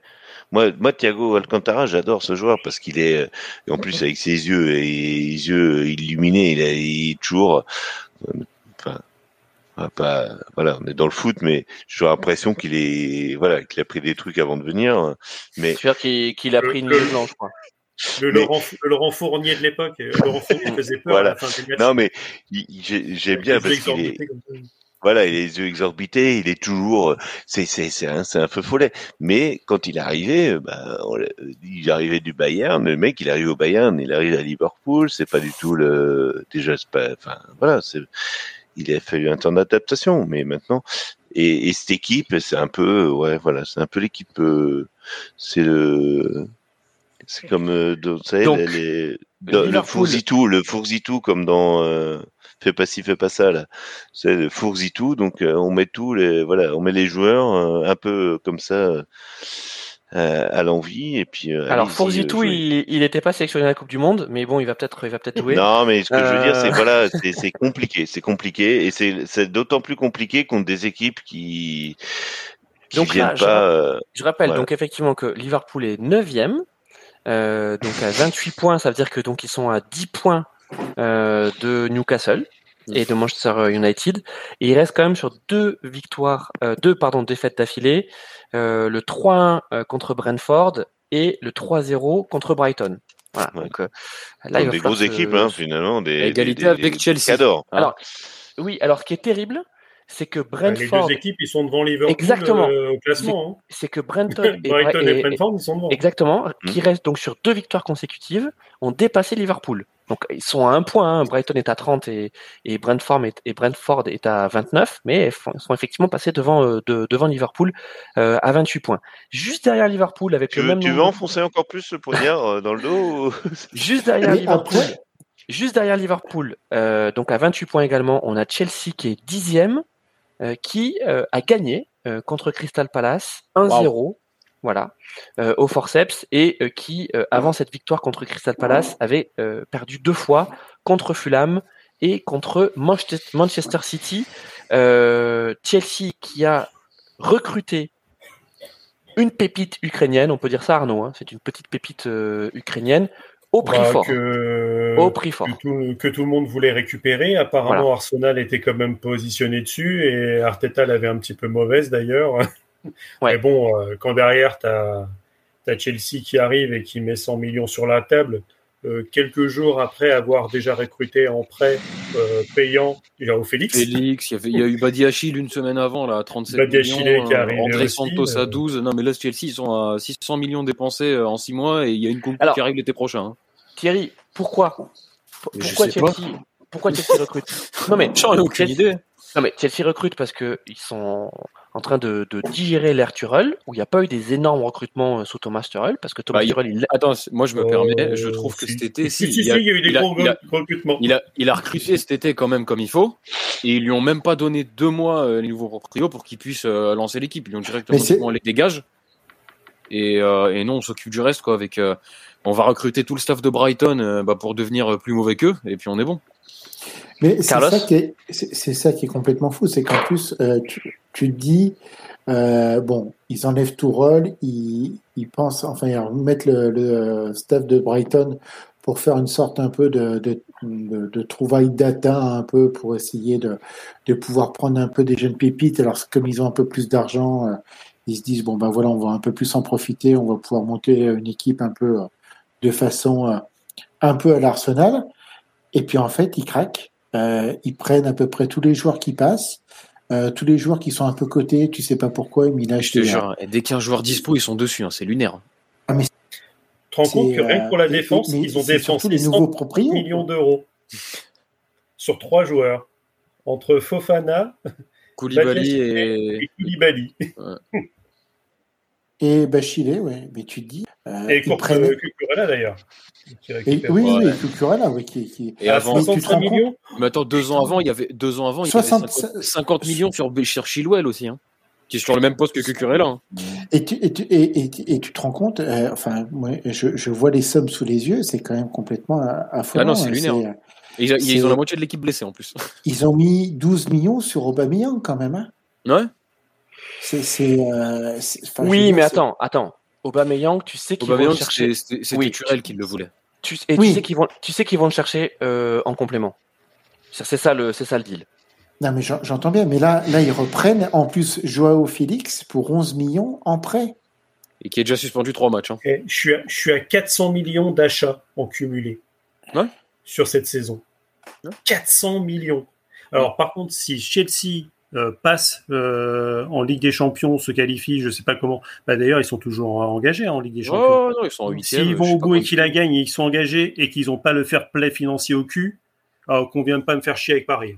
Moi, moi, Thiago Alcantara, j'adore ce joueur parce qu'il est, en plus avec ses yeux et les yeux illuminés, il, est toujours, enfin, pas, voilà, on est dans le foot, mais j'ai l'impression qu'il est, voilà, qu'il a pris des trucs avant de venir. Mais c'est sûr qu'il a pris une nuit blanche, quoi. Le, mais... Laurent, le Laurent Fournier de l'époque, Laurent Fournier faisait peur. Voilà. À la fin des non, mais j'aime bien parce qu'il est, voilà, il a les yeux exorbités, il est toujours, c'est c'est c'est un un feu follet. Mais quand il est arrivé, bah, il arrivait du Bayern, le mec il arrive au Bayern, il arrive à Liverpool, c'est pas du tout le déjà c'est pas, enfin voilà, c'est il a fallu un temps d'adaptation, mais maintenant et, et cette équipe c'est un peu ouais voilà c'est un peu l'équipe euh, c'est le c'est comme euh, vous savez Donc, les, le, le Fourzitou le Fourzitou comme dans euh, fais pas ci, fais pas ça là. C'est le tout. Donc euh, on met tous les voilà, on met les joueurs euh, un peu comme ça euh, à l'envie et puis. Alors Fourzitou, il, il était pas sélectionné à la Coupe du Monde, mais bon, il va peut-être, il va peut-être jouer. Non, mais ce que je veux dire, c'est voilà, c'est compliqué, c'est compliqué et c'est d'autant plus compliqué contre des équipes qui. qui donc là, pas, je, rappelle voilà. donc effectivement que Liverpool est 9 euh, donc à 28 points, ça veut dire que donc ils sont à 10 points de Newcastle et de Manchester United. Et il reste quand même sur deux victoires, euh, deux pardon défaites d'affilée, euh, le 3-1 euh, contre Brentford et le 3-0 contre Brighton. Voilà, ouais. donc, euh, là, il des grosses équipes hein, finalement, des égalité des, avec Chelsea. Adore. Alors oui, alors ce qui est terrible, c'est que Brentford. Les deux équipes, ils sont devant Liverpool Exactement. Euh, au classement. C'est hein. que Brenton et, Brighton et, et, Brentford, ils sont devant. Exactement, mmh. qui restent donc sur deux victoires consécutives, ont dépassé Liverpool. Donc ils sont à un point. Hein. Brighton est à 30 et, et Brentford est, et Brentford est à 29, mais ils sont effectivement passés devant euh, de, devant Liverpool euh, à 28 points. Juste derrière Liverpool avec tu le veux, même. Tu veux enfoncer encore plus le poignard euh, dans le dos Juste derrière Liverpool. Après... Juste derrière Liverpool, euh, donc à 28 points également, on a Chelsea qui est dixième, euh, qui euh, a gagné contre Crystal Palace 1-0. Wow voilà, euh, au forceps et euh, qui, euh, avant cette victoire contre Crystal Palace, avait perdu deux fois contre Fulham et contre Manchester City. Chelsea qui a recruté une pépite ukrainienne, on peut dire ça Arnaud, hein, c'est une petite pépite ukrainienne au prix bah, fort. Que, au prix fort. Que tout, que tout, le monde voulait récupérer. Apparemment, voilà. Arsenal était quand même positionné dessus et Arteta l'avait un petit peu mauvaise d'ailleurs. Ouais. Mais bon, euh, quand derrière, tu as, as, Chelsea qui arrive et qui met 100 millions sur la table, euh, quelques jours après avoir déjà recruté en prêt euh, payant au Félix. Félix, il y, avait, il y a eu Badiachil une semaine avant, là, à 37 Badiachile millions. Qui arrive André aussi, Santos à 12. Non, mais là, Chelsea, ils sont à 600 millions dépensés en 6 mois et il y a une coupe qui arrive l'été prochain. Hein. Thierry, pourquoi? Pourquoi Chelsea, pourquoi Chelsea recrute? Non, mais j'en ai aucune Chelsea, idée. Non, mais Chelsea recrute parce qu'ils sont en train de, de digérer l'ère Tuchel, où il n'y a pas eu des énormes recrutements sous Thomas Tuchel, parce que Thomas bah, Tuchel, il... Attends, moi je me permets, je trouve que cet été, si, si, il, a, il y a eu des gros recrutements. Il a, il a recruté cet été quand même comme il faut, et ils lui ont même pas donné deux mois euh, les nouveaux proprios pour qu'il puisse euh, lancer l'équipe. Ils lui ont directement dit on les dégage. Et, euh, et non, on s'occupe du reste, quoi. Avec, euh, on va recruter tout le staff de Brighton euh, bah, pour devenir plus mauvais qu'eux, et puis on est bon. Mais c'est ça, qui est, c'est ça qui est complètement fou, c'est qu'en plus, euh, tu, tu dis, euh, bon, ils enlèvent tout rôle, ils, ils pensent, enfin, ils remettent le, le, staff de Brighton pour faire une sorte un peu de, de, de, de trouvaille data, un peu pour essayer de, de pouvoir prendre un peu des jeunes pépites. Alors, comme ils ont un peu plus d'argent, euh, ils se disent, bon, ben voilà, on va un peu plus en profiter, on va pouvoir monter une équipe un peu de façon un peu à l'arsenal. Et puis, en fait, ils craquent. Euh, ils prennent à peu près tous les joueurs qui passent. Euh, tous les joueurs qui sont un peu cotés, tu sais pas pourquoi, mais il a acheté. et dès qu'un joueur dispo, ils sont dessus, hein, c'est lunaire. Ah, mais tu te rends compte que rien que pour la défense, ils ont dépensé les nouveaux millions d'euros sur trois joueurs entre Fofana, Koulibaly et... et Koulibaly. Et Bachilé, ouais, mais tu te dis. Euh, et prennent... Cucurella d'ailleurs. Oui, oui, Cucurella, oui, qui, qui... Et avant, 65 millions. Mais attends, deux ans avant, il y avait deux ans avant, il y avait 50, millions sur, sur Chilwell aussi, hein, qui est sur le même poste que Cucurella. Hein. Et, tu, et, tu, et, et, tu te rends compte, euh, enfin, moi, je, je, vois les sommes sous les yeux, c'est quand même complètement affolant. Ah non, c'est lunaire. Hein. Ils, ils, ont la moitié de l'équipe blessée en plus. Ils ont mis 12 millions sur Aubameyang quand même. Hein. Ouais. C'est. Euh, oui, mais attends, attends. Aubameyang, tu sais qu'ils vont le chercher. C'est oui. Turel qui le voulait. Tu, et tu sais qu'ils vont, tu sais qu'ils vont le chercher euh, en complément. C'est ça le, c'est ça le deal. Non, mais j'entends bien. Mais là, là, ils reprennent en plus Joao Félix pour 11 millions en prêt. Et qui est déjà suspendu trois matchs. Hein. je, suis à, je suis à 400 millions d'achats en cumulé ouais. sur cette saison. 400 millions. Alors, par contre, si Chelsea euh, passe euh, en Ligue des Champions, se qualifie, je sais pas comment. Bah, D'ailleurs, ils sont toujours engagés en Ligue des Champions. Oh, non, ils sont en S'ils vont au bout et qu'ils la gagnent, et ils sont engagés et qu'ils n'ont pas le fair play financier au cul, qu'on vient de pas me faire chier avec Paris.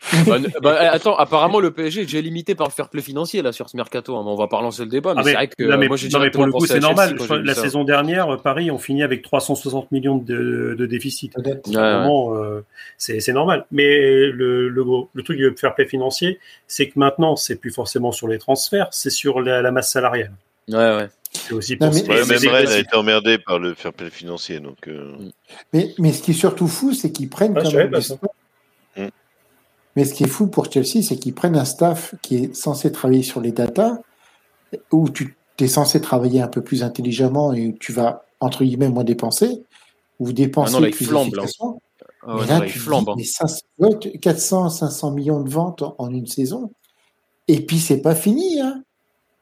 bah, bah, attends, apparemment le PSG est déjà limité par le fair play financier là sur ce mercato. Hein. On va pas relancer le débat, mais, ah, c'est vrai que moi j'ai dit pour le coup c'est normal. la saison dernière, Paris ont fini avec 360 millions de, de déficit. Euh, c'est normal. Mais le, le, le, truc du fair play financier, c'est que maintenant c'est plus forcément sur les transferts, c'est sur la, masse salariale. Ouais, ouais. C'est aussi pour mais, ouais, même Rennes a été emmerdé par le fair play financier. Donc, euh. mais, mais ce qui est surtout fou, c'est qu'ils prennent ah, quand même mais ce qui est fou pour Chelsea, c'est qu'ils prennent un staff qui est censé travailler sur les datas, où tu es censé travailler un peu plus intelligemment et où tu vas, entre guillemets, moins dépenser, ou dépenser ah non, plus flambe, efficacement. Ah mais là, tu flambe, dis, hein. 400, 500 millions de ventes en une saison. Et puis, c'est pas fini. Hein.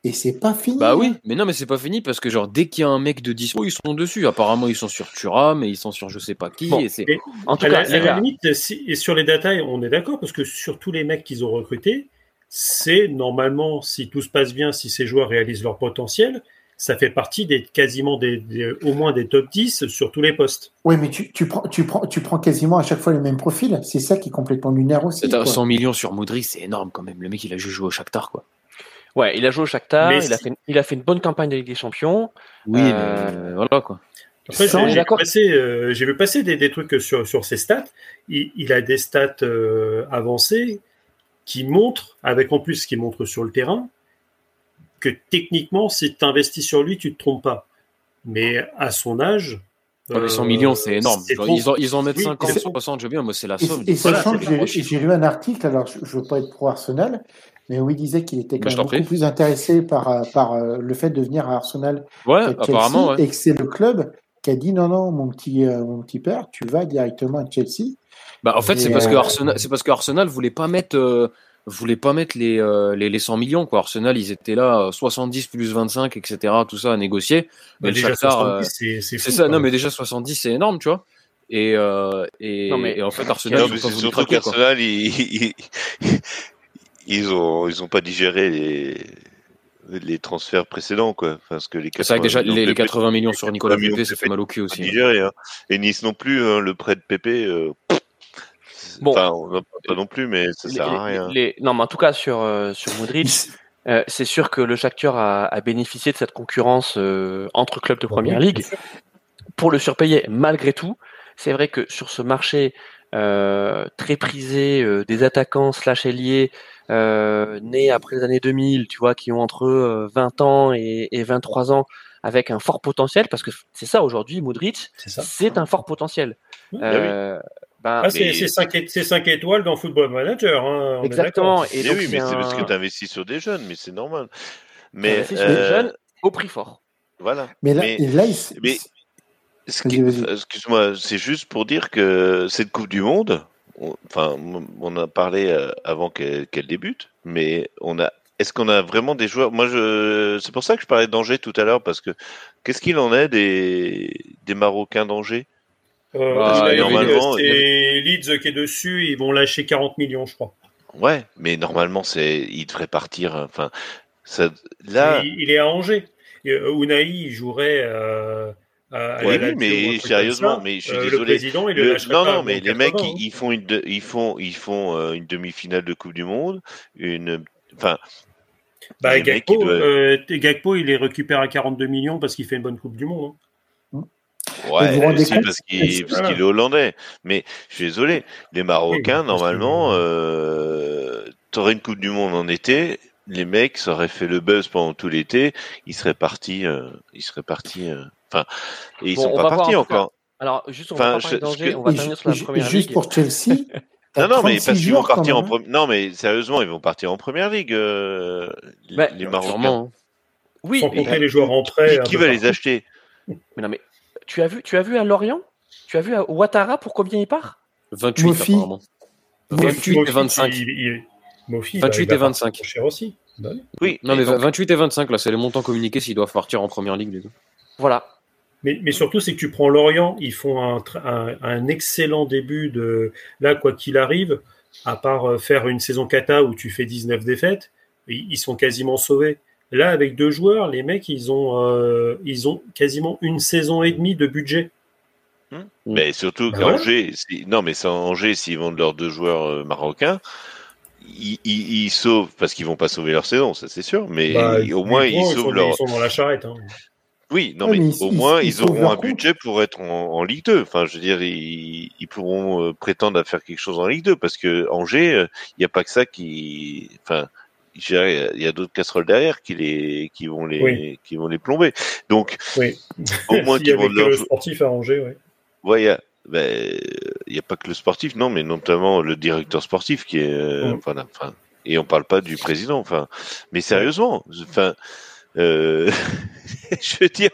Et c'est pas fini. Bah oui, hein. mais non, mais c'est pas fini parce que genre dès qu'il y a un mec de dispo, ils sont dessus. Apparemment, ils sont sur Thuram mais ils sont sur je sais pas qui. et. En tout cas, la, limite, et sur les data, on est d'accord parce que sur tous les mecs qu'ils ont recrutés, c'est normalement, si tout se passe bien, si ces joueurs réalisent leur potentiel, ça fait partie des quasiment des, au moins des top 10 sur tous les postes. Oui, mais tu, tu, prends, tu, prends, tu prends quasiment à chaque fois les mêmes profils. C'est ça qui est complètement lunaire aussi. 100 millions sur Modric, c'est énorme quand même. Le mec, il a juste joué au Shakhtar, quoi. Ouais, il a joué au Shakhtar, il a, fait, il a fait une bonne campagne de Ligue des Champions. Oui, euh, voilà quoi. Après, j'ai vu passer, euh, vu passer des, des, trucs sur, sur ses stats. Il, il a des stats euh, avancées qui montrent, avec en plus ce qui montre sur le terrain, que techniquement, si tu investis sur lui, tu te trompes pas. Mais à son âge. les 100 millions, c'est énorme. ils, en, ils en mettent 50, 60, je veux bien, moi, c'est la somme. Et, sachant que j'ai lu un article, alors je ne veux pas être pro Arsenal, mais où il disait qu'il était quand même beaucoup plus intéressé par, euh, par euh, le fait de venir à Arsenal ouais, apparemment, et que c'est le club qui a dit non, non, mon petit, euh, mon petit père, tu vas directement à Chelsea. Bah, en fait, c'est parce, que Arsenal, c'est parce que Arsenal voulait pas mettre, voulait pas mettre les, les, les, 100 millions. Quoi. Arsenal, ils étaient là, 70 plus 25, etc., tout ça à négocier. Mais, déjà, 70, c'est, ça. Non, mais déjà 70, c'est énorme, tu vois. Et, et, et, en fait, Arsenal, non, mais c'est surtout qu'Arsenal, il, ils ont ils ont pas digéré les les transferts précédents quoi. Parce que les c'est vrai que déjà les, 80 millions sur Nicolas Pepe ça fait mal au cul aussi digéré, hein. et Nice non plus hein, le prêt de Pepe euh, bon. enfin, pas non plus mais ça sert à rien. non mais en tout cas sur euh, sur Modric euh, c'est sûr que le Shakhtar a, a, bénéficié de cette concurrence entre clubs de première ligue pour le surpayer. Malgré tout c'est vrai que sur ce marché très prisé des attaquants slash ailiers euh, nés après les années 2000, tu vois, qui ont entre 20 ans et, et 23 ans, avec un fort potentiel, parce que c'est ça aujourd'hui, Modric, c'est un fort potentiel. Euh, ben, ah, c'est 5, étoiles dans Football Manager. Hein, Exactement. Et, donc, oui, mais c'est parce que tu investis sur des jeunes, mais c'est normal. Mais sur des euh, jeunes au prix fort. Voilà. Mais là, mais, excuse-moi, c'est juste pour dire que cette Coupe du Monde, enfin, on a parlé euh, avant qu'elle débute, mais on a. Est-ce qu'on a vraiment des joueurs? Moi, je, c'est pour ça que je parlais d'Angers tout à l'heure, parce que qu'est-ce qu'il en est des, des Marocains d'Angers? Euh, bah, Normalement, c'est Leeds qui est dessus, ils vont lâcher 40 millions, je crois. Ouais, mais normalement, c'est, il devrait partir. Enfin, ça, là. Il, est à Angers. Unai, il jouerait. Euh, oui, mais sérieusement, mais je suis désolé. Le président, il le, non, non, mais les mecs, ils, font une, ils font, ils font euh, une demi-finale de Coupe du Monde, une, enfin. Bah, Gagpo, euh, Gagpo, il les récupère à 42 millions parce qu'il fait une bonne Coupe du Monde. Hein. Ouais, aussi parce qu'il est hollandais. Mais je suis désolé, les Marocains, normalement, euh, t'aurais une Coupe du Monde en été, les mecs, ça aurait fait le buzz pendant tout l'été, ils seraient partis, euh, ils seraient partis. Enfin, et ils sont pas partis encore. Alors, juste, on va, danger, on va terminer sur la première Juste pour Chelsea. non, non, mais parce qu'ils vont partir en première. Non, mais sérieusement, ils vont partir en première ligue, euh, bah, les Marocains. Hein. Oui. Sans compter les joueurs en prêt. Qui, va les acheter? Mais non, mais tu as vu, tu as vu à Lorient? Tu as vu à Ouattara pour combien il part? 28 apparemment. 28 et 25. 28 et 25. Cher aussi. Bah oui. Non, mais 28 et 25, là, c'est les montants communiqués s'ils doivent partir en première ligue, les deux. Voilà. Mais, mais surtout, c'est que tu prends Lorient, ils font un, un, excellent début de. Là, quoi qu'il arrive, à part euh, faire une saison kata où tu fais 19 défaites, ils sont quasiment sauvés. Là, avec deux joueurs, les mecs, ils ont, euh, ils ont quasiment une saison et demie de budget. Hmm. Mais surtout bah qu'Angers, non, mais sans Angers, s'ils vendent leurs deux joueurs euh, marocains, ils, sauvent parce qu'ils vont pas sauver leur saison, ça c'est sûr, mais bah, au moins ils, sauvent leur. Ils sont dans la charrette. Hein. Oui, non, mais, au moins ils, auront un budget pour être en, Ligue 2. Enfin, je veux dire, ils, pourront euh, prétendre à faire quelque chose en Ligue 2 parce que Angers, euh, il n'y a pas que ça qui. Enfin, il y a d'autres casseroles derrière qui les qui vont les qui vont les plomber. Donc, au moins qu'ils vont le sportif à Angers, oui. Ouais, ben, il n'y a pas que le sportif, non, mais notamment le directeur sportif qui est, euh, enfin, et on parle pas du président, enfin, mais sérieusement, enfin, euh, je veux dire,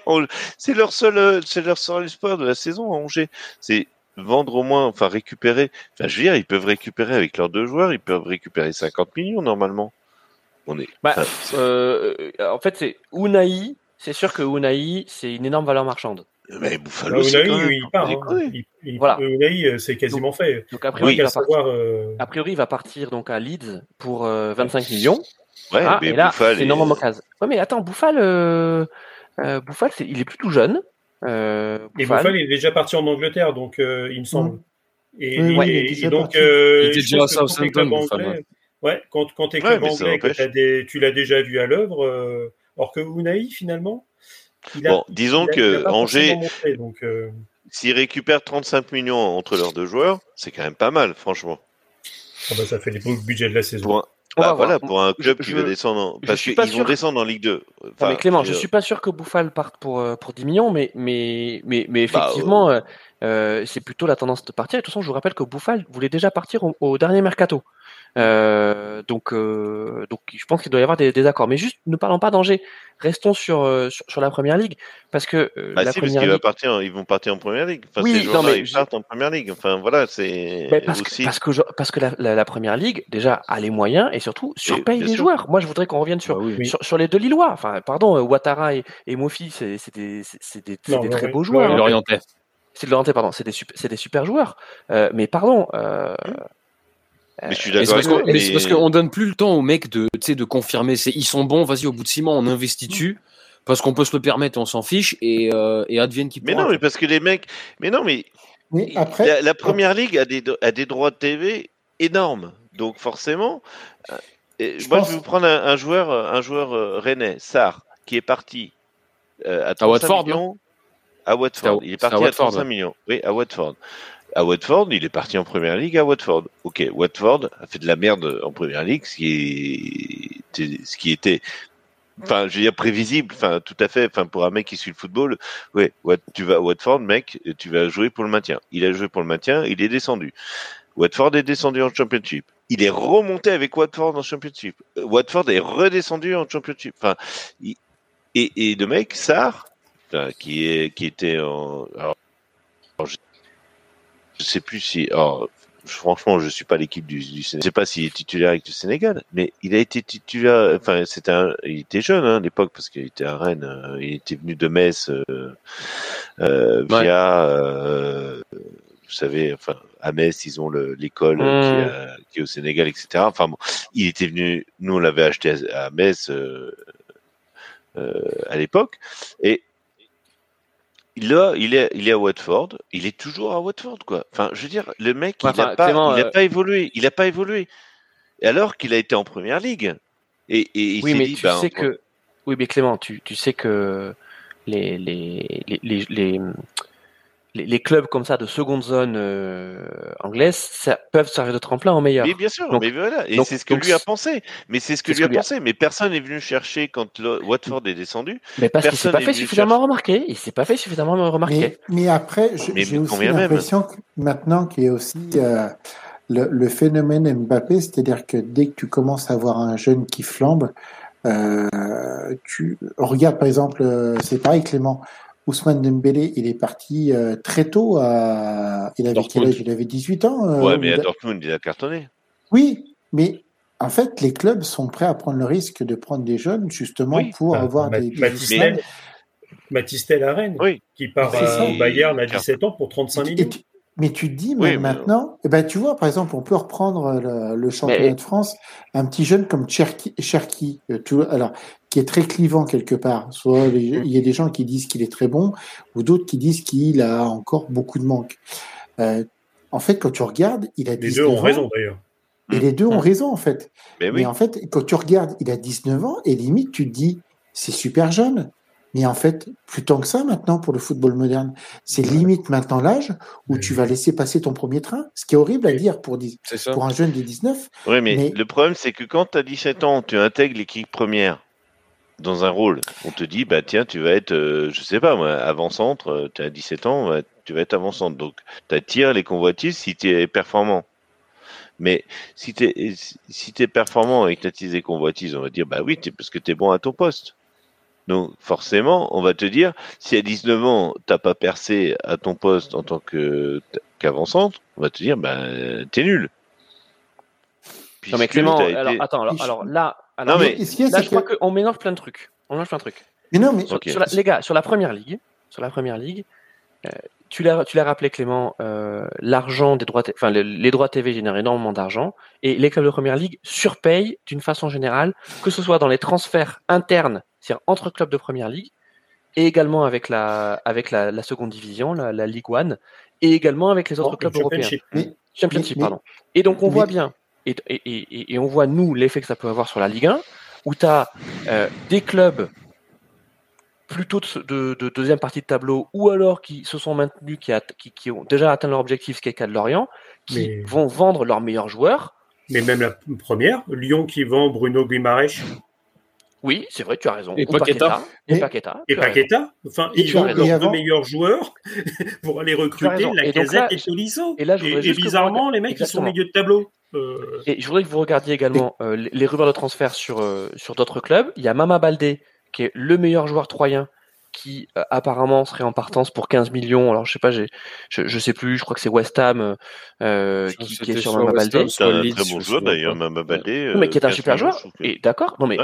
c'est leur seul, c'est leur seul espoir de la saison à Angers, c'est vendre au moins, enfin récupérer, enfin, je veux dire, ils peuvent récupérer avec leurs deux joueurs, ils peuvent récupérer 50 millions normalement. On est. Bah, euh, en fait, c'est Unai. C'est sûr que Unai, c'est une énorme valeur marchande. Mais Buffalo, bah, c'est il part. Hein. voilà. Euh, c'est quasiment fait. Donc, a priori, il va partir, euh, a priori, il va partir donc à Leeds pour 25 euh, millions. Ouais, ah, mais et là, c'est énormément case. Ouais, mais attends, Bouffal, euh, Bouffal il est plutôt jeune. Euh, et Bouffal, il est déjà parti en Angleterre, donc il me semble. Et, et, donc, il était déjà à Southampton, Bouffal. Ouais, quand, quand tu es club anglais, des, tu l'as déjà vu à l'œuvre, or que Unai, finalement, bon, disons que Angers, euh, s'ils récupèrent 35 millions entre leurs deux joueurs, c'est quand même pas mal, franchement. Ah bah, ça fait les beaux budgets de la saison. Pour un, bah, voilà, pour un club qui veut descendre, parce qu'ils vont descendre en Ligue 2. mais Clément, je suis pas sûr que Bouffal parte pour euh, pour 10 millions, mais mais mais, mais bah, effectivement, euh, c'est plutôt la tendance de partir. Et de toute façon, je vous rappelle que Bouffal voulait déjà partir au dernier mercato. Euh, donc, euh, donc, je pense qu'il doit y avoir des, des, accords. Mais juste, ne parlons pas d'Angers. Restons sur, euh, sur, sur la première ligue, parce que euh, bah la si, première parce ligue... partir, ils vont partir en première ligue. Enfin, oui, non, mais ils partent en première ligue. Enfin, voilà, c'est parce, aussi... que, parce que parce que la, la, la, première ligue déjà a les moyens et surtout surpaye les joueurs. Moi, je voudrais qu'on revienne sur, bah sur, sur les deux Lillois. Enfin, pardon, Ouattara et, et Mofi, c'est des, c'est des, des très beaux joueurs. Hein. L'Orientais. C'est de l'Orientais, pardon. C'est des, c'est des super joueurs. Euh, mais pardon. Euh, mais je suis d'accord. C'est parce qu'on donne plus le temps aux mecs de, de confirmer. C'est ils sont bons, vas-y, au bout de six mois, on investit dessus. Parce qu'on peut se le permettre, on s'en fiche, et, euh, et advienne qui Mais non, mais parce que les mecs. Mais non, mais. après, la, première ligue a des, a des droits de TV énormes. Donc forcément. Euh, je moi, je vais vous prendre un, joueur, un joueur euh, rennais, Sar, qui est parti euh, à, à Watford, millions. À Watford. Il est parti à, à 35 millions. Oui, à Watford à Watford, il est parti en première ligue à Watford. Ok, Watford a fait de la merde en première ligue, ce qui était, ce qui était, enfin, je veux dire prévisible, enfin, tout à fait, enfin, pour un mec qui suit le football, ouais, tu vas à Watford, mec, tu vas jouer pour le maintien. Il a joué pour le maintien, il est descendu. Watford est descendu en Championship. Il est remonté avec Watford en Championship. Watford est redescendu en Championship. Enfin, et, et de mec, Sarr, qui est, qui était en, alors, je sais plus si. Alors, franchement, je suis pas l'équipe du, du Sénégal. Je sais pas s'il est titulaire avec le Sénégal, mais il a été titulaire. Enfin, c'était un, il était jeune hein, à l'époque parce qu'il était à Rennes. Euh, il était venu de Metz euh, euh, via, vous savez, enfin, à Metz, ils ont l'école mmh. qui, est au Sénégal, etc. Enfin bon, il était venu, nous on l'avait acheté à, Metz à l'époque, et Là, il est, il est à Watford. Il est toujours à Watford, quoi. Enfin, je veux dire, le mec, il n'a pas, il pas évolué. Il n'a pas évolué. Alors qu'il a été en première ligue. Et, et oui, mais tu ben, sais que, oui, mais Clément, tu, tu sais que les, les, les, les, les, clubs comme ça de seconde zone euh, anglaise ça, peuvent servir de tremplin en meilleur. Mais bien sûr, mais voilà, et c'est ce que lui a pensé. Mais c'est ce que lui a pensé. Mais personne n'est venu chercher quand Watford est descendu. Mais parce qu'il s'est pas fait suffisamment remarquer. Il s'est pas fait suffisamment remarquer. Mais, après, j'ai aussi l'impression que maintenant qu'il y a aussi euh, le, le, phénomène Mbappé, c'est-à-dire que dès que tu commences à avoir un jeune qui flambe, euh, tu regardes par exemple, euh, c'est pareil Clément, Ousmane Dembélé, il est parti euh, très tôt. À... Il avait quel âge? Il avait 18 ans. Euh, ouais, mais à Dortmund, il a cartonné. Oui, mais en fait, les clubs sont prêts à prendre le risque de prendre des jeunes justement pour avoir des. Matistel, Matistel à Rennes, oui. qui part au Bayern à 17 ans pour 35 millions. Mais tu te dis, mais maintenant, eh ben, tu vois, par exemple, on peut reprendre le, championnat de France, un petit jeune comme Cherki, Cherki euh, alors, qui est très clivant quelque part. Soit il y a des gens qui disent qu'il est très bon, ou d'autres qui disent qu'il a encore beaucoup de manques. Euh, en fait, quand tu regardes, il a 19 Les deux ont raison d'ailleurs. Et les deux ont raison en fait. Mais, mais en fait, quand tu regardes, il a 19 ans et limite, tu te dis, c'est super jeune. Mais en fait, plus tant que ça maintenant pour le football moderne. C'est limite maintenant l'âge où tu vas laisser passer ton premier train. Ce qui est horrible à dire pour, pour un jeune de 19. Oui, mais, le problème, c'est que quand tu as 17 ans, tu intègres l'équipe première dans un rôle. On te dit, bah tiens, tu vas être, euh, je sais pas moi, avant-centre, tu as 17 ans, tu vas être avant-centre. Donc, tu attires les convoitises si tu es performant. Mais si tu es, si es performant et que tu attires les convoitises, on va dire, bah oui, parce que tu es bon à ton poste. Donc forcément, on va te dire, si à 19 ans, t'as pas percé à ton poste en tant que qu'avancante, on va te dire, ben, t'es nul. non mais Clément, alors, attends, alors, là, alors, mais, là, je crois qu'on mélange plein de trucs. On mélange plein de trucs. Mais non, mais sur, les gars, sur la première ligue, sur la première ligue, euh, tu l'as, tu l'as rappelé Clément, euh, l'argent des droits, enfin les, droits TV génèrent énormément d'argent et les clubs de première ligue surpayent d'une façon générale, que ce soit dans les transferts internes c'est-à-dire entre clubs de première ligue, et également avec la, avec la, seconde division, la, la, Ligue One, et également avec les autres clubs européens. Championship, pardon. Et donc on voit bien, et, et, et, on voit nous l'effet que ça peut avoir sur la Ligue 1, où tu as euh, des clubs plutôt de, de, deuxième partie de tableau, ou alors qui se sont maintenus, qui, a, qui, qui ont déjà atteint leur objectif, ce qui est le cas de Lorient, qui vont vendre leurs meilleurs joueurs. Mais même la première, Lyon qui vend Bruno Guimaraes oui, c'est vrai, tu as raison. Et Paqueta. Et Paqueta. Et Paqueta. Enfin, ils ont leurs deux meilleurs joueurs pour aller recruter la Gazette et Tolisso. Et, là, et, bizarrement, les mecs, ils sont au milieu de tableau. Euh... Et je voudrais que vous regardiez également euh, les rumeurs de transfert sur, euh, sur d'autres clubs. Il y a Mama Baldé, qui est le meilleur joueur troyen qui euh, apparemment serait en partance pour 15 millions. Alors je sais pas, je, je sais plus, je crois que c'est West Ham euh, qui, qui, est sur Mama Baldé. C'est un très bon joueur d'ailleurs, Mama Baldé. mais qui est un super joueur. Et d'accord, non mais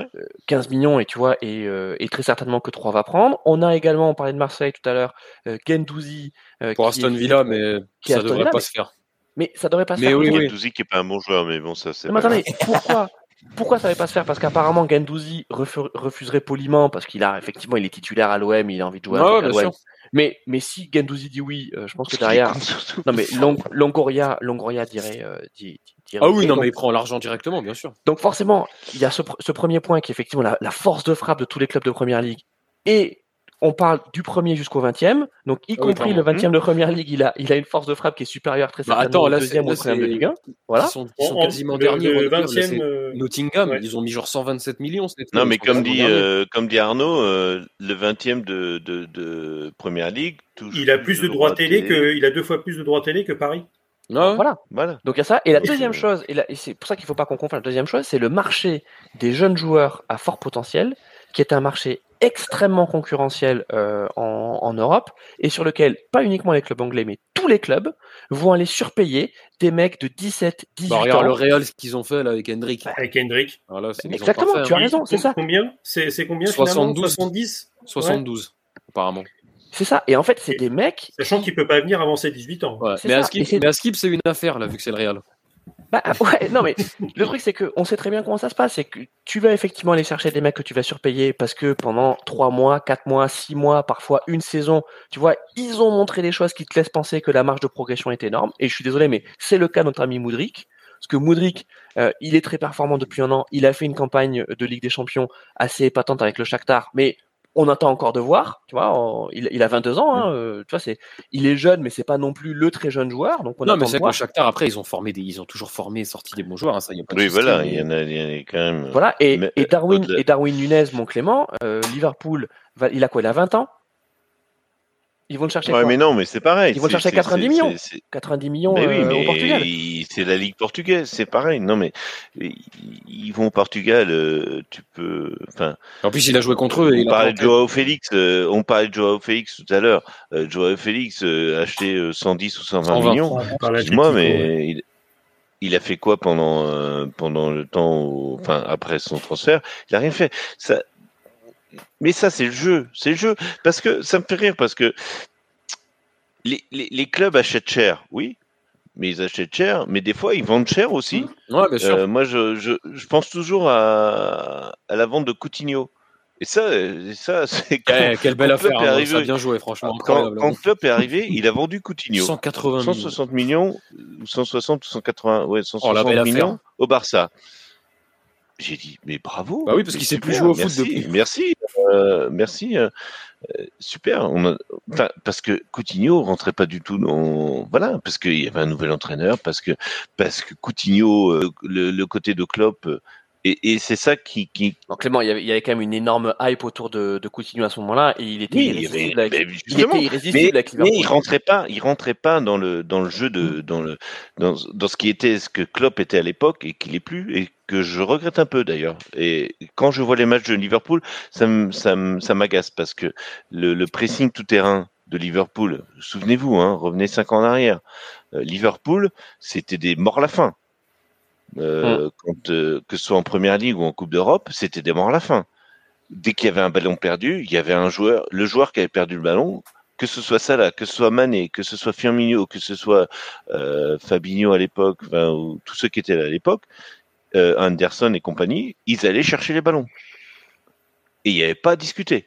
15 euh, millions et tu vois, et, et, très certainement que 3 va prendre. On a également, on parlait de Marseille tout à l'heure, Gendouzi. pour Aston Villa, mais ça devrait pas se faire. Mais ça devrait pas se faire. Oui, Gendouzi qui est pas un bon joueur, mais bon ça c'est. Mais attendez, pourquoi pourquoi ça ne va pas se faire? Parce qu'apparemment Gendouzi refuserait poliment parce qu'il a effectivement il est titulaire à l'OM, il a envie de jouer à l'OM. Mais, mais si Gendouzi dit oui, euh, je pense que derrière. non mais Longoria, Longoria dirait, euh, Ah oui, non mais il prend l'argent directement, bien sûr. Donc forcément, il y a ce, premier point qui est effectivement la, la, force de frappe de tous les clubs de première ligue et on parle du premier jusqu'au 20e, donc y ah compris le 20e de première ligue, il a, il a une force de frappe qui est supérieure très bah, certainement au deuxième ou au troisième de Ligue 1. Voilà. Ils sont, quasiment derniers. Le 20e, euh, Nottingham, ils ont mis genre 127 millions. Non, mais comme dit, euh, comme dit Arnaud, euh, le 20e de, de, de première ligue, il a plus de droits télé, que, il a deux fois plus de droits télé que Paris. Non. Voilà. voilà. Donc il y a ça. Et la deuxième chose, et, et c'est pour ça qu'il ne faut pas qu'on confonde, la deuxième chose, c'est le marché des jeunes joueurs à fort potentiel, qui est un marché extrêmement concurrentiel euh, en, en, Europe et sur lequel pas uniquement les clubs anglais mais tous les clubs vont aller surpayer des mecs de 17, 18 bah, regarde ans. le Real ce qu'ils ont fait là avec Hendrick. Avec Hendrick. Voilà, Exactement, tu as raison, c'est ça. Combien? C'est combien 72 70 72 apparemment. C'est ça. Et en fait, c'est des mecs. Sachant qu'il peut pas venir avant ses 18 ans. Mais, à skip, c'est une affaire, là, vu que c'est le Real. Bah ouais, non mais le truc c'est que on sait très bien comment ça se passe, c'est que tu vas effectivement aller chercher des mecs que tu vas surpayer parce que pendant 3 mois, 4 mois, 6 mois, parfois une saison, tu vois, ils ont montré des choses qui te laissent penser que la marge de progression est énorme. Et je suis désolé, mais c'est le cas de notre ami Moudric. Parce que Moudric, euh, il est très performant depuis un an. Il a fait une campagne de Ligue des Champions assez épatante avec le Shakhtar, mais on attend encore de voir, tu vois, il, a 22 ans, hein, euh, tu vois, c'est, il est jeune, mais c'est pas non plus le très jeune joueur, donc on non, mais c'est que Shakhtar après ils ont formé des, ils ont toujours formé, sorti des bons joueurs, hein, ça y a pas Oui, voilà, il y, en a, il y en a quand même. Voilà, et, et Darwin, et Darwin Nunez, mon Clément, euh, Liverpool, il a quoi, il a 20 ans? Ils vont le chercher. Ouais, mais non, mais c'est pareil. Ils vont le chercher 90 millions. 90 millions mais oui, euh, mais au Portugal. C'est la Ligue portugaise, c'est pareil. Non, mais ils vont au Portugal, euh, tu peux. Enfin. En plus, il a joué contre eux. On parlait de Joao Félix. Euh, on parlait de Joao Félix tout à l'heure. Joao Félix acheté 110 ou 120 millions. Excuse-moi, mais il, il, a fait quoi pendant pendant le temps, enfin après son transfert? Il a rien fait. Ça, mais ça, c'est le jeu. C'est le jeu. Parce que ça me fait rire, parce que les, les, clubs achètent cher, oui, mais ils achètent cher, mais des fois, ils vendent cher aussi. Mmh. Ouais, bien sûr. Euh, moi, je, je, je, pense toujours à, à, la vente de Coutinho. Et ça, ça c'est eh, quelle belle affaire, hein, arrivé, ça a bien joué, franchement. Quand, quand Klopp est arrivé, il a vendu Coutinho. 180 160 millions, 160 ou 180, ouais, 160 millions au Barça. J'ai dit, mais bravo. Bah oui, parce qu'il sait plus jouer au foot depuis. Merci, euh, merci. Euh, euh, super. On parce que Coutinho rentrait pas du tout dans. Voilà, parce qu'il y avait un nouvel entraîneur, parce que parce que Coutinho, le, le, côté de Klopp et, et c'est ça qui, qui... Clément, il y, avait, il y, avait, quand même une énorme hype autour de, de Coutinho à ce moment-là, et il était oui, irrésistible. avec, il était irrésistible mais, mais il rentrait pas, il rentrait pas dans le dans le jeu de dans le dans, dans ce qui était ce que Klopp était à l'époque et qu'il est plus et que je regrette un peu d'ailleurs. Et quand je vois les matchs de Liverpool, ça m'agace parce que le, le pressing tout terrain de Liverpool, souvenez-vous, hein, revenez cinq ans en arrière. Euh, Liverpool, c'était des morts la fin. Euh, mm. quand, euh, que ce soit en première ligue ou en Coupe d'Europe, c'était des morts à la fin. Dès qu'il y avait un ballon perdu, il y avait un joueur, le joueur qui avait perdu le ballon, que ce soit Salah, que ce soit Mané, que ce soit Firmino, que ce soit euh, Fabinho à l'époque, enfin, ou tous ceux qui étaient là à l'époque, euh, Anderson et compagnie, ils allaient chercher les ballons. Et il n'y avait pas à discuter.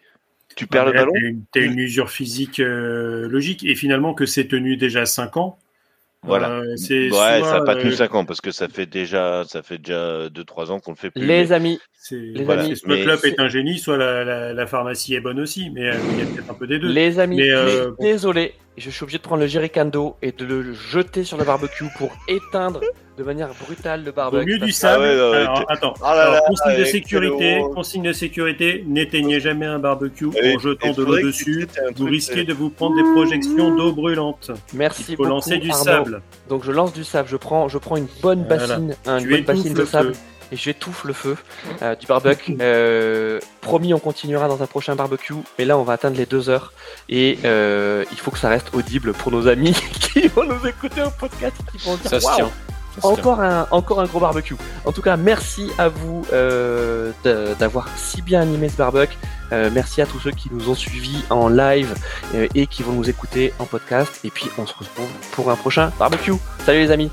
Tu perds le ballon. Tu as une, usure physique logique. Et finalement, que c'est tenu déjà 5 ans, voilà. Euh, ouais, ça n'a pas tenu 5 euh, ans parce que ça fait déjà, ça fait déjà 2-3 ans qu'on le fait plus. Les amis. Les amis. Soit le club est... un génie, soit la, la, la, pharmacie est bonne aussi, mais euh, il y a peut-être un peu des deux. Les amis, mais, désolé, je suis obligé de prendre le jerrycan d'eau et de le jeter sur le barbecue pour éteindre de manière brutale le barbecue. Au mieux du sable. Ah ouais, alors, attends. Ah alors, consigne de sécurité, consigne de sécurité, n'éteignez jamais un barbecue en jetant de l'eau dessus. Vous risquez de vous prendre des projections d'eau brûlante. Merci Il faut lancer du sable. Donc je lance du sable. Je prends, je prends une bonne bassine, une bonne bassine de sable. Et j'étouffe le feu euh, du barbecue. Euh, promis, on continuera dans un prochain barbecue, mais là on va atteindre les deux heures et euh, il faut que ça reste audible pour nos amis qui vont nous écouter au podcast, qui vont dire ça se tient encore un, encore un gros barbecue. En tout cas, merci à vous euh, d'avoir si bien animé ce barbecue. Euh, merci à tous ceux qui nous ont suivis en live euh, et qui vont nous écouter en podcast. Et puis, on se retrouve pour un prochain barbecue. Salut les amis.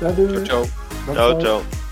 Salut. Ciao, ciao. ciao, ciao.